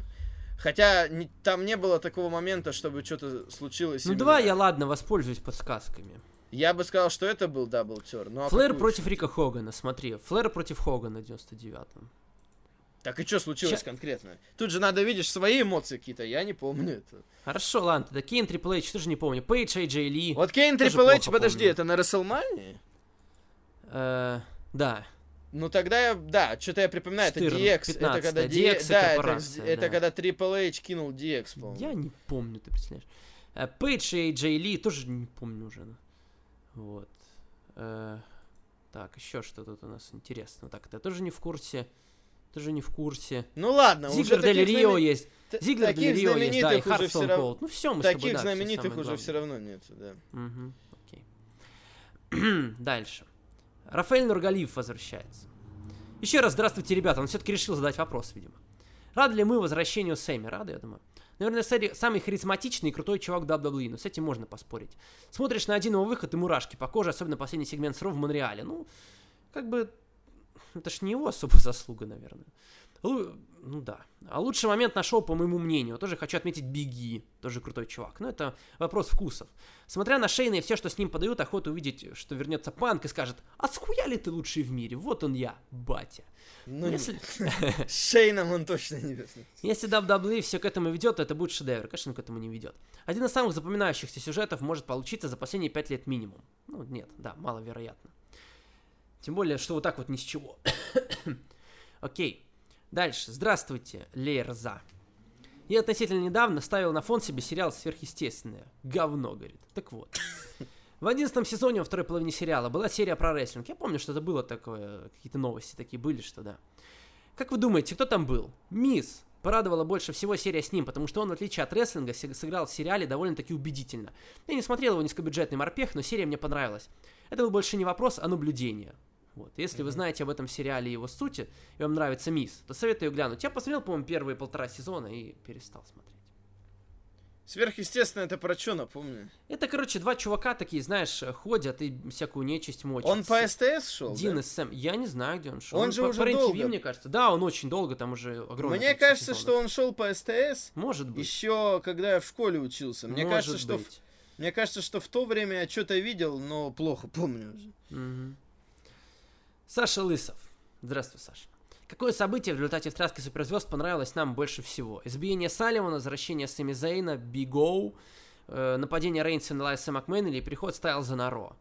Speaker 1: Хотя не- там не было такого момента, чтобы что-то случилось.
Speaker 4: Ну
Speaker 1: именно-
Speaker 4: давай я, ладно, воспользуюсь подсказками.
Speaker 1: Я бы сказал, что это был double turn. Ну, а
Speaker 4: Флэр против? Рика Хогана, смотри. Флэр против Хогана в 99-м.
Speaker 1: Так и что случилось
Speaker 4: Ща-
Speaker 1: конкретно? Тут же надо видишь свои эмоции какие-то, я не помню это.
Speaker 4: Хорошо, ладно, тогда Кейн Трипл Эйч тоже не помню. Пейдж, Эй Джей Ли.
Speaker 1: Вот Кейн Трипл Эйч, подожди,
Speaker 4: помню.
Speaker 1: это на Расселмании?
Speaker 4: Э, да.
Speaker 1: Ну тогда я, да, что-то я припоминаю, это
Speaker 4: 14,
Speaker 1: DX, это
Speaker 4: 15,
Speaker 1: когда
Speaker 4: DX
Speaker 1: DX, да, это,
Speaker 4: корпорация,
Speaker 1: это
Speaker 4: да.
Speaker 1: когда Triple H кинул DX, по-моему.
Speaker 4: Я не помню, ты представляешь. Э, Пейдж и Джей Ли тоже не помню уже. ну. Вот. Э, так, еще что тут у нас интересно. Так, ты тоже не в курсе. Тоже не в курсе.
Speaker 1: Ну ладно, уже
Speaker 4: Зиглер Дель
Speaker 1: таких,
Speaker 4: Рио
Speaker 1: знаме-
Speaker 4: есть.
Speaker 1: т-
Speaker 4: Зиглер Дель
Speaker 1: таких
Speaker 4: Рио есть, да, и
Speaker 1: уже все равно,
Speaker 4: Колд. Ну все, мы с тобой,
Speaker 1: таких
Speaker 4: да,
Speaker 1: знаменитых уже все
Speaker 4: главное.
Speaker 1: равно нету, да.
Speaker 4: Мгм, окей. (clears throat) Дальше. Рафаэль Нургалиев возвращается. Еще раз здравствуйте, ребята. Он все-таки решил задать вопрос, видимо. Рады ли мы возвращению Сэмми? Рады, я думаю. Наверное, Сэри самый харизматичный и крутой чувак WWE, но с этим можно поспорить. Смотришь на один его выход и мурашки по коже, особенно последний сегмент с Ро в Монреале. Ну, как бы, это ж не его особо заслуга, наверное. Ну да. А лучший момент на шоу, по моему мнению, тоже хочу отметить Бигги, тоже крутой чувак. Но это вопрос вкусов. Смотря на Шейна и все, что с ним подают, охота увидеть, что вернется Панк и скажет, а схуя ли ты лучший в мире? Вот он я, батя.
Speaker 1: Ну,
Speaker 4: Если, (laughs)
Speaker 1: Шейном он точно не вернется.
Speaker 4: если WWE все к этому ведет, то это будет шедевр. Конечно, он к этому не ведет. Один из самых запоминающихся сюжетов может получиться за последние пять лет минимум. Ну, нет, да, маловероятно. Тем более, что вот так вот ни с чего. (coughs) Окей. Дальше. Здравствуйте, Лерза. Я относительно недавно ставил на фон себе сериал «Сверхъестественное». Говно, говорит. Так вот. В одиннадцатом сезоне во второй половине сериала была серия про рестлинг. Я помню, что это было такое, какие-то новости такие были, что да. Как вы думаете, кто там был? Мисс. Порадовала больше всего серия с ним, потому что он, в отличие от рестлинга, сыграл в сериале довольно-таки убедительно. Я не смотрел его низкобюджетный морпех, но серия мне понравилась. Это был больше не вопрос, а наблюдение. Вот. Если вы знаете об этом сериале и его сути, и вам нравится Мисс, то советую глянуть. Я посмотрел, по-моему, первые полтора сезона и перестал смотреть.
Speaker 1: Сверхъестественно, это про что, напомню?
Speaker 4: Это, короче, два чувака такие, знаешь, ходят и всякую нечисть мочат.
Speaker 1: Он по СТС шел,
Speaker 4: Дин
Speaker 1: да?
Speaker 4: и Сэм. Я не знаю, где он шел.
Speaker 1: Он же
Speaker 4: по,
Speaker 1: уже
Speaker 4: по
Speaker 1: долго.
Speaker 4: мне кажется. Да, он очень долго, там уже огромное
Speaker 1: Мне кажется,
Speaker 4: сезонов.
Speaker 1: что он шел по СТС
Speaker 4: Может быть.
Speaker 1: еще когда я в школе учился. Мне
Speaker 4: Может
Speaker 1: кажется, что в-
Speaker 4: быть.
Speaker 1: мне кажется, что в то время я что-то видел, но плохо помню уже.
Speaker 4: Мгм. Саша Лысов. Здравствуй, Саша. Какое событие в результате встряски суперзвезд понравилось нам больше всего? Избиение Салливана, возвращение Сами Зейна, Биг Оу, э, нападение Рейнса на Лайса Макмена или приход Стайлза на Ро?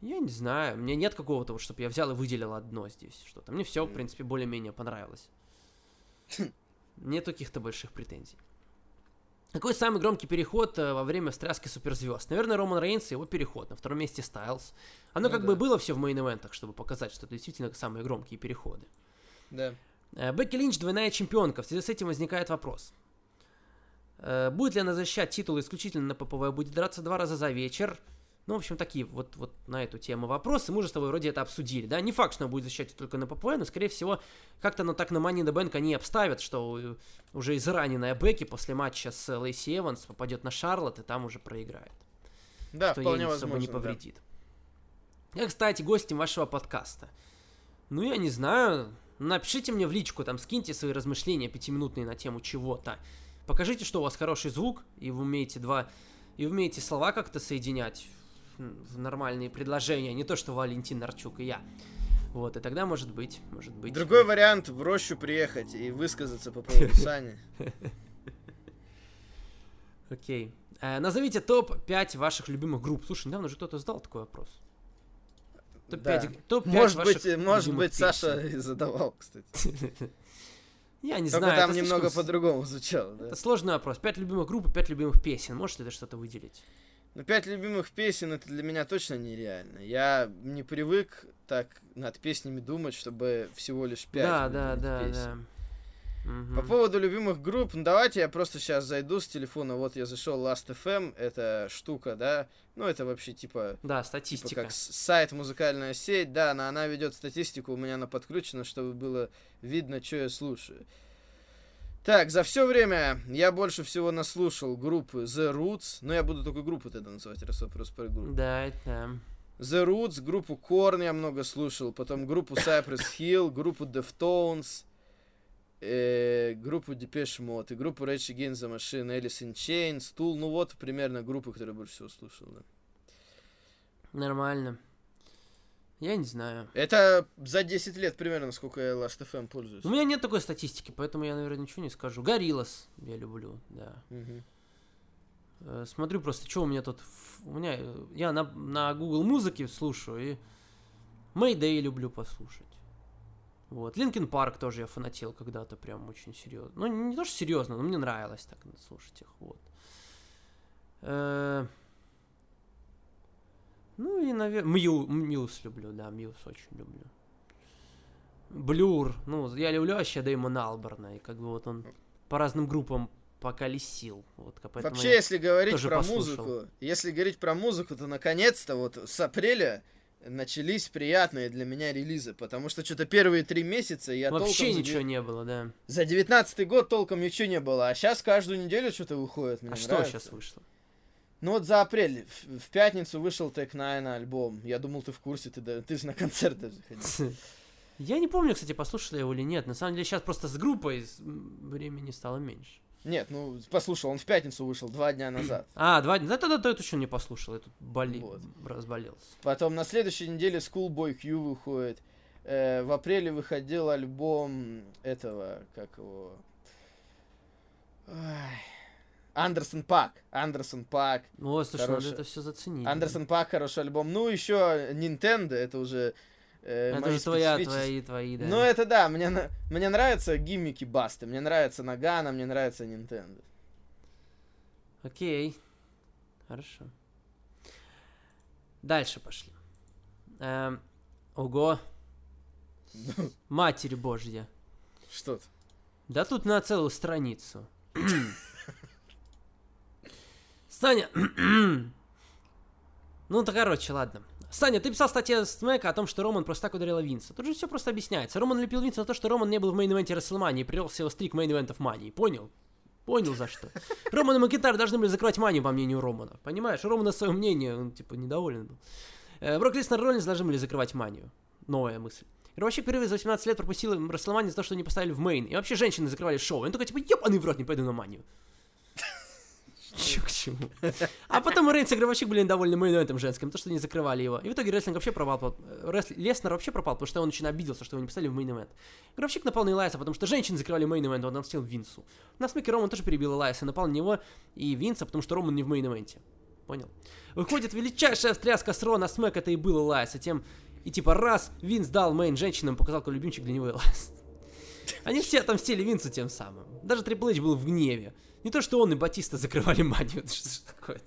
Speaker 4: Я не знаю, мне нет какого-то, чтобы я взял и выделил одно здесь что-то. Мне все, в принципе, более-менее понравилось. (laughs) Нету каких-то больших претензий. Какой самый громкий переход э, во время встряски суперзвезд? Наверное, Роман Рейнс и его переход. На втором месте Стайлз. Оно
Speaker 1: Ну
Speaker 4: как
Speaker 1: да.
Speaker 4: бы было все в мейн-эвентах, чтобы показать, что это действительно самые громкие переходы.
Speaker 1: Да.
Speaker 4: Э, Бекки Линч двойная чемпионка. В связи с этим возникает вопрос. Э, Будет ли она защищать титул исключительно на ППВ? Будет драться два раза за вечер? Ну, в общем, такие вот, вот на эту тему вопросы. Мы уже с тобой вроде это обсудили, да? Не факт, что она будет защищать только на ППВ, но, скорее всего, как-то оно так на Money in the Bank они обставят, что уже израненная Бекки после матча с Лейси Эванс попадет на Шарлотт и там уже проиграет
Speaker 1: Да,
Speaker 4: что
Speaker 1: вполне
Speaker 4: ей
Speaker 1: возможно.
Speaker 4: особо не
Speaker 1: да.
Speaker 4: повредит. Я, кстати, гостем вашего подкаста. Ну, я не знаю. Напишите мне в личку, там, скиньте свои размышления пятиминутные на тему чего-то. Покажите, что у вас хороший звук, и вы умеете два... И умеете слова как-то соединять в нормальные предложения, не то, что Валентин Нарчук и я. Вот, и тогда, может быть, может быть...
Speaker 1: Другой вариант в рощу приехать и высказаться по поводу (laughs) Сани.
Speaker 4: Окей. Э, назовите топ-5 ваших любимых групп. Слушай, недавно же кто-то задал такой вопрос. Топ-5,
Speaker 1: Да.
Speaker 4: топ
Speaker 1: Может быть, может
Speaker 4: любимых
Speaker 1: быть, Саша и задавал, кстати. (laughs)
Speaker 4: Я не
Speaker 1: Только
Speaker 4: знаю.
Speaker 1: там немного
Speaker 4: слишком
Speaker 1: по-другому звучало, да.
Speaker 4: Это сложный вопрос. Пять любимых групп и пять любимых песен. Можете это что-то выделить?
Speaker 1: Ну, пять любимых песен это для меня точно нереально. Я не привык так над песнями думать, чтобы всего лишь пять.
Speaker 4: да, да, да,
Speaker 1: песен.
Speaker 4: да.
Speaker 1: По поводу любимых групп, ну давайте я просто сейчас зайду с телефона. Вот я зашел Last.fm, это штука, да. Ну, это вообще типа,
Speaker 4: Да,
Speaker 1: типа
Speaker 4: статистика.
Speaker 1: как с- сайт, музыкальная сеть, да, она, она ведет статистику, у меня она подключена, чтобы было видно, что я слушаю. Так, за все время я больше всего наслушал группы The Roots, но я буду только группу тогда называть, раз вопрос про группу.
Speaker 4: Да, да.
Speaker 1: The Roots, группу Korn я много слушал, потом группу Cypress Hill, группу Deftones, э, группу Depeche Mode и группу Rage Against the Machine, Alice in Chains, Tool, ну вот примерно группы, которые больше всего слушал, да.
Speaker 4: Нормально. Я не знаю.
Speaker 1: Это за 10 лет примерно, сколько я Last.fm пользуюсь.
Speaker 4: У меня нет такой статистики, поэтому я, наверное, ничего не скажу. Гориллас я люблю, да. Э, Смотрю просто, что у меня тут... У меня... э, Я на, на Google музыке слушаю, и Mayday люблю послушать. Вот. Linkin Park тоже я фанател когда-то прям очень серьезно. Ну, не то, что серьезно, но мне нравилось так слушать их, вот. Э, Ну и, наверное, Мью, Muse люблю, да, Muse очень люблю. Blur, ну, я люблю вообще Дэймона Алберна, и как бы вот он по разным группам поколесил. Вот,
Speaker 1: Вообще, если говорить про
Speaker 4: послушал.
Speaker 1: музыку, если говорить про музыку, то наконец-то вот с апреля начались приятные для меня релизы, потому что что-то первые три месяца я
Speaker 4: Вообще
Speaker 1: толком
Speaker 4: ничего не было, да.
Speaker 1: За девятнадцатый год толком ничего не было, а сейчас каждую неделю что-то выходит. Мне
Speaker 4: а что
Speaker 1: нравится.
Speaker 4: сейчас вышло?
Speaker 1: Ну вот за апрель, в, в пятницу вышел Tech Nine альбом. Я думал, ты в курсе, ты, да- ты же на концерт даже ходил. (laughs)
Speaker 4: Я не помню, кстати, послушал я его или нет. На самом деле сейчас просто с группой времени стало меньше.
Speaker 1: Нет, ну послушал, он в пятницу вышел, два дня назад. (clears throat)
Speaker 4: А, два дня. Да, тогда то еще не послушал. Я тут боли...
Speaker 1: Вот.
Speaker 4: разболелся.
Speaker 1: Потом на следующей неделе Schoolboy Q выходит. Э, в апреле выходил альбом этого, как его... Ай. Андерсон Пак. Андерсон Пак.
Speaker 4: Ну, слушай, надо
Speaker 1: Хорошо.
Speaker 4: это все заценить.
Speaker 1: Андерсон Пак хороший альбом. Ну, еще Nintendo, это уже... э,
Speaker 4: Это же твоя, твои, твои, да.
Speaker 1: Ну, это да, мне, мне нравятся гиммики Басты, мне нравится Нагана, мне нравится Nintendo.
Speaker 4: Окей. Хорошо. Дальше пошли. Эм, ого. (laughs) Матерь Божья.
Speaker 1: Что-то.
Speaker 4: Да тут на целую страницу. (clears throat) Саня. (clears throat) ну, то короче, ладно. Саня, ты писал статью Смэка о том, что Роман просто так ударил Винса. Тут же все просто объясняется. Роман влепил Винса за то, что Роман не был в main event е Рестлмании и прервал свой streak main event ов Мании. Понял? Понял за что. Роман и Макентайр должны были закрывать Манию, по мнению Романа. Понимаешь? Роман на свое мнение, он типа недоволен был. Э, Брок Леснер и Роллинс должны были закрывать Манию. Новая мысль. И вообще впервые за 18 лет пропустил Рестлманию за то, что не поставили в main. И вообще женщины закрывали шоу. И он такой, типа, ебаный в рот, не пойду на Манию. Чё к чему? А потом Рейнс и Гробовщик были недовольны main женским, то, что не закрывали его. И в итоге рестлинг вообще пропал. э, ресл- Леснер вообще пропал, потому что он очень обиделся, что его не поставили в main event. Гробовщик напал на Элайаса, потому что женщины закрывали main event, он отомстил Винсу. На Smack е Роман тоже перебил Элайаса, напал на него и Винса, потому что Роман не в main event е. Понял? Выходит, величайшая встряска с Raw на Smack, это и был Элайас, и тем... И типа раз Винс дал main женщинам, показал, какой любимчик для него Элайас. Они все отомстили Винсу тем самым. Даже Трипл был в гневе. Не то, что он и Батиста закрывали (laughs) манию. Это Что такое?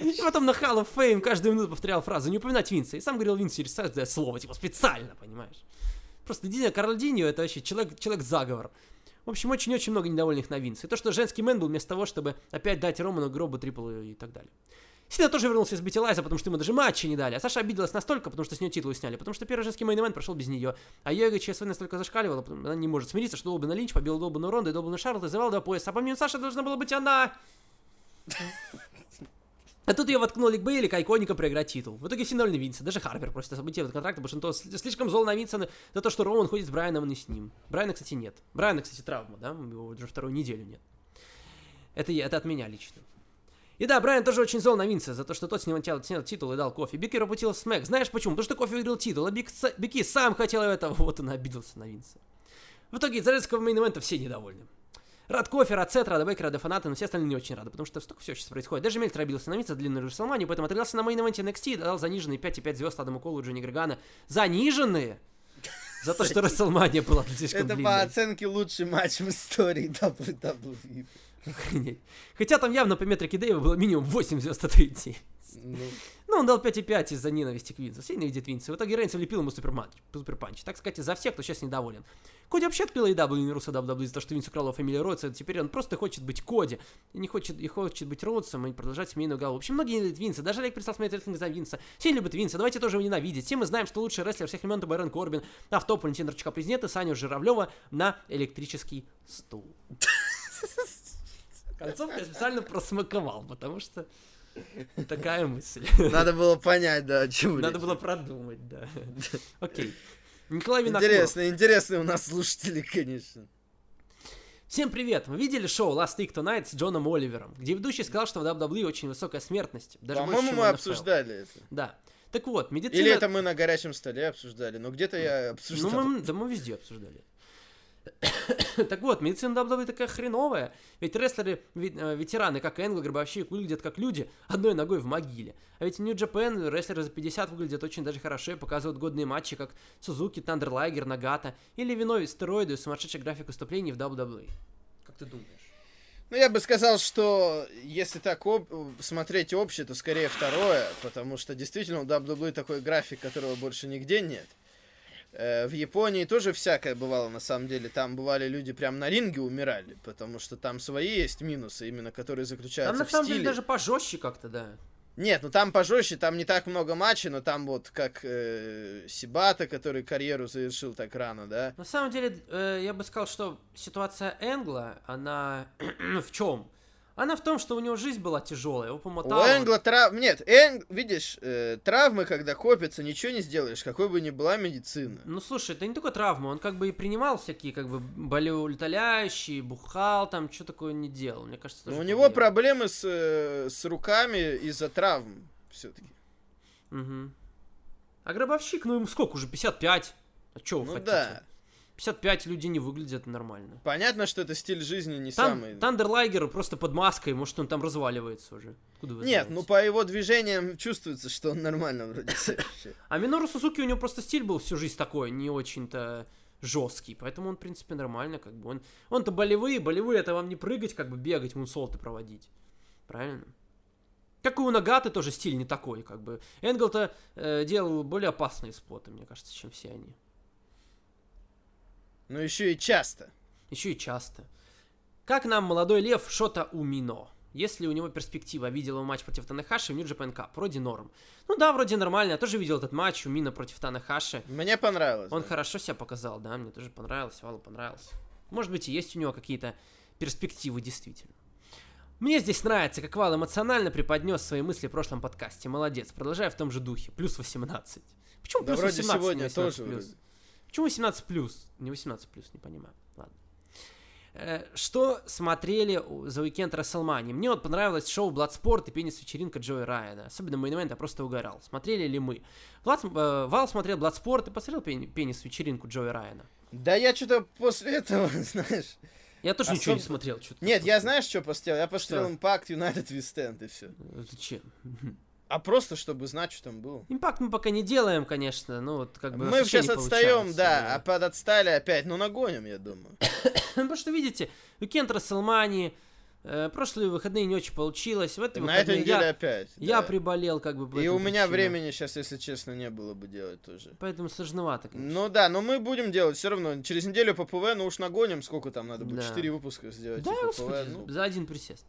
Speaker 4: И потом на Hall of Fame каждую минуту повторял фразу «Не упоминать Винса». И сам говорил Винс через каждое слово, типа специально, понимаешь? Просто Дини Карл Диньо это вообще человек, человек-заговор. В общем, очень-очень много недовольных на Винса. И то, что женский мэн был вместо того, чтобы опять дать Роману гробу, трипл и так далее. Сина тоже вернулся из Бетилайза, потому что ему даже матча не дали. А Саша обиделась настолько, потому что с нее титулы сняли. Потому что первый женский мейн прошел без нее. А эго ЧСВ настолько зашкаливала, потому она не может смириться, что Долбана Линч побил Долбана Ронда и Долбана Шарлот и завал до пояса. А помимо Саши должна была быть она. А тут ее воткнули к Бейли, к иконика проиграть титул. В итоге все довольны Винса. Даже Харпер просит освободить от контракта, потому что он сли- слишком зол на Винса на- за то, что Роман ходит с Брайаном, не с ним. Брайана, кстати, нет. Брайана, кстати, травма, да? Его уже вторую неделю нет. Это, это от меня лично. И да, Брайан тоже очень зол на Винса за то, что тот снял, тя- снял титул и дал Кофи. Бики пропустил смэк. Знаешь почему? Потому что Кофи выиграл титул, а Бик, с- Бики сам хотел этого, (laughs) вот он обиделся на Винса. В итоге из-за женского main все недовольны. Рад Кофе, рад Сет, рад Бекки, рады фанаты, но все остальные не очень рады, потому что столько все сейчас происходит. Даже Мельтцер обиделся на за длинную Рестлманию, поэтому отыгрался на main event е NXT и дал заниженные 5,5 звезд Адаму Колу и Джонни Гаргано. Заниженные? (laughs) За то, что Рестлмания была слишком
Speaker 1: Это по оценке лучший матч в истории (laughs) WWE. (laughs)
Speaker 4: Охренеть. Хотя там явно по метрике Дэйва было минимум 8 звезд от.
Speaker 1: Ну,
Speaker 4: он дал 5,5 из-за ненависти к Винсу. Все ненавидят Винса. В итоге Рейнс влепил ему Superman Punch. Superman Punch. Так сказать, за всех, кто сейчас недоволен. Коди вообще отпил AEW не Руса WWE за то, что Винс украл фамилию Роудса. Теперь он просто хочет быть Коди. И не хочет, и хочет быть Роудсом и продолжать семейную голову. В общем, многие ненавидят Винса. Даже Олег перестал смотреть рейтинг за Винса. Все любят Винса. Давайте тоже его ненавидеть. Все мы знаем, что лучший рестлер всех времен это Байрон Корбин. А в топ Валентин Рычка президент и Саню Журавлева на электрический стул. (laughs) Концовку я специально просмаковал, потому что такая мысль.
Speaker 1: надо было понять, да, о чем
Speaker 4: Надо
Speaker 1: речь.
Speaker 4: было продумать, да. (laughs) Окей. Николай Винокуров.
Speaker 1: Интересно, интересные у нас слушатели, конечно.
Speaker 4: Всем привет! Вы видели шоу Last Week Tonight с Джоном Оливером, где ведущий сказал, что в WWE очень высокая смертность. Даже
Speaker 1: По-моему, мы обсуждали это.
Speaker 4: Да. Так вот, медицина...
Speaker 1: Или это мы на горячем столе обсуждали, но где-то я обсуждал.
Speaker 4: Ну, мы, да мы везде обсуждали. (coughs) так вот, медицина WWE такая хреновая. Ведь рестлеры, э, ветераны, как Энгл, Гробовщик, выглядят как люди, одной ногой в могиле. А ведь в Нью-Джапен рестлеры за 50 выглядят очень даже хорошо и показывают годные матчи, как Сузуки, Тандер Лайгер, Нагата, или виной стероиды и сумасшедший график выступлений в WWE. Как ты думаешь?
Speaker 1: Ну, я бы сказал, что если так об- смотреть общее, то скорее второе, потому что действительно у WWE такой график, которого больше нигде нет. Э, В Японии тоже всякое бывало, на самом деле. Там бывали люди прям на ринге умирали, потому что там свои есть минусы, именно которые заключаются
Speaker 4: Там на
Speaker 1: в
Speaker 4: самом
Speaker 1: стиле.
Speaker 4: деле даже пожестче как-то, да.
Speaker 1: Нет, ну там пожестче, там не так много матчей, но там вот как э, Сибата, который карьеру завершил так рано, да.
Speaker 4: На самом деле, э, я бы сказал, что ситуация Энгла, она (clears throat) в чем? Она в том, что у него жизнь была тяжелая, его
Speaker 1: У
Speaker 4: помотало.
Speaker 1: Энгла травм... Нет, Энг... видишь, э, травмы, когда копятся, ничего не сделаешь, какой бы ни была медицина.
Speaker 4: Ну слушай, это не только травма, он как бы и принимал всякие как бы болеутоляющие, бухал там, что такое не делал. Мне кажется,
Speaker 1: Но
Speaker 4: тоже
Speaker 1: у него
Speaker 4: делал.
Speaker 1: проблемы с, э, с руками из-за травм все-таки.
Speaker 4: Мгм. А гробовщик, ну ему сколько уже, 55? А что вы
Speaker 1: Ну
Speaker 4: хотите?
Speaker 1: да.
Speaker 4: 55 люди не выглядят нормально.
Speaker 1: Понятно, что это стиль жизни не
Speaker 4: Тан-
Speaker 1: самый...
Speaker 4: Тандерлайгер просто под маской, может он там разваливается уже. Откуда вы
Speaker 1: Нет,
Speaker 4: знаете?
Speaker 1: ну по его движениям чувствуется, что он нормально вроде. (laughs)
Speaker 4: А Минору Сузуки у него просто стиль был всю жизнь такой, не очень-то жесткий, поэтому он, в принципе, нормально, как бы. Он, он-то болевые, болевые, это вам не прыгать, как бы бегать, мунсолты проводить. Правильно? Как и у Нагаты тоже стиль не такой, как бы. Энгл-то э, делал более опасные споты, мне кажется, чем все они.
Speaker 1: Но еще и часто.
Speaker 4: Еще и часто. Как нам молодой лев Шота Умино? Если у него перспектива, видел его матч против Танахаши в Japan Cup, вроде норм. Ну да, вроде нормально, я тоже видел этот матч у Мина против Танахаши.
Speaker 1: Мне понравилось.
Speaker 4: Он
Speaker 1: да.
Speaker 4: хорошо себя показал, да, мне тоже понравилось, Валу понравился. Может быть, и есть у него какие-то перспективы действительно. Мне здесь нравится, как Вал эмоционально преподнес свои мысли в прошлом подкасте. Молодец, продолжай в том же духе. Плюс 18. Почему
Speaker 1: Да
Speaker 4: плюс
Speaker 1: вроде
Speaker 4: 18,
Speaker 1: сегодня
Speaker 4: не 18
Speaker 1: тоже
Speaker 4: плюс?
Speaker 1: вроде.
Speaker 4: Почему 18 плюс? Не 18 плюс, не понимаю. Ладно. Э, Что смотрели за уикенд Расселмани? Мне вот понравилось шоу Bloodsport и пенис-вечеринка Джои Райана. Особенно момент я просто угорал. Смотрели ли мы? Влад, э, Вал смотрел Bloodsport и посмотрел пен- пенис-вечеринку Джои Райана.
Speaker 1: Да я что-то после этого, (laughs) знаешь...
Speaker 4: Я тоже ничего не смотрел. чё-то
Speaker 1: Нет, я знаешь, что посмотрел? Я посмотрел United West End и все.
Speaker 4: Э, Зачем? (laughs)
Speaker 1: А просто, чтобы знать, что там было.
Speaker 4: Импакт мы пока не делаем, конечно, ну вот как бы...
Speaker 1: Мы сейчас отстаем, да, а подотстали опять, ну нагоним, я думаю. (coughs)
Speaker 4: Потому что, видите, уикенд Расселмани, э, прошлые выходные не очень получилось, в эти
Speaker 1: На этой неделе
Speaker 4: я,
Speaker 1: опять.
Speaker 4: я
Speaker 1: да.
Speaker 4: приболел как бы по
Speaker 1: И у меня времени сейчас, если честно, не было бы делать тоже.
Speaker 4: Поэтому сложновато, конечно.
Speaker 1: Ну да, но мы будем делать все равно. Через неделю по ПВ, ну уж нагоним, сколько там надо будет.
Speaker 4: Да.
Speaker 1: Выпуска сделать.
Speaker 4: Да, господи,
Speaker 1: ну.
Speaker 4: за один присест.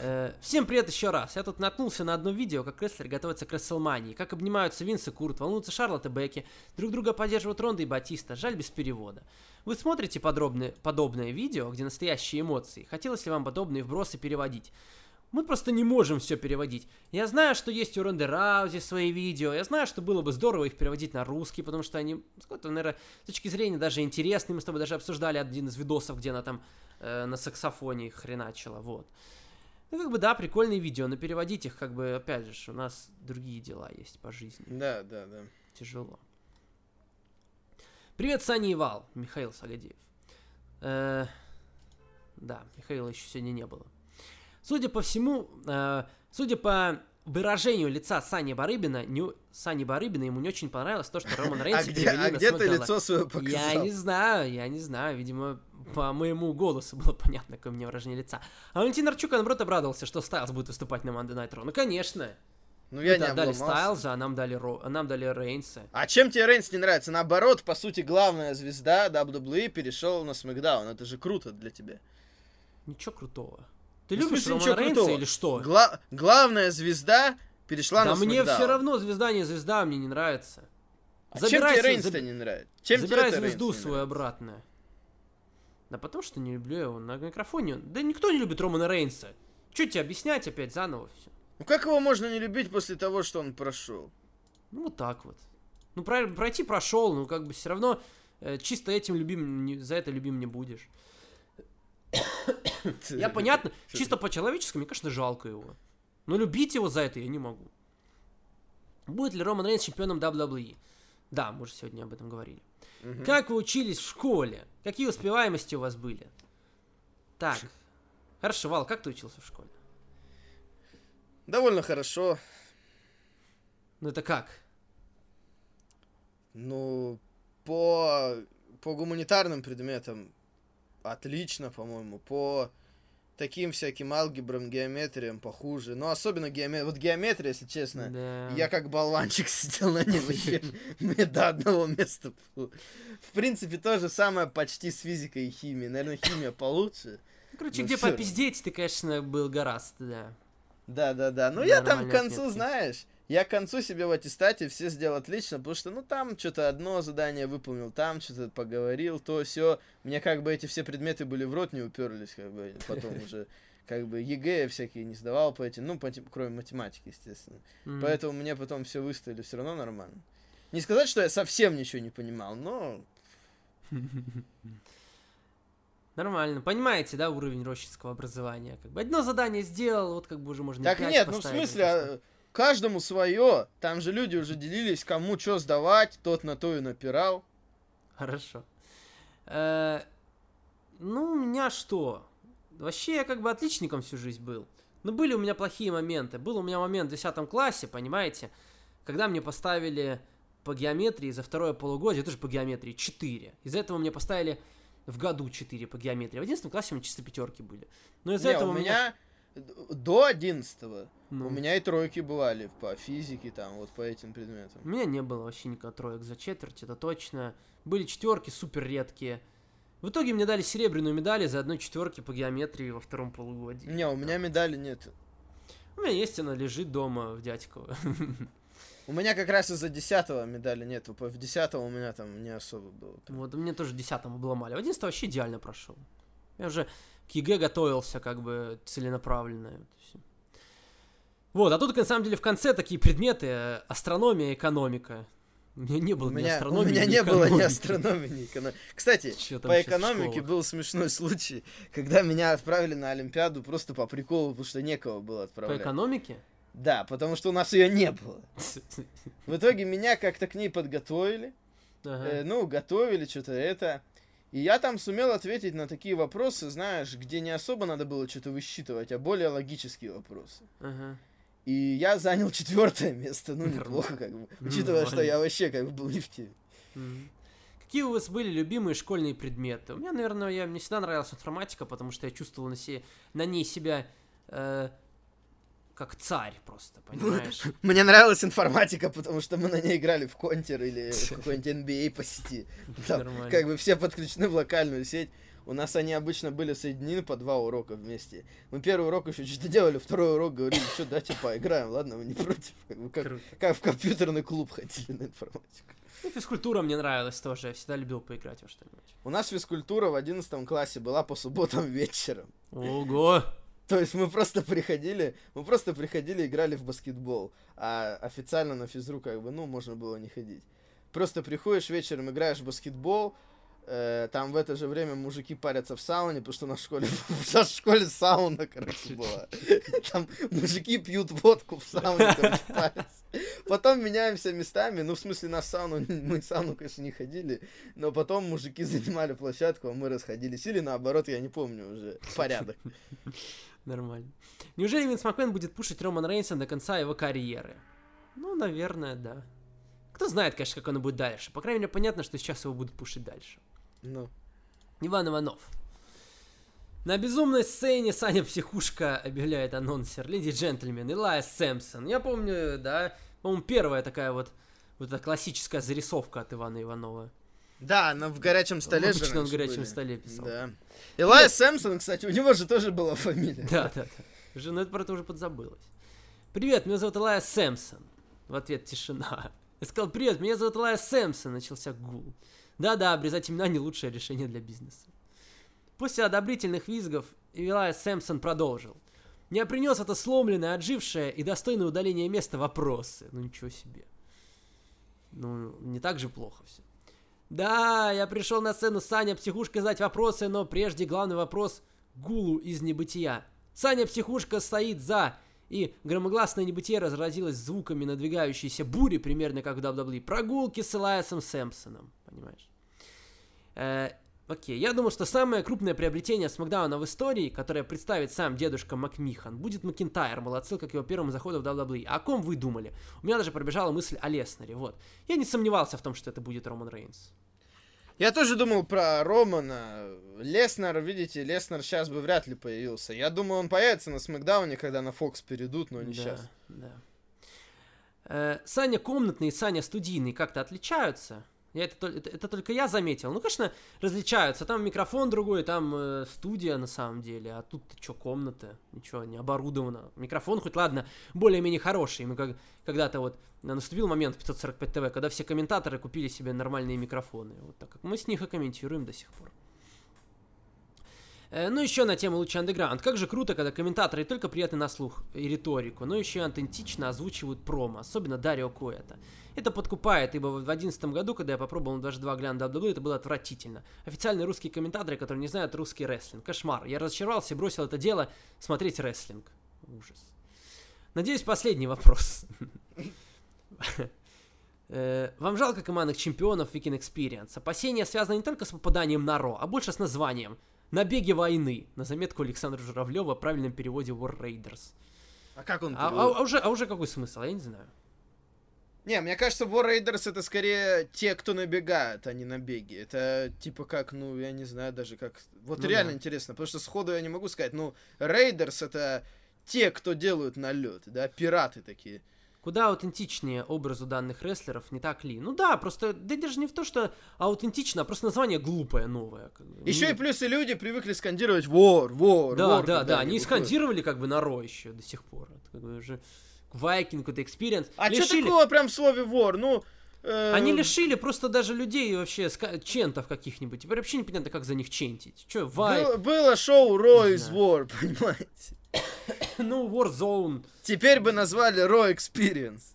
Speaker 4: Э, Всем привет еще раз. Я тут наткнулся на одно видео, как рестлер готовится к Расселмании, как обнимаются Винс и Курт, волнуются Шарлотт и Бекки, друг друга поддерживают Ронда и Батиста, жаль без перевода. Вы смотрите подробное, подобное видео, где настоящие эмоции? Хотелось ли вам подобные вбросы переводить? Мы просто не можем все переводить. Я знаю, что есть у Ронды Раузи свои видео. Я знаю, что было бы здорово их переводить на русский, потому что они, с какой-то, наверное, с точки зрения даже интересны. Мы с тобой даже обсуждали один из видосов, где она там э, на саксофоне хреначила. Вот. Ну, как бы, да, прикольные видео, но переводить их, как бы, опять же, у нас другие дела есть по жизни.
Speaker 1: Да, да, да.
Speaker 4: Тяжело. Привет, Саня и Вал, Михаил Сагадеев. Э, да, Михаила еще сегодня не было. Судя по всему, э, судя по выражению лица Сани Барыбина, не, Сани Барыбина ему не очень понравилось то, что Роман (laughs)
Speaker 1: А
Speaker 4: Рейнс
Speaker 1: где, а где ты лицо свое
Speaker 4: Я
Speaker 1: показал?
Speaker 4: не знаю, я не знаю. Видимо, по моему голосу было понятно, какое у меня выражение лица. А Валентин Арчук, наоборот, обрадовался, что Стайлз будет выступать на Monday Night Raw. Ну, конечно.
Speaker 1: Ну я
Speaker 4: Мы
Speaker 1: не
Speaker 4: дали. Стайлза, а нам дали, Ро... а нам дали Рейнса.
Speaker 1: А чем тебе Рейнс не нравится? Наоборот, по сути, главная звезда WWE перешел на Смакдаун. Это же круто для тебя.
Speaker 4: Ничего крутого. Ты
Speaker 1: Ну,
Speaker 4: любишь
Speaker 1: смысле,
Speaker 4: Романа Рейнса
Speaker 1: крутого?
Speaker 4: или что?
Speaker 1: Гла- главная звезда перешла
Speaker 4: да
Speaker 1: на
Speaker 4: мне
Speaker 1: Смакдаун.
Speaker 4: все равно, звезда не звезда, мне не нравится.
Speaker 1: А чем
Speaker 4: Забирай
Speaker 1: тебе
Speaker 4: свой-
Speaker 1: Рейнс-то
Speaker 4: заб-
Speaker 1: не нравится? Чем
Speaker 4: Забирай
Speaker 1: тебе
Speaker 4: звезду
Speaker 1: Рейнс
Speaker 4: свою обратно. Да потому что не люблю его на микрофоне. Да никто не любит Романа Рейнса. Че тебе объяснять опять заново все?
Speaker 1: Ну как его можно не любить после того, что он прошел?
Speaker 4: Ну вот так вот. Ну про- пройти прошел, ну как бы все равно э, чисто этим любим, не- за это любим не будешь. Я понятно, чисто по-человечески, мне, конечно, жалко его. Но любить его за это я не могу. Будет ли Роман Рейнс чемпионом WWE? Да, мы уже сегодня об этом говорили.
Speaker 1: Мгм.
Speaker 4: Как вы учились в школе? Какие успеваемости у вас были? Так. Хорошо, Вал, как ты учился в школе?
Speaker 1: Довольно хорошо.
Speaker 4: Ну это как?
Speaker 1: Ну, по, по гуманитарным предметам отлично, по-моему. По таким всяким алгебрам, геометриям похуже. Но особенно геометрия. Вот геометрия, если честно.
Speaker 4: Да.
Speaker 1: Я как болванчик (laughs) сидел на ней вообще. (laughs) Мне до одного места. В принципе, то же самое почти с физикой и химией. Наверное, химия получше.
Speaker 4: Ну, Короче,
Speaker 1: ну,
Speaker 4: где попиздеть, ты, конечно, был гораздо, да.
Speaker 1: Да, да, да. Ну, я там к концу, знаешь, я к концу себе в аттестате все сделал отлично, потому что, ну, там что-то одно задание выполнил, там что-то поговорил, то все. Мне как бы эти все предметы были в рот не уперлись, как бы, потом (laughs) уже, как бы, ЕГЭ всякие не сдавал по этим, ну, по кроме математики, естественно.
Speaker 4: М.
Speaker 1: Поэтому мне потом все выставили все равно нормально. Не сказать, что я совсем ничего не понимал, но (laughs)
Speaker 4: Нормально. Понимаете, да, уровень рощинского образования? Как бы одно задание сделал, вот как бы уже можно
Speaker 1: Так нет, ну в смысле, а, каждому свое. Там же люди уже делились, кому что сдавать, тот на то и напирал.
Speaker 4: Хорошо. Э, Ну, у меня что? Вообще, я как бы отличником всю жизнь был. Но были у меня плохие моменты. Был у меня момент в 10 классе, понимаете, когда мне поставили по геометрии за второе полугодие, тоже по геометрии, 4. Из-за этого мне поставили в году 4 по геометрии. В 11 классе у меня чисто пятерки были. Но из-за
Speaker 1: Не,
Speaker 4: этого
Speaker 1: у меня д- до 11
Speaker 4: ну,
Speaker 1: у меня и тройки бывали по физике, там, вот по этим предметам.
Speaker 4: У меня не было вообще никаких троек за четверть, это точно. Были четверки супер редкие. В итоге мне дали серебряную медаль за одной четверки по геометрии во втором полугодии.
Speaker 1: Не, у меня медали нет.
Speaker 4: У меня есть, она лежит дома в Дядьково. (laughs)
Speaker 1: У меня как раз из-за 10 медали нет. В 10 у меня там не особо было.
Speaker 4: Вот, мне тоже в десятом обломали. В одиннадцатом вообще идеально прошел. Я уже к ЕГЭ готовился как бы целенаправленно. Вот, а тут на самом деле в конце такие предметы э, астрономия, экономика. У меня не было
Speaker 1: У
Speaker 4: ни
Speaker 1: меня, у
Speaker 4: астрономии,
Speaker 1: меня
Speaker 4: ни
Speaker 1: не было ни
Speaker 4: экономики.
Speaker 1: астрономии, ни экономики. Кстати, (laughs) по экономике был смешной случай, когда меня отправили на Олимпиаду просто по приколу, потому что некого было
Speaker 4: По
Speaker 1: отправлять.
Speaker 4: экономике?
Speaker 1: Да, потому что у нас ее не было. (laughs) В итоге меня как-то к ней подготовили.
Speaker 4: Ага.
Speaker 1: Э, ну, готовили что-то это. И я там сумел ответить на такие вопросы, знаешь, где не особо надо было что-то высчитывать, а более логические вопросы.
Speaker 4: Ага.
Speaker 1: И я занял четвертое место, ну, неплохо, как бы. Учитывая, что я вообще как бы был не в теме.
Speaker 4: Какие у вас были любимые школьные предметы? У меня, наверное, я, мне всегда нравилась информатика, потому что я чувствовал на, се- на ней себя э, как царь просто, понимаешь? (laughs)
Speaker 1: Мне нравилась информатика, потому что мы на ней играли в контер или (laughs) в какой-нибудь NBA по сети. (laughs) Там как бы все подключены в локальную сеть. У нас они обычно были соединены по два урока вместе. Мы первый урок еще что-то делали, второй урок говорили, что давайте поиграем, ладно, вы не против? Как, как-
Speaker 4: Круто.
Speaker 1: как в компьютерный клуб ходили на информатику.
Speaker 4: И физкультура мне нравилась тоже, я всегда любил поиграть во что-нибудь.
Speaker 1: У нас физкультура в 11 классе была по субботам вечером.
Speaker 4: Ого! (laughs)
Speaker 1: То есть мы просто приходили, мы просто приходили, играли в баскетбол, а официально на физру как бы, ну, можно было не ходить. Просто приходишь вечером, играешь в баскетбол, э, там в это же время мужики парятся в сауне, потому что на школе, (laughs) в школе сауна, короче, была. (laughs) Там мужики пьют водку в сауне, короче, парятся. Потом меняемся местами, ну, в смысле, на сауну, мы в сауну, конечно, не ходили, но потом мужики занимали площадку, а мы расходились. Или наоборот, я не помню уже, порядок.
Speaker 4: Нормально. Неужели Винс Макмен будет пушить Роман Рейнса до конца его карьеры? Ну, наверное, да. Кто знает, конечно, как оно будет дальше. По крайней мере, понятно, что сейчас его будут пушить дальше.
Speaker 1: Ну,
Speaker 4: Иван Иванов. На безумной сцене Саня Психушка объявляет анонсер. Леди джентльмен, Илая Сэмпсон. Я помню, да, по-моему, первая такая вот, вот эта классическая зарисовка от Ивана Иванова.
Speaker 1: Да, но в горячем столе же
Speaker 4: Обычно он в горячем
Speaker 1: были.
Speaker 4: столе писал.
Speaker 1: Да. Илай Сэмпсон, кстати, у него же тоже была фамилия.
Speaker 4: Да, да, да. Уже, ну, это про это уже подзабылось. Привет, меня зовут Илая Сэмпсон. В ответ тишина. Я сказал, привет, меня зовут Илая Сэмпсон. Начался гул. Да-да, обрезать имена не лучшее решение для бизнеса. После одобрительных визгов Илая Сэмпсон продолжил. Я принес это сломленное, отжившее и достойное удаления места вопросы. Ну ничего себе. Ну, не так же плохо все. Да, я пришел на сцену Саня Психушка задать вопросы, но прежде главный вопрос Гулу из небытия. Саня Психушка стоит за и громогласное небытие разразилось звуками надвигающейся бури, примерно как в WWE. Прогулки с Элайасом Сэмпсоном, понимаешь? Окей, я думаю, что самое крупное приобретение Смакдауна в истории, которое представит сам дедушка Макмихан, будет Макинтайр, мол, отсылка к его первому заходу в WWE. О ком вы думали? У меня даже пробежала мысль о Леснере, вот. Я не сомневался в том, что это будет Роман Рейнс.
Speaker 1: Я тоже думал про Романа. Леснер, видите, Леснер сейчас бы вряд ли появился. Я думаю, он появится на Смакдауне, когда на Фокс перейдут, но не
Speaker 4: да,
Speaker 1: сейчас.
Speaker 4: Да. Э, Саня комнатный и Саня студийный как-то отличаются? Я это, это, это только я заметил. Ну, конечно, различаются. Там микрофон другой, там э, студия на самом деле. А тут что, комната? Ничего, не оборудовано. Микрофон хоть, ладно, более-менее хороший. Мы как, когда-то вот наступил момент в 545 ТВ, когда все комментаторы купили себе нормальные микрофоны. Вот так как мы с них и комментируем до сих пор. Э, ну, еще на тему лучше андеграунд. Как же круто, когда комментаторы только приятны на слух и риторику, но еще и аутентично озвучивают промо, особенно Дарио Коэта. Это подкупает, ибо в 2011 году, когда я попробовал даже два гляна WWE, это было отвратительно. Официальные русские комментаторы, которые не знают русский рестлинг. Кошмар. Я разочаровался и бросил это дело смотреть рестлинг. Ужас. Надеюсь, последний вопрос. (laughs) Э, вам жалко командных чемпионов Weekend Experience? Опасения связаны не только с попаданием на Ро, а больше с названием. Набеги войны. На заметку Александра Журавлева в правильном переводе War Raiders.
Speaker 1: А как он
Speaker 4: а, а, а, уже, а уже какой смысл? Я не знаю.
Speaker 1: Не, мне кажется, War Raiders это скорее те, кто набегают, а не набеги. Это типа как, ну, я не знаю даже как... Вот ну, реально да. интересно, потому что сходу я не могу сказать. Ну, Raiders это те, кто делают налет, да, пираты такие
Speaker 4: куда аутентичнее образу данных рестлеров, не так ли? Ну да, просто, да даже не в то, что аутентично, а просто название глупое, новое. Как бы.
Speaker 1: Еще и плюс и люди привыкли скандировать вор, вор,
Speaker 4: да,
Speaker 1: вор.
Speaker 4: Да, да, они скандировали как бы на Ро еще до сих пор. Это, как бы уже Viking, какой-то experience.
Speaker 1: А Лишили... что такого прям в слове war? Ну,
Speaker 4: э... Они лишили просто даже людей вообще chant ов каких-нибудь. Теперь вообще непонятно, как за них chant ить. Че, вай...
Speaker 1: Был, было шоу Raw Is War, (laughs) понимаете? (coughs)
Speaker 4: ну, Warzone.
Speaker 1: Теперь бы назвали Raw (laughs) Experience.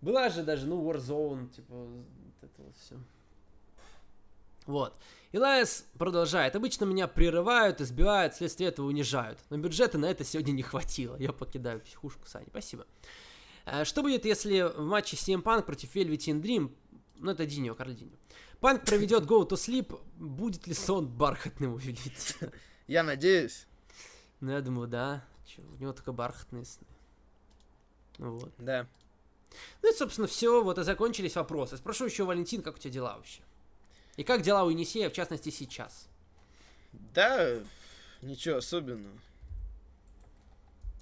Speaker 4: Была же даже, ну, Warzone, типа, вот это вот все. Вот. Элайас продолжает. Обычно меня прерывают, избивают, вследствие этого унижают. Но бюджета на это сегодня не хватило. Я покидаю психушку, Саня. Спасибо. Э, что будет, если в матче CM Punk против Velveteen Dream, ну это Диньо, Карл Диньо, Панк проведет Go to Sleep, будет ли сон бархатным увеличить?
Speaker 1: Я надеюсь.
Speaker 4: Ну, я думаю, да. Че, у него только бархатные сны. Вот.
Speaker 1: Да.
Speaker 4: Ну и, собственно, все. Вот и закончились вопросы. Спрошу еще, Валентин, как у тебя дела вообще? И как дела у Енисея, в частности, сейчас?
Speaker 1: Да, ничего особенного.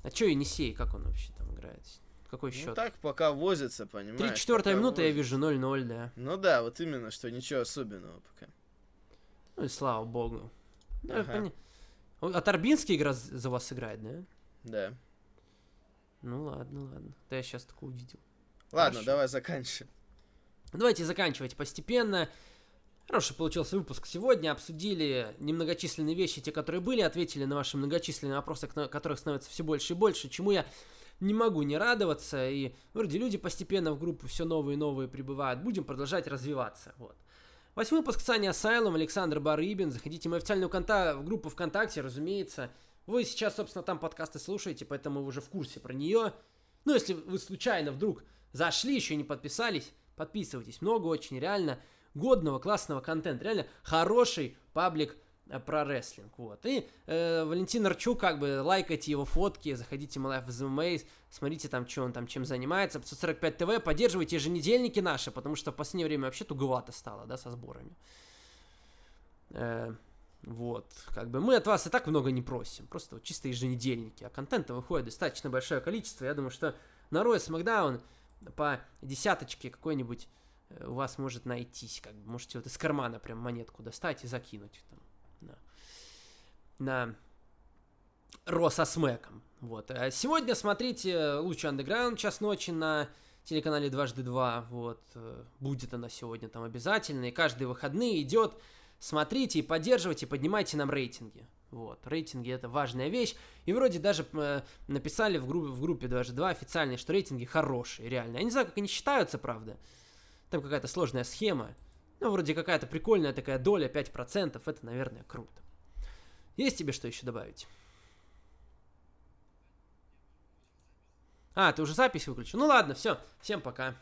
Speaker 4: А что Енисей, как он вообще там играет? Какой счет? Ну
Speaker 1: так, пока возится, понимаешь.
Speaker 4: 34 минута, возится. я вижу 0-0, да.
Speaker 1: Ну да, вот именно, что ничего особенного пока.
Speaker 4: Ну и слава богу. Да, ага. пон... А Торбинский игра за вас играет, да?
Speaker 1: Да.
Speaker 4: Ну ладно, ладно. Да я сейчас только увидел.
Speaker 1: Ладно, Хорошо. давай заканчиваем.
Speaker 4: Давайте заканчивать постепенно. Хороший получился выпуск сегодня. Обсудили немногочисленные вещи, те, которые были, ответили на ваши многочисленные вопросы, которых становится все больше и больше, чему я не могу не радоваться. И вроде люди постепенно в группу все новые и новые прибывают. Будем продолжать развиваться. Вот. Восьмой выпуск Сани Асайлом, Александр Барыбин. Заходите в мою официальную конта... в группу ВКонтакте, разумеется. Вы сейчас, собственно, там подкасты слушаете, поэтому вы уже в курсе про нее. Ну, если вы случайно вдруг зашли, еще не подписались, подписывайтесь. Много очень, реально годного, классного контента. Реально хороший паблик Э, про рестлинг, вот. И э, Валентин Арчук, как бы, лайкайте его фотки, заходите в Life MMA, смотрите там, что он там, чем занимается. 545 ТВ, поддерживайте еженедельники наши, потому что в последнее время вообще туговато стало, да, со сборами. Э, вот, как бы мы от вас и так много не просим, просто вот чисто еженедельники, а контента выходит достаточно большое количество, я думаю, что на Royal SmackDown по десяточке какой-нибудь у вас может найтись, как бы можете вот из кармана прям монетку достать и закинуть там на Ро со смеком. Вот. А сегодня смотрите лучше андеграунд час ночи на телеканале дважды два. Вот. Э, будет она сегодня там обязательно. И каждые выходные идет. Смотрите и поддерживайте, поднимайте нам рейтинги. Вот, рейтинги это важная вещь. И вроде даже э, написали в группе, в группе дважды два официальные, что рейтинги хорошие, реально. Я не знаю, как они считаются, правда. Там какая-то сложная схема. Ну, вроде какая-то прикольная такая доля, 5%. Это, наверное, круто. Есть тебе что еще добавить? А, ты уже запись выключил? Ну ладно, все. Всем пока.